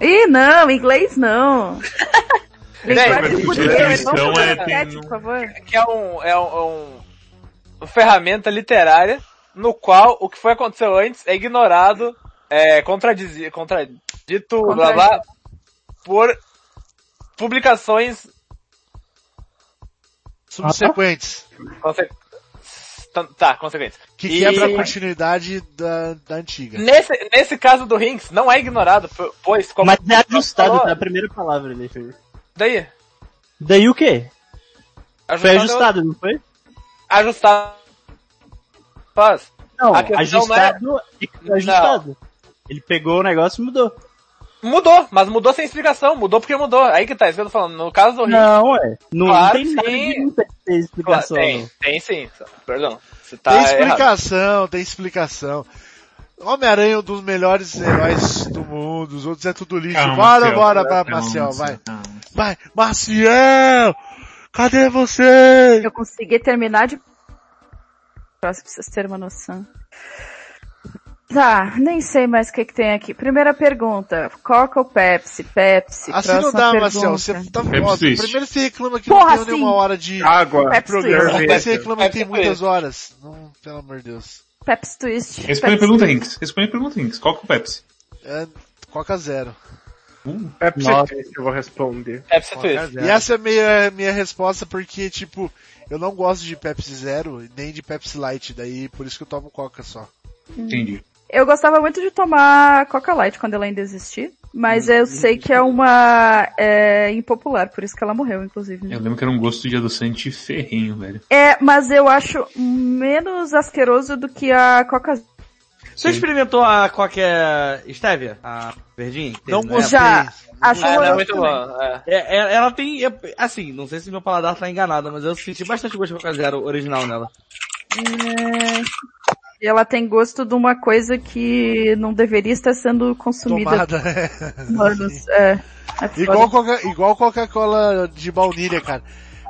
Ih, não, inglês não. Então é, por favor. Que é um, é um, é um, uma ferramenta literária no qual o que foi aconteceu antes é ignorado, é, contradiz, contradito, blá blá, por publicações subsequentes. Conse tá, consequentes. Que quebra e... a continuidade da, da antiga. Nesse, nesse caso do Rinks, não é ignorado, pois... Como Mas é ajustado, falou, tá? A primeira palavra ali, Felipe. Daí? Daí o quê? Ajustado foi ajustado, não foi? Ajustado faz. Não, ajustado é... ajustado. Não. Ele pegou o negócio e mudou. Mudou, mas mudou sem explicação, mudou porque mudou. Aí que tá, isso que eu tô falando. No caso do Rio. Não, é. Não, claro, tem nada de explicação. Claro, tem, tem sim. Perdão. Você tá tem explicação, errado. tem explicação. Homem-Aranha é um dos melhores heróis do mundo, os outros é tudo lixo. Calma, bora, Marcel, bora, bora, Marcial, vai. Calma. Vai, Marcial! Cadê você? Eu consegui terminar de próximo pra vocês terem uma noção. Tá, nem sei mais o que, que tem aqui. Primeira pergunta, Coca ou Pepsi? Pepsi. Assim não dá, Marcel. Você tá ó, Primeiro você reclama que Porra, não tem nenhuma hora de água. Pepsi programa. Depois você reclama que tem muitas horas. Não, pelo amor de Deus. Pepsi Twist. Responde a pergunta, Rinks. Responde a pergunta, Rinks. Coca ou Pepsi? É, Coca zero. Uh, Pepsi Twist eu vou responder. Pepsi Twist. E essa é a minha, minha resposta porque, tipo, eu não gosto de Pepsi Zero, nem de Pepsi Light, daí por isso que eu tomo Coca só. Entendi. Eu gostava muito de tomar Coca Light quando ela ainda existia. Mas eu sei que é uma é, impopular, por isso que ela morreu, inclusive. né? Eu lembro que era um gosto de adoçante ferrenho, velho. É, mas eu acho menos asqueroso do que a Coca Você experimentou a qualquer Stevia? A verdinha? Não na gostei. Já. Acho É, não, é muito bom. É. É, é- ela tem, é, assim, não sei se meu paladar tá enganado, mas eu senti bastante gosto de Coca Zero original nela. É, E ela tem gosto de uma coisa que não deveria estar sendo consumida Tomada. por anos. É. É Coca- igual Coca-Cola de baunilha, cara.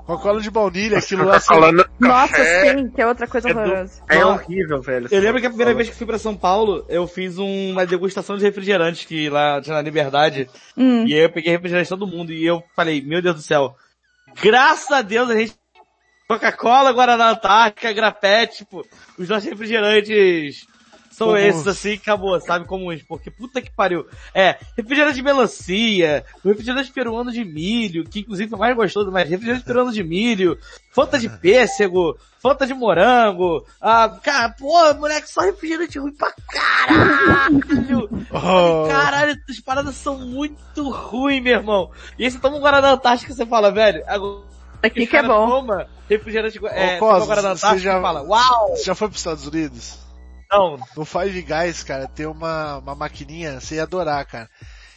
Coca-Cola de baunilha, aquilo lá... assim, Falando Nossa, café, sim, que é outra coisa é, do- horrorosa. é horrível, velho. Eu lembro que a primeira vez que fui pra São Paulo, eu fiz um- uma degustação de refrigerantes que lá tinha na Liberdade. Hum. E aí eu peguei refrigerante de todo mundo e eu falei, meu Deus do céu, graças a Deus a gente Coca-Cola, Guaraná Antártica, Grapete, tipo, os nossos refrigerantes são Comuns. esses assim, acabou, sabe, comuns, porque puta que pariu. É, refrigerante de melancia, refrigerante peruano de milho, que inclusive é o mais gostoso, mas refrigerante peruano de milho, Fanta de pêssego, Fanta de morango, ah, cara, pô, moleque, só refrigerante ruim pra caralho! Oh, Caralho, essas paradas são muito ruins, meu irmão. E aí você toma um Guaraná Antártica e você fala, velho, agora Aqui os que é bom. Toma refrigerante, é, Cosmo, toma Guaraná você Antártica já- e fala, uau! Você já foi pros Estados Unidos? Não, No Five Guys, cara, tem uma, uma maquininha, você ia adorar, cara.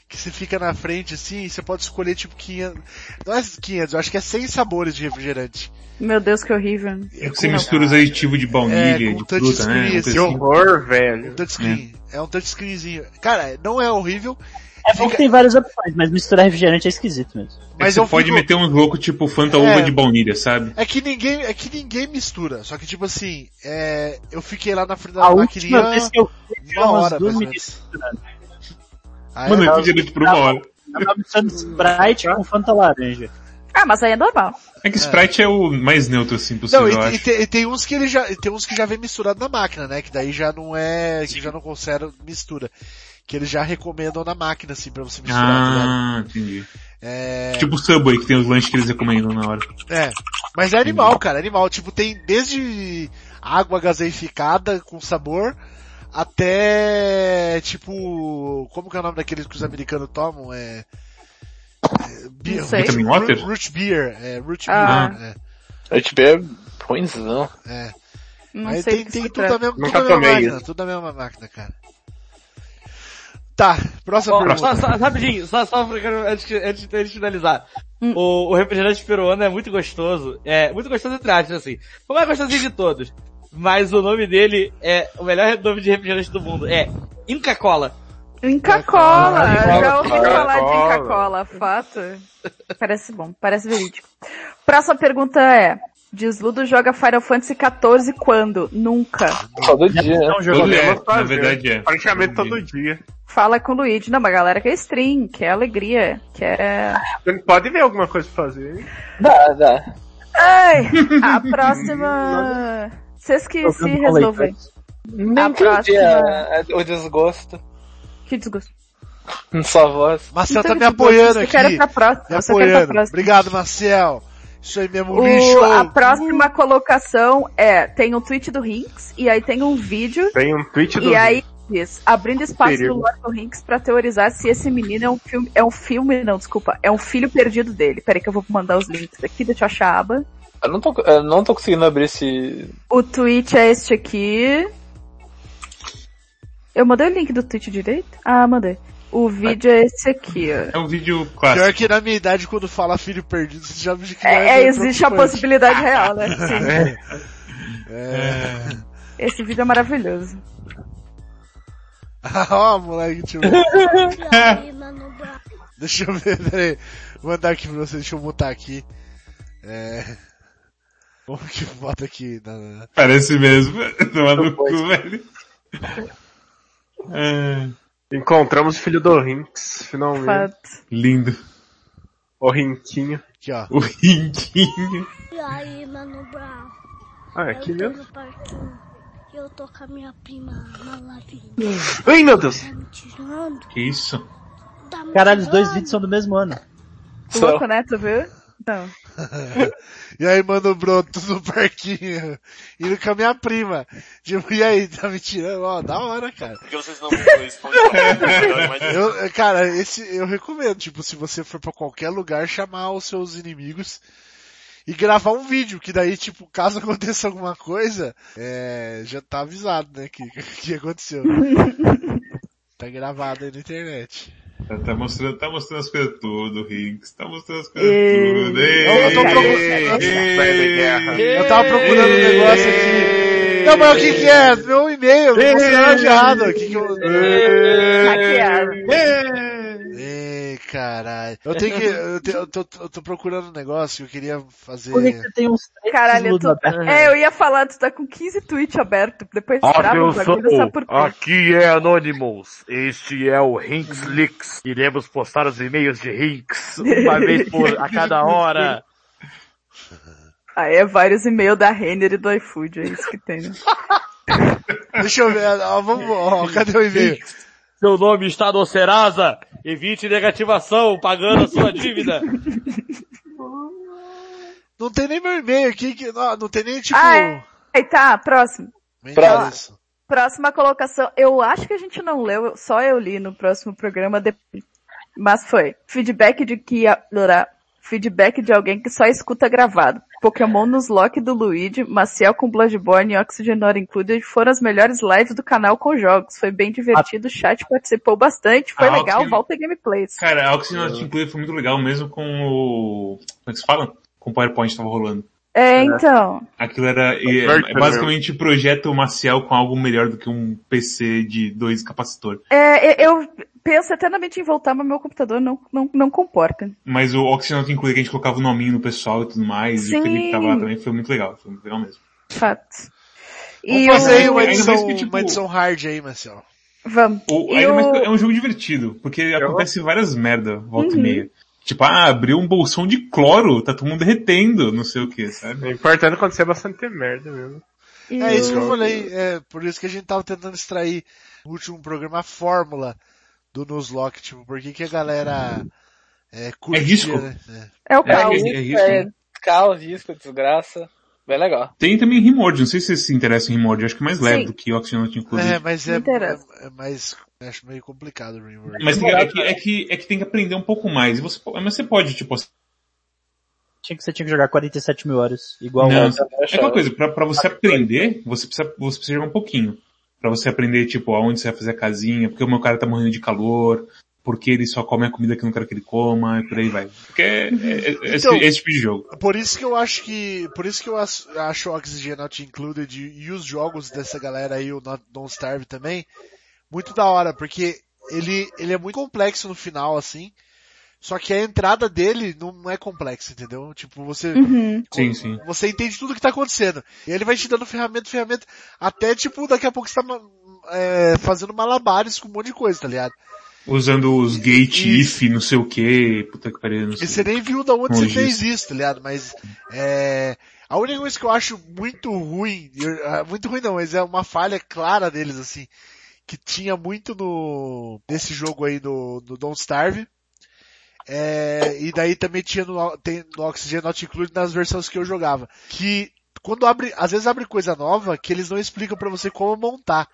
Que você fica na frente assim, e você pode escolher tipo 500, não é 500, eu acho que é 100 sabores de refrigerante. Meu Deus, que horrível. Você mistura os aditivos de baunilha, É, de fruta, né? coisa Que assim. horror, velho. Um touchscreen. É um touchscreenzinho. Cara, não é horrível, É bom que tem várias opções, mas misturar refrigerante é esquisito mesmo. mas você eu pode fico- meter uns loucos tipo Fanta É. Uva de baunilha, sabe? É que ninguém, é que ninguém mistura. Só que tipo assim, é, eu fiquei lá na frente da maquininha vez que eu fui, tinha uma hora, duas mais. Ah, é? Mano, refrigerante por uma hora. Eu tava misturando Sprite com Fanta laranja. Ah, mas aí é normal. É que Sprite é o mais neutro assim possível, Não, e, eu e tem, e tem uns que ele já, tem uns que já vem misturado na máquina, né? Que daí já não é, que já não considera mistura. Que eles já recomendam na máquina, assim, pra você misturar, tá? Ah, entendi. É, Tipo o Subway, que tem os lanches que eles recomendam na hora. é. Mas é animal, cara, é animal. Tipo, tem desde água gaseificada com sabor, até, tipo, como que é o nome daqueles que os americanos tomam? É, é beer, Não sei. Vitamin Water? Root, root beer, é, root Ah. beer, Eu tipo, é ruimzão. é, é. Não Aí sei tem, tem tudo, na mesma, tudo na mesma tomei máquina, tudo na mesma máquina, cara. Tá, próxima Ó, pergunta. só, só, rapidinho, só, só antes, que- antes de finalizar. Hum. O, o refrigerante peruano é muito gostoso. É muito gostoso entre aspas, assim. Não é gostosinho de todos. Mas o nome dele é o melhor nome de refrigerante do mundo. É Inca Cola. Inca Cola, Inca já ouvi Cola. falar de Inca Cola, fato. Parece bom, parece verídico. Próxima pergunta é, Desludo joga Final Fantasy XIV quando? Nunca. Todo dia, né? Não Todo- é, na verdade é. Praticamente Todo todo dia. Fala com o Luigi. Não, mas a galera quer stream, quer alegria, quer... Pode ver alguma coisa pra fazer. hein? Dá, dá. Ai, a próxima... Vocês que se resolvem. Nem A próxima- a- a- o desgosto Que desgosto. sua voz. Marcel Então, tá me apoiando eu quero aqui. pra próxima, Me quero pra apoiando. próxima. Obrigado, Marcel. Isso aí mesmo, O- lixo. a próxima colocação é, tem um tweet do Rinks, e aí tem um vídeo, Tem um tweet do e aí diz, abrindo espaço Perigo. do Lord do Rinks pra teorizar se esse menino é um filme, é um filme, não, desculpa, é um filho perdido dele. Peraí que eu vou mandar os links aqui, deixa eu achar a aba. Eu não tô, eu não tô conseguindo abrir esse. O tweet é este aqui. Eu mandei o link do tweet direito? Ah, mandei. O vídeo é esse aqui, ó. É um vídeo Pior clássico. que na minha idade, quando fala filho perdido, você já me É, é, existe a possibilidade real, né? Sim. É. Esse vídeo é maravilhoso. Ó, moleque, deixa eu ver. Deixa eu ver, peraí. Vou mandar aqui pra você, deixa eu botar aqui. É. Como que bota aqui? Na, na- Parece mesmo. Tomar no cu, velho. É, Encontramos o filho do Rinks, finalmente. Fato. lindo. O Rinquinho. Aqui, ó. O Rinquinho. E aí, Mano Brown? Ah, é aqui eu tô mesmo? Eu tô com a minha prima na lavinha. Ai, meu Deus! Tá me tirando? Que isso? Tá me Caralho, os dois tirando? vídeos são do mesmo ano. Louco, né? Tu viu? Não. e aí, mano, broto no parquinho, indo com a minha prima. Tipo, e aí, tá me tirando? Ó, da hora, cara. Porque vocês não mas Eu, cara, esse, eu recomendo, tipo, se você for pra qualquer lugar, chamar os seus inimigos e gravar um vídeo, que daí, tipo, caso aconteça alguma coisa, é, já tá avisado, né, que, que aconteceu. Tá gravado aí na internet. Tá, mostrando, tá mostrando as coisas tudo, Rinks. Tá mostrando as coisas Ei. tudo. Eu- eu tô procurando- ei. Eu tava procurando um negócio aqui. Não, mas o que que é? Meu e-mail, não mostrei nada errado. O que que eu... Caralho. Eu tenho que, eu, te- eu tô, eu tô procurando um negócio que eu queria fazer. Por que tem uns Caralho, tu... aberto? É, eu ia falar, tu tá com 15 tweets abertos, depois trava o bagulho, sabe por quê? aqui é Anonymous. Este é o Rinks Leaks. Iremos postar os e-mails de Rinks uma vez por a cada hora. Aí é vários e-mails da Renner e do iFood, é isso que tem, né? Deixa eu ver, ó, vamos, ó, cadê o e-mail? Seu nome está no Serasa. Evite negativação pagando a sua dívida. Não tem nem meu e-mail aqui, que, não, não tem nem tipo... Ah, é. Aí tá, próximo. Próximo. Próxima colocação. Eu acho que a gente não leu, só eu li no próximo programa, depois. mas foi. Feedback de que feedback de alguém que só escuta gravado. Pokémon nos Lock do Luigi, Maciel com Bloodborne e Oxygen Not Included foram as melhores lives do canal com jogos. Foi bem divertido, o chat participou bastante, foi Ah, legal, Oxygen- volta gameplays. Cara, a Oxygen Included foi muito legal mesmo com o... Como é que se fala? Com o PowerPoint tava rolando. É, então. Aquilo era e, é, Virtual. basicamente o projeto Maciel com algo melhor do que um PC de dois capacitor. É, eu eu penso eternamente em voltar, mas meu computador não, não, não comporta. Mas o Oxygen Included que a gente colocava o nominho no pessoal e tudo mais, e o Felipe Sim. tava lá também, foi muito legal. Foi muito legal mesmo. Fato. Vamos E fazer aí o... uma edição, que, tipo- uma edição hard aí, Marcelo. Vamos. O, E o- que é um jogo divertido, porque acontece várias merda, volta Uhum. e meia. Tipo, ah, abriu um bolsão de cloro, tá todo mundo derretendo, não sei o que, sabe? É importante acontecer bastante merda mesmo. e É isso que eu o- falei, é por isso que a gente tava tentando extrair no último programa a fórmula do Nuzlocke, tipo, por que que a galera é, curtia, risco. né? É o É, caos. é, é isso, É, né? caos, risco, desgraça. Bem legal. Tem também Rimord, não sei se vocês se interessam em Rimord, acho que é mais leve Sim. do que Oxygen Not É, Included. mas é, é, é mais, acho meio complicado o. Mas tem- é, que, é, que, é que tem que aprender um pouco mais. E você, mas você pode, tipo, Tinha que, você tinha que jogar 47 mil horas, igual Não, o é aquela coisa, pra, pra você aprender, você precisa, você precisa jogar um pouquinho. Pra você aprender, tipo, aonde você vai fazer a casinha, porque o meu cara tá morrendo de calor, porque ele só come a comida que eu não quero que ele coma, e por aí vai. Porque é, é- é esse, Então- esse tipo de jogo. Por isso que eu acho que, por isso que eu acho acho o Oxygen Not Included e os jogos dessa galera aí, o Not, Don't Starve também, muito da hora, porque ele, ele é muito complexo no final, assim, só que a entrada dele não é complexa, entendeu? Tipo, você, Uhum. Sim, sim. você entende tudo que tá acontecendo. E ele vai te dando ferramenta, ferramenta, até tipo, daqui a pouco você tá é, fazendo malabares com um monte de coisa, tá ligado? Usando os gate Isso. if, não sei o que, puta que pariu, não E sei. você nem viu da onde você fez isso, tá ligado? Mas, é, a única coisa que eu acho muito ruim, ah, muito ruim não, mas é uma falha clara deles, assim, que tinha muito no, nesse jogo aí do, do Don't Starve, é, e daí também tinha no, tem, no Oxygen Not Included nas versões que eu jogava, que quando abre, às vezes abre coisa nova que eles não explicam pra você como montar.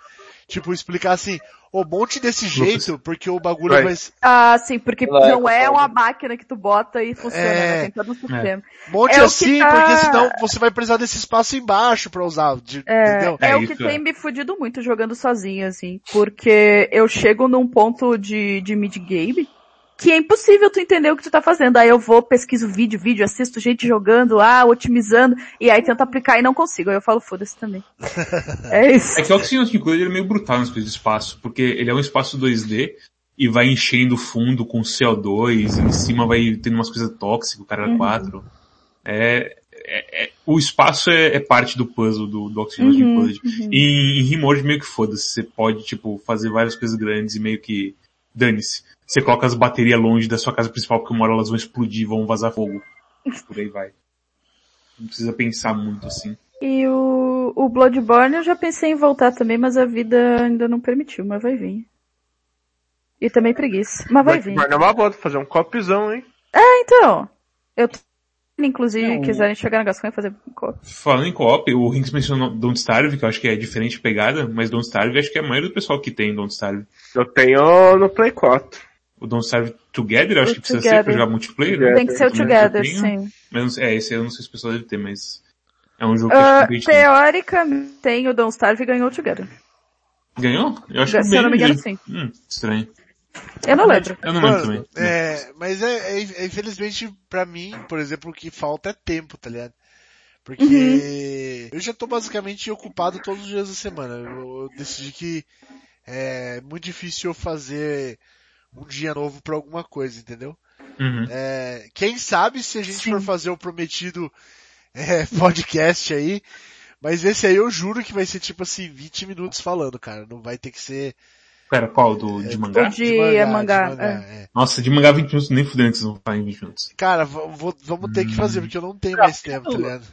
Tipo, explicar assim, ô, monte desse jeito, porque o bagulho Vai. vai, Ah, sim, porque Não é, é uma máquina que tu bota e funciona, É. né? Tem todo um sistema. Monte É o que assim, tá- porque senão você vai precisar desse espaço embaixo pra usar, de- É, entendeu? é, É o que é. tem me fudido muito jogando sozinho, assim. Porque eu chego num ponto de, de mid-game que é impossível tu entender o que tu tá fazendo. Aí eu vou, pesquiso vídeo, vídeo, assisto gente jogando, ah, otimizando, e aí tento aplicar e não consigo. Aí eu falo, foda-se também. é isso. É que o Oxygen Included ele é meio brutal nas coisas de espaço, porque ele é um espaço 2D e vai enchendo o fundo com CO2, e em cima vai tendo umas coisas tóxicas, o cara Uhum. 4. É, é- é- o espaço é, é parte do puzzle do, do Oxygen Uhum, Included. E em Rimord meio que foda-se, você pode, tipo, fazer várias coisas grandes e meio que dane-se. Você coloca as baterias longe da sua casa principal, porque uma hora elas vão explodir, vão vazar fogo. Por aí vai. Não precisa pensar muito assim. E o, o Bloodborne eu já pensei em voltar também, mas a vida ainda não permitiu, mas vai vir. E também preguiça, mas vai vir. Bloodborne é uma boa, fazer um copzão, hein? Então, eu tô inclusive, Não. quiserem chegar na Gascon e fazer co Falando em co-op, o Rinks mencionou Don't Starve, que eu acho que é diferente pegada, mas Don't Starve acho que é a maioria do pessoal que tem Don't Starve. Eu tenho no Play 4. O Don't Starve Together, eu acho O que precisa Together. ser pra jogar multiplayer. né? Tem que ser o Together, sim. Mas é, esse eu não sei se o pessoal deve ter, mas é um jogo que Ah, acho que a gente tem. teoricamente, tem o Don't Starve e ganhou o Together. Ganhou? Eu acho que Se eu não me engano, bem- sim. Hum, estranho. Eu não lembro. Eu não lembro Mano, também. é, mas é, é- é, infelizmente pra mim, por exemplo, o que falta é tempo, tá ligado? Porque Uhum. eu já tô basicamente ocupado todos os dias da semana. Eu, eu decidi que é muito difícil eu fazer um dia novo pra alguma coisa, entendeu? Uhum. É, quem sabe se a gente Sim. for fazer o prometido é, podcast aí, mas esse aí eu juro que vai ser tipo assim, 20 minutos falando, cara. Não vai ter que ser Pera, qual? Do, de mangá? O de mangá, de é. Nossa, de mangá 20 minutos, nem fudendo que vocês vão falar em 20 minutos. Cara, vou- vamos ter que Hum. fazer, porque eu não tenho mais tempo, tá ligado?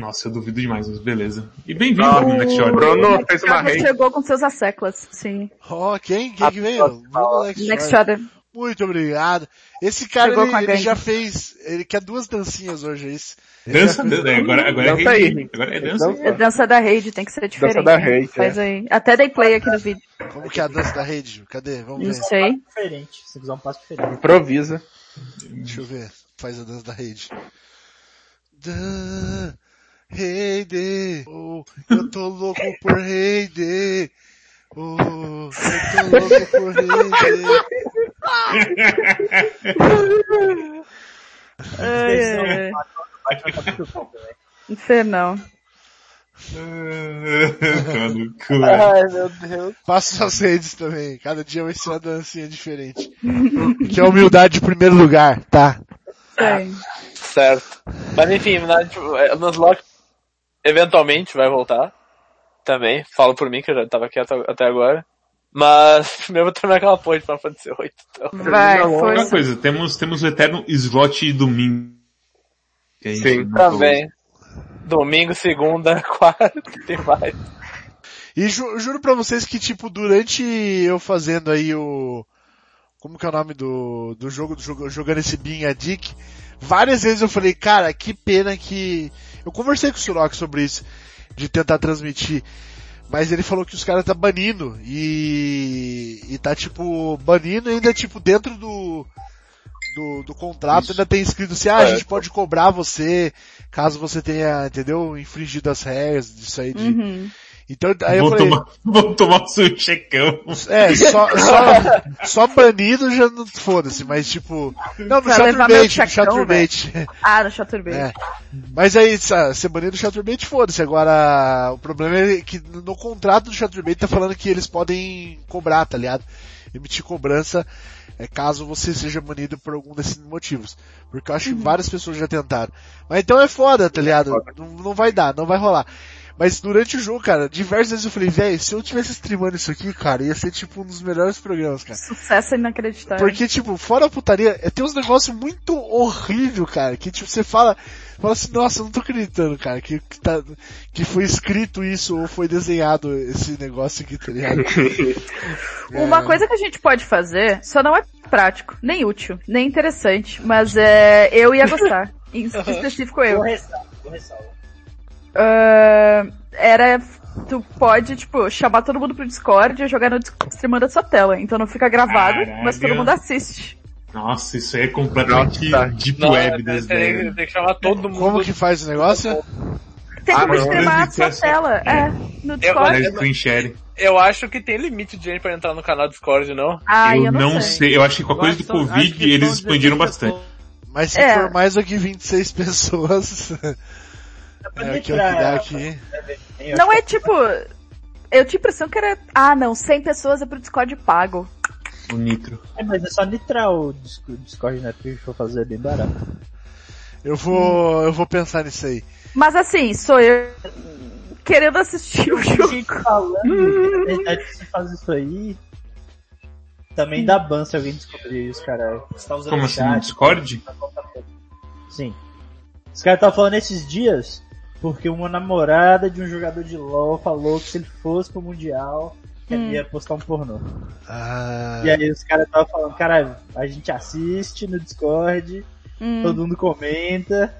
Nossa, eu duvido demais, mas beleza. E bem-vindo Ah, ao Next o Order. Bruno fez uma raid. chegou com seus asseclas, sim. Ó, quem? Quem que veio? Bruno Next Next Order. Order. Muito obrigado. Esse cara, ele, ele já fez, ele quer duas dancinhas hoje, é isso? Ele Dança, fez- dança, é, agora, agora é Dança aí, rede. Rick. Agora é dança. Dança. É dança da rede, tem que ser diferente. da né? rede, Faz é. aí. Até dei play aqui no vídeo. Como que é a dança da rede? Cadê? Vamos Não ver. sei. Diferente. Se quiser um passo diferente. Improvisa. Deixa eu ver. Faz a dança da rede. Da rede. Oh, eu tô louco por rede. Oh, eu tô louco por rede. Ai, ai, ai. Infernal. Mano, cu. Ai, meu Deus. Faça suas redes também. Cada dia vai ser uma dancinha diferente. que é humildade em primeiro lugar, tá? Sei. Certo. Mas enfim, na, tipo, é, o Nuzlocke eventualmente vai voltar. Também. Falo por mim, que eu já tava quieto até agora. Mas primeiro eu vou terminar aquela de Final Fantasy VIII. Então. Vai, Outra força. coisa, temos, temos o eterno slot domingo. Que Sim. Também. Domingo, segunda, quarta, tem mais. E ju- juro pra vocês que, tipo, durante eu fazendo aí o... Como que é o nome do, do jogo, do jogo, jogando esse Being a Dick, várias vezes eu falei, cara, que pena que... Eu conversei com o Surok sobre isso, de tentar transmitir, mas ele falou que os caras tá banindo, e, e tá, tipo, banindo ainda, tipo, dentro do, do, do contrato Isso. ainda tem escrito assim, ah, a gente pode cobrar você, caso você tenha, entendeu, infringido as regras disso aí de... Uhum. Então, aí eu Vou falei, tomar, vou tomar o seu checão. é, só, só, só banido já não foda-se, mas tipo, não, no Chaturbate, no Chaturbate. Ah, no Chaturbate. É. Mas aí, ser banido do Chaturbate, foda-se. Agora, o problema é que no contrato do Chaturbate tá falando que eles podem cobrar, tá ligado? Emitir cobrança, é, caso você seja banido por algum desses motivos. Porque eu acho que várias pessoas já tentaram. Mas então é foda, tá ligado? Não, não vai dar, não vai rolar. Mas durante o jogo, cara, diversas vezes eu falei, velho, se eu tivesse streamando isso aqui, cara, ia ser tipo um dos melhores programas, cara. Sucesso inacreditável. Porque, tipo, fora a putaria, é, tem uns negócios muito horrível, cara, que tipo, você fala, fala assim, nossa, eu não tô acreditando, cara, que, que, tá, que foi escrito isso ou foi desenhado esse negócio aqui, tá ligado? Uma coisa que a gente pode fazer, só não é prático, nem útil, nem interessante, mas é, eu ia gostar. Em específico eu. Vou ressalvar, vou ressalvar. Ah, era, tu pode, tipo, chamar todo mundo pro Discord e jogar no Discord streamando a sua tela. Então não fica gravado, Caralho. mas todo mundo assiste. Nossa, isso aí é completamente Nossa. deep Não, web das tem, ideias. tem que chamar todo mundo. Como que faz o negócio? Tem Ah, como streamar a sua tela, é, no Discord. Screen share. Eu acho que tem limite de gente pra entrar no canal Discord, não? Ah, eu, eu não sei. sei. eu acho que com a Eu coisa do Covid eles expandiram 16 bastante. pessoas. Mas se É. for mais do que 26 pessoas, é o que eu que dá aqui. Não é tipo, eu tinha a impressão que era, ah não, 100 pessoas é pro Discord pago. O Nitro. que- É, mas é só nitrar o Dis- o Discord, né? Porque se for fazer é bem barato. Eu vou, eu vou pensar nisso aí. Mas assim, sou eu querendo assistir o jogo. gente falando, na verdade, você faz isso aí, também dá ban se alguém descobrir os caras. Você tá usando Como o assim, no Discord? tá falando- Sim. Os caras estavam falando esses dias porque uma namorada de um jogador de LoL falou que se ele fosse pro Mundial, ele Hum. ia postar um pornô. Ah, E aí os caras estavam falando, cara, a gente assiste no Discord Hum. todo mundo comenta,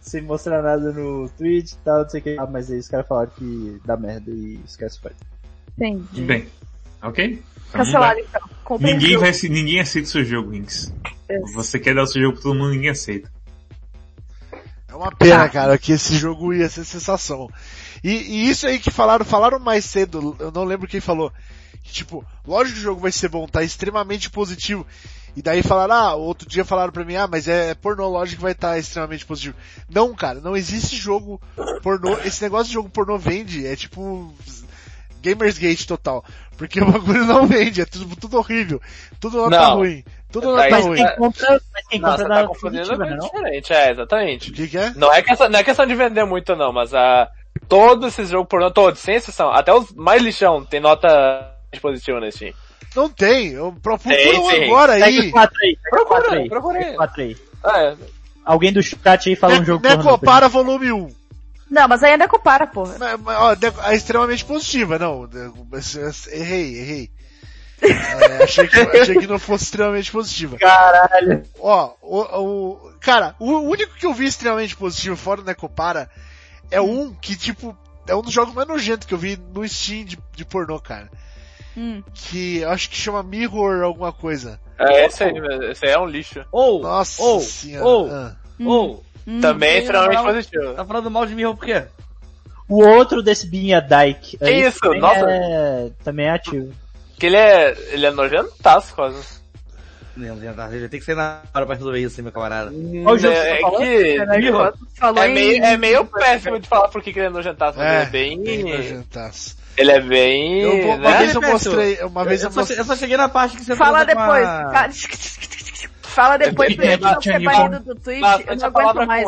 sem mostrar nada no Twitch e tal, não sei o que. Ah, mas aí os caras falaram que dá merda e esquece o Entendi. Bem, ok? Então, Cancelado então. Comprei Ninguém, vai, ninguém aceita o seu jogo. Yes. Você quer dar o seu jogo pra todo mundo, ninguém aceita. É uma pena, cara, que esse jogo ia ser sensação. E, e isso aí que falaram, falaram mais cedo, eu não lembro quem falou. Que, tipo, lógico que o jogo vai ser bom, tá extremamente positivo. E daí falaram, ah, outro dia falaram pra mim, ah, mas é pornô, lógico que vai estar extremamente positivo. Não, cara, não existe jogo pornô, esse negócio de jogo pornô vende, é tipo, Gamersgate total. Porque o bagulho não vende, é tudo, tudo horrível. Tudo lá tá ruim. Tudo tá ruim. Quem compra, mas quem Não, compra tá confundindo é diferente, é, exatamente. O que que é? Não é questão, não é questão de vender muito não, mas a todos esses jogos pornô, todos, sem exceção, até os mais lixão tem nota positiva na Steam. Não tem, eu procuro Tem, um sim. agora Pega aí. os quatro aí, pega Procura, aí. procura aí. pega quatro aí. É, Alguém do chat aí fala um Ne jogo pornô pra Necopara volume 1. Não, mas aí ainda compara, porra. Mas, mas, ó, é extremamente positiva, não. mas, é, Errei, errei. É, achei, que, achei que não fosse extremamente positiva. Caralho. Ó, o, o- cara, o único que eu vi extremamente positivo fora do Necopara é um que, tipo, é um dos jogos mais nojentos que eu vi no Steam de, de pornô, cara. Hum. Que eu acho que chama Mirror alguma coisa. é esse aí esse aí é um lixo. Ou, Nossa ou, senhora. ou, Ah. ou, Hum. Também é extremamente não. positivo. tá falando mal de mim por quê? O outro desse Binha Dyke. aí isso? também Nossa. É, também é ativo. Que ele é, ele é nojentaço quase. Tá, já tem que ser na hora pra resolver isso, hein, meu camarada. Qual o jogo que é, você é que falou é meio, é meio péssimo de falar por que que ele é nojentaço, mas É, ele é bem, bem nojentaço. ele é bem, Eu vou, uma né? vez eu mostrei, uma vez eu eu, só, mostrei. eu só cheguei na parte que você Fala depois. a- Fala- depois pra gente não ser banido do Twitch. Eu não aguento mais.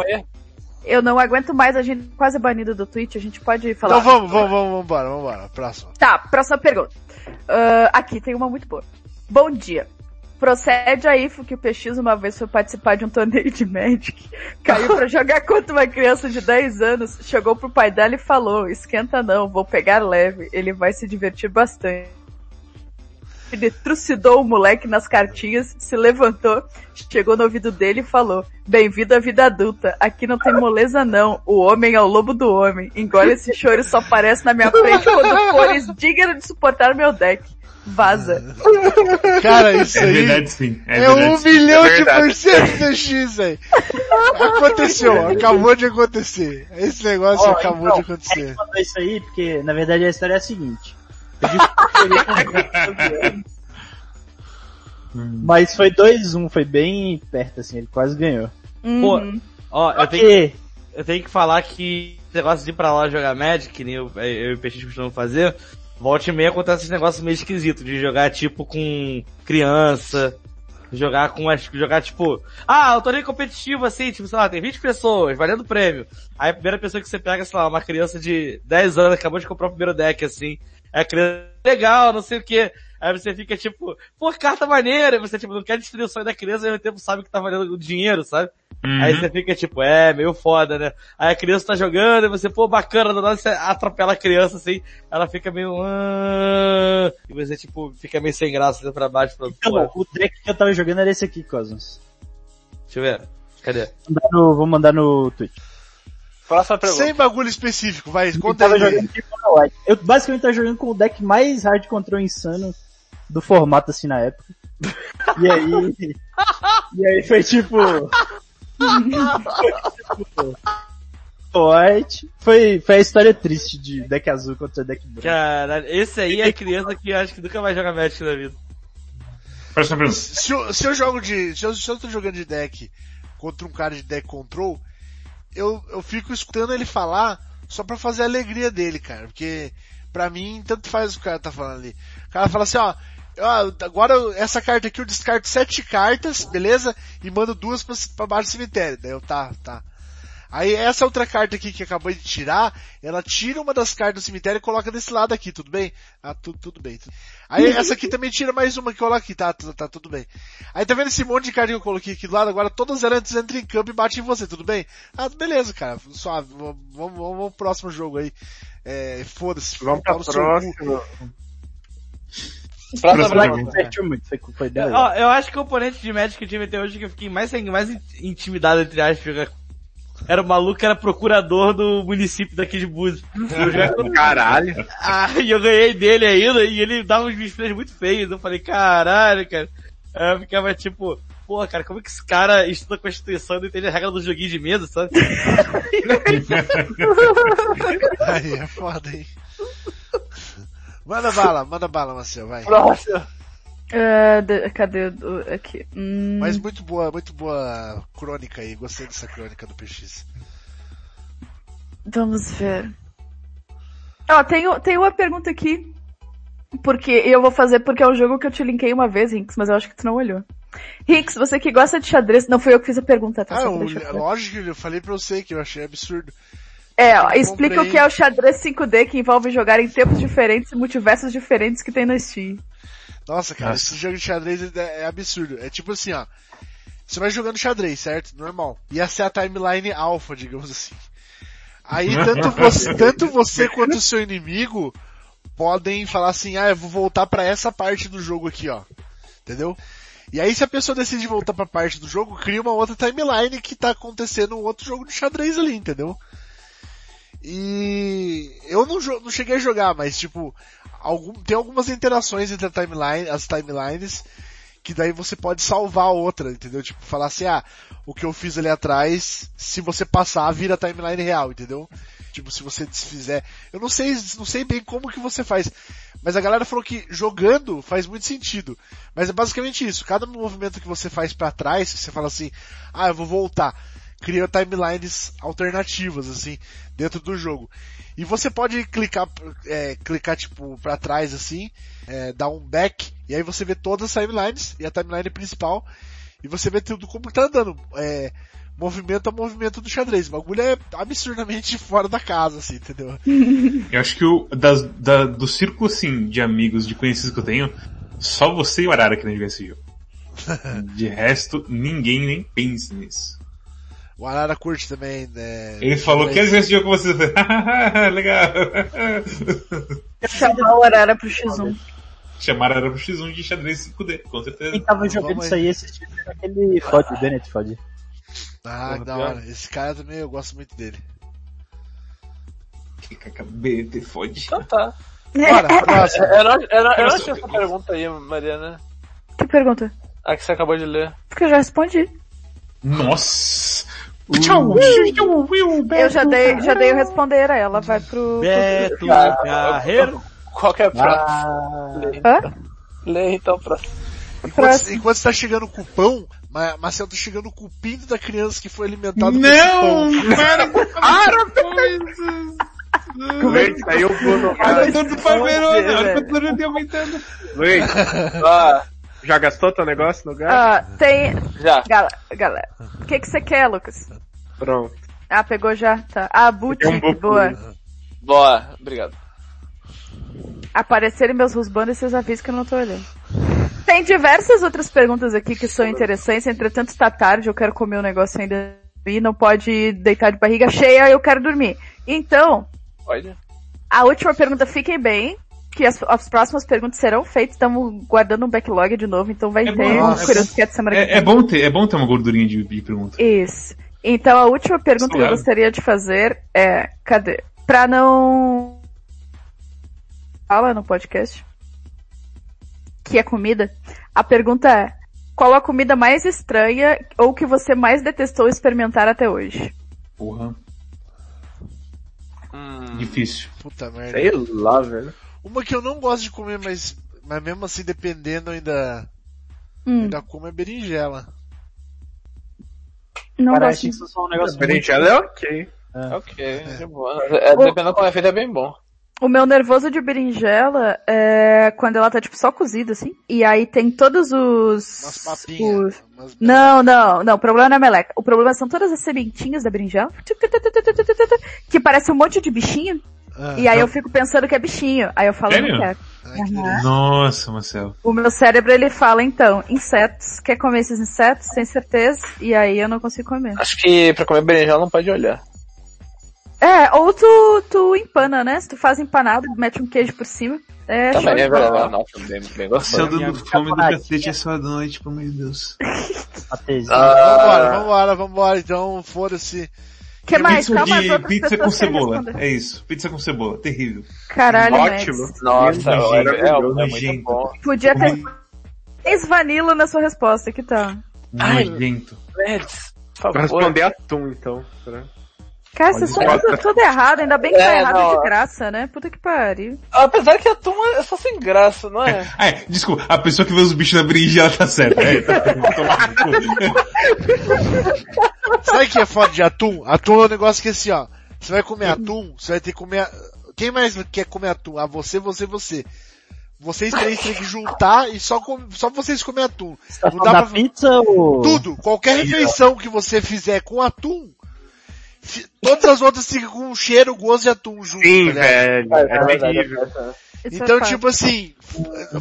Eu não aguento mais a gente quase banido do Twitch. A gente pode falar. Então vamos, vamos, vamos, vamos embora, vamos embora. Próximo. Tá, próxima pergunta. Ah, aqui tem uma muito boa. Bom dia. Procede a IFO que o PX uma vez foi participar de um torneio de Magic, caiu pra jogar contra uma criança de 10 anos, chegou pro pai dela e falou, esquenta não, vou pegar leve, ele vai se divertir bastante. Ele trucidou o moleque nas cartinhas, se levantou, chegou no ouvido dele e falou, bem-vindo à vida adulta, aqui não tem moleza não, o homem é o lobo do homem, engole esse choro só aparece na minha frente quando fores digno de suportar meu deck. Vaza. Cara, isso É aí verdade sim. É, é, verdade um sim. milhão É de verdade. por cento DX, velho. Aconteceu, acabou de acontecer. Esse negócio Ó, acabou então, de acontecer. Mandou isso aí porque, na verdade, a história é a seguinte. Que. Mas foi 2-1, foi bem perto, assim, ele quase ganhou. Pô, Uhum. ó, eu tenho, Porque eu tenho que falar que esse negócio de ir pra lá jogar Magic, que nem eu, eu e o PX costumam fazer, volta e meia acontece esse negócio meio esquisito, de jogar tipo com criança, jogar com as, jogar tipo, ah, eu torneio competitivo assim, tipo, sei lá, tem 20 pessoas, valendo prêmio. Aí a primeira pessoa que você pega, sei lá, uma criança de 10 anos, acabou de comprar o primeiro deck, assim, a criança, legal, não sei o que. Aí você fica tipo, pô, carta maneira, e você tipo, não quer destruir o sonho da criança, e ao mesmo tempo sabe que tá valendo dinheiro, sabe? Uhum. Aí você fica tipo, é, meio foda, né? Aí a criança tá jogando e você, pô, bacana, do nada você atropela a criança assim, ela fica meio, "Ah", e você tipo, fica meio sem graça olhando pra baixo, falando, então, pô, o deck que eu tava jogando era esse aqui, Cosmos. deixa eu ver. Cadê? Vou mandar no, vou mandar no Twitch. Próxima pergunta. Sem bagulho específico, vai, Eu conta aí. jogando tipo. Eu basicamente tava jogando com o deck mais hard control insano do formato assim na época. E aí. e aí foi tipo. White. Foi, foi a história triste de deck azul contra deck branco. Caralho, esse aí é criança que eu acho que nunca vai jogar Magic na vida. Próxima pergunta. Se eu, se eu jogo de, se eu, se eu tô jogando de deck contra um cara de deck control, eu, eu fico escutando ele falar só pra fazer a alegria dele, cara. Porque, pra mim, tanto faz o cara tá falando ali. O cara fala assim, ó, ó, agora essa carta aqui eu descarto sete cartas, beleza? E mando duas pra, pra baixo do cemitério. Daí eu, tá, tá. Aí essa outra carta aqui que acabou de tirar, ela tira uma das cartas do cemitério e coloca desse lado aqui, tudo bem? Ah, tu, tudo bem. tudo- Aí essa aqui também tira mais uma que coloca aqui, tá, tá, tá, tudo bem. Aí tá vendo esse monte de carta que eu coloquei aqui do lado, agora todas elas entram em campo e batem em você, tudo bem? Ah, beleza, cara, suave, vamos, vamos, vamos pro próximo jogo aí. É, foda-se. Vamos pra cu. próxima. Pergunta. Ó, eu acho que o oponente de Magic que eu tive até hoje que eu fiquei mais, mais intimidado, entre aspas, era o maluco que era procurador do município daqui de Búzios. Caralho. Ah, e eu ganhei dele ainda, e ele dava uns displays muito feios. Eu falei, caralho, cara. Aí eu ficava tipo, porra, cara, como é que esse cara estuda a Constituição e não entende a regra do joguinho de mesa, sabe? Aí é foda, hein? Manda bala, manda bala, Marcel, vai. Próxima. De- cadê o, aqui? Hum, Mas muito boa, muito boa crônica aí, gostei dessa crônica do PX. Vamos ver. Ó, tem, tem uma pergunta aqui. Porque eu vou fazer porque é um jogo que eu te linkei uma vez, Rinks, mas eu acho que tu não olhou. Rinks, você que gosta de xadrez. Não fui eu que fiz a pergunta, tá? Ah, eu, lógico que eu falei pra você que eu achei absurdo. É, ó, explica comprei. o que é o xadrez 5D que envolve jogar em tempos diferentes e multiversos diferentes que tem no Steam. Nossa, cara, Nossa. esse jogo de xadrez é, é absurdo. É tipo assim, ó. Você vai jogando xadrez, certo? Normal. Ia ser a timeline alpha, digamos assim. Aí tanto você, tanto você quanto o seu inimigo podem falar assim, ah, eu vou voltar pra essa parte do jogo aqui, ó. Entendeu? E aí se a pessoa decide voltar pra parte do jogo, cria uma outra timeline que tá acontecendo um outro jogo de xadrez ali, entendeu? E eu não, não cheguei a jogar, mas tipo, algum, tem algumas interações entre a timeline, as timelines, que daí você pode salvar outra, entendeu? Tipo, falar assim, ah, o que eu fiz ali atrás, se você passar, vira timeline real, entendeu? Tipo, se você desfizer. Eu não sei, não sei bem como que você faz. Mas a galera falou que jogando faz muito sentido. Mas é basicamente isso. Cada movimento que você faz pra trás, você fala assim, ah, eu vou voltar. Cria timelines alternativas, assim, dentro do jogo. E você pode clicar, é, clicar tipo pra trás assim, é, dar um back, e aí você vê todas as timelines e a timeline principal, e você vê tudo como tá andando, é, movimento a movimento do xadrez. O bagulho é absurdamente fora da casa, assim, entendeu? Eu acho que o, das, da, do círculo, assim, de amigos, de conhecidos que eu tenho, só você e o Arara querem jogar esse jogo. De resto, ninguém nem pensa nisso. O Arara curte também, né? Ele falou, jogar esse jogo com você? Eu falei, Legal. Chamar o Arara pro X1. Chamaram Arara pro X1 de xadrez 5D, com certeza. Quem tava jogando Vamos isso aí esse era aquele Fode, o Bennett Fode. Ah, que da hora. Esse cara também, eu gosto muito dele. KKB, fode. Então tá. Bora, próximo. Era, era, era essa pergunta. pergunta aí, Mariana. Que pergunta? A que você acabou de ler. Porque eu já respondi. Nossa! Eu já dei, já dei o responder, aí ela vai pro... Beto Carreiro. Qual que é a próxima? Ah, Hã? Lê então a próxima. Enquanto, Próximo. enquanto você tá chegando o pão, Ma- Marcelo tá chegando com o pinto da criança que foi alimentado Não! com. Para com essa coisa! Luiz, aí eu vou no Olha tudo pra Verona, olha quanto eu tenho aumentando. Luiz, Ah, já gastou teu negócio no gato? Ah, tem... já. Gala, galera, o que que você quer, Lucas? Pronto. Ah, pegou já? Tá. Ah, Tem um buco. boa. Boa, obrigado. Aparecerem meus rusbandos e vocês avisam que eu não tô olhando. Tem diversas outras perguntas aqui que são interessantes, entretanto tá tarde, eu quero comer um negócio ainda e não pode deitar de barriga cheia, eu quero dormir. Então, Pode. a última pergunta, fiquem bem, que as, as próximas perguntas serão feitas, estamos guardando um backlog de novo, então vai É ter bom, um é Curioso Cat semana que É, é bom ter, é bom ter uma gordurinha de, de pergunta. Isso. Então a última pergunta que eu gostaria de fazer é, cadê? Pra não fala no podcast que é comida. A pergunta é: qual a comida mais estranha ou que você mais detestou experimentar até hoje? Porra, Hum, difícil. Puta merda. Sei lá, velho. Uma que eu não gosto de comer, mas, mas mesmo assim, dependendo, ainda, Hum, ainda como é berinjela. não cara, gosto. isso é um negócio muito... Berinjela é ok. ok, de boa. É, dependendo como é feito, é bem bom. O meu nervoso de berinjela é quando ela tá tipo só cozida assim. E aí tem todos os Umas papinhas. os- umas- Não, não, não. O problema não é a meleca. O problema são todas as sementinhas da berinjela. Que parece um monte de bichinho. Ah, E aí eu fico pensando que é bichinho. Aí eu falo, Sério? não quero. ai, delícia. Nossa, Marcelo. O meu cérebro ele fala, então, insetos. Quer comer esses insetos? Sem certeza. E aí eu não consigo comer. Acho que pra comer berinjela não pode olhar. É, ou tu, tu empana, né? Se tu faz empanado, mete um queijo por cima. É, Também de é verdade. Nossa, bem, bem Se eu gostoso. dando fome do cacete essa noite, pelo amor de Deus. Patezinho. Vambora, vambora, vambora, então, foda-se. Que mais? Pizza Calma, as de outras pizza com cebola. responder. É isso. Pizza com cebola. Terrível. Caralho, Ótimo. Max. Nossa, Nojento, é, é, é muito bom. Podia ter três vanilla na sua resposta, que tal? Ai, Nojento. Mads, por favor. responder atum, então. Será? Cara, vocês estão tudo, tudo errado, ainda bem que tá É, errado não. de graça, né? Puta que pariu. Apesar que a turma é só sem graça, não é? Ah, é, desculpa, a pessoa que vê os bichos na berinjela tá certa. É, tá. Sabe o que é foda de atum? Atum é um negócio que assim, ó. Você vai comer atum, você vai ter que comer... Quem mais quer comer atum? Ah, você, você, você. Vocês três têm que juntar e só, com... só vocês comer atum. Tá Não dá pra... pizza ou... Tudo, qualquer refeição que você fizer com atum, todas as outras ficam com um cheiro, gosto de atum junto, Sim, tá ligado? velho. É É terrível. é. Isso Então, é tipo assim,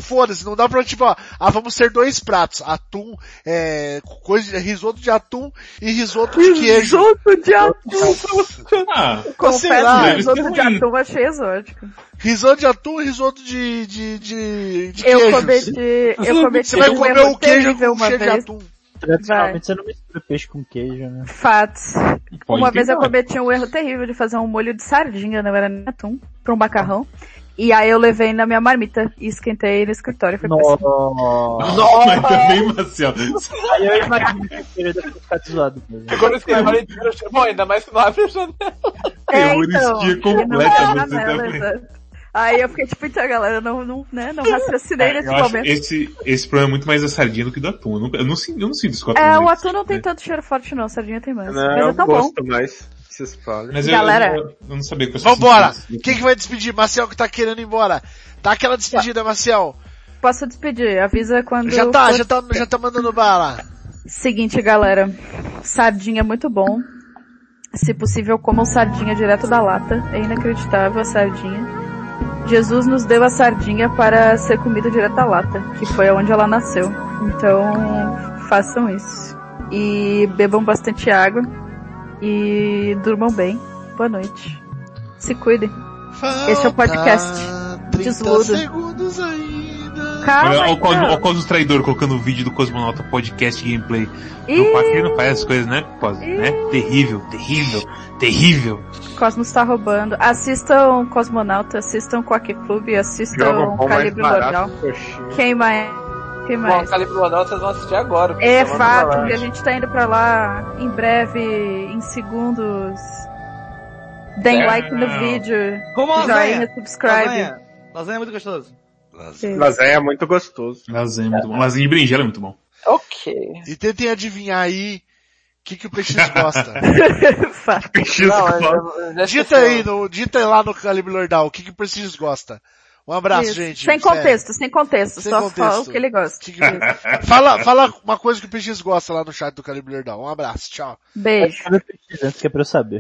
foda-se, não dá pra, tipo, ó, ah, vamos ter dois pratos, atum, é, coisa, risoto de atum e risoto de queijo. Risoto de atum. Ah, Confesso sei lá, que ser risoto de atum eu achei exótico. Risoto de atum e risoto de, de, de, de Eu queijo. cometi, eu cometi Você vai um comer o queijo com cheiro de atum. Tradicionalmente você não mistura peixe com queijo, né? Fatos. pode Uma vez eu tentar. cometi um erro terrível de fazer um molho de sardinha, não era nem atum, pra um macarrão. E aí eu levei na minha marmita e esquentei no escritório. Foi péssimo. Nossa. Mas também, Marcel. Aí eu imagino que queijo deve ficado zoado mesmo. Agora eu escrevi bom, ainda mais que não abre a janela. É, Terroristia então, completa, não era você janela, também. exato. Aí eu fiquei tipo, então galera, não, não, né, não raciocinei nesse É, Eu acho momento. esse, esse problema é muito mais da sardinha do que do atum. Eu não, eu não, sinto- eu não sinto isso com atum. É, o atum não tem né? tanto cheiro forte não, a sardinha tem mais. Não, Mas eu é tão bom. gosto mais. Se espalha. Mas eu, Galera. eu, eu não sabia que pessoal Vambora! Quem que vai despedir? Marcel que tá querendo ir embora. Tá aquela despedida, Marcel. Posso despedir, avisa quando... Já tá, for- já tá, já tá mandando bala. Seguinte, galera. Sardinha é muito bom. Se possível, comam sardinha direto da lata. É inacreditável a sardinha. Jesus nos deu a sardinha para ser comida direto da lata, que foi onde ela nasceu. Então, façam isso. E bebam bastante água. E durmam bem. Boa noite. Se cuidem. Esse é o podcast. Falta 30 Desludo. segundos ainda. Calma, Olha, olha olha o Cosmo traidor colocando o vídeo do Cosmonauta Podcast Gameplay. Ih, ele não faz essas coisas, né? Né? Terrível, terrível, terrível. Cosmos tá roubando. Assistam Cosmonauta, assistam Quack Club, assistam bom Calibre coxinha. Quem mais? Quem Bom, mais? Calibre Lordal vocês vão assistir agora. É fato, porque a gente tá indo pra lá em breve, em segundos. Deem É. like no vídeo. Como Joinha, lasanha. subscribe. Lasanha. Lasanha é muito gostoso. Lasanha é muito gostoso. Lasanha é muito bom. Lasanha de berinjela é muito bom. Ok. E tentem adivinhar aí que, que o PX gosta. Fato. Não, já dita aí, no, dita lá no Calibre Lordal o que, que o PX gosta. Um abraço, Isso. gente. Sem contexto, sem contexto. Sem só contexto. fala o que ele gosta. Que que- fala, fala uma coisa que o PX gosta lá no chat do Calibre Lordal. Um abraço, tchau. Beijo. Antes que é pra eu saber.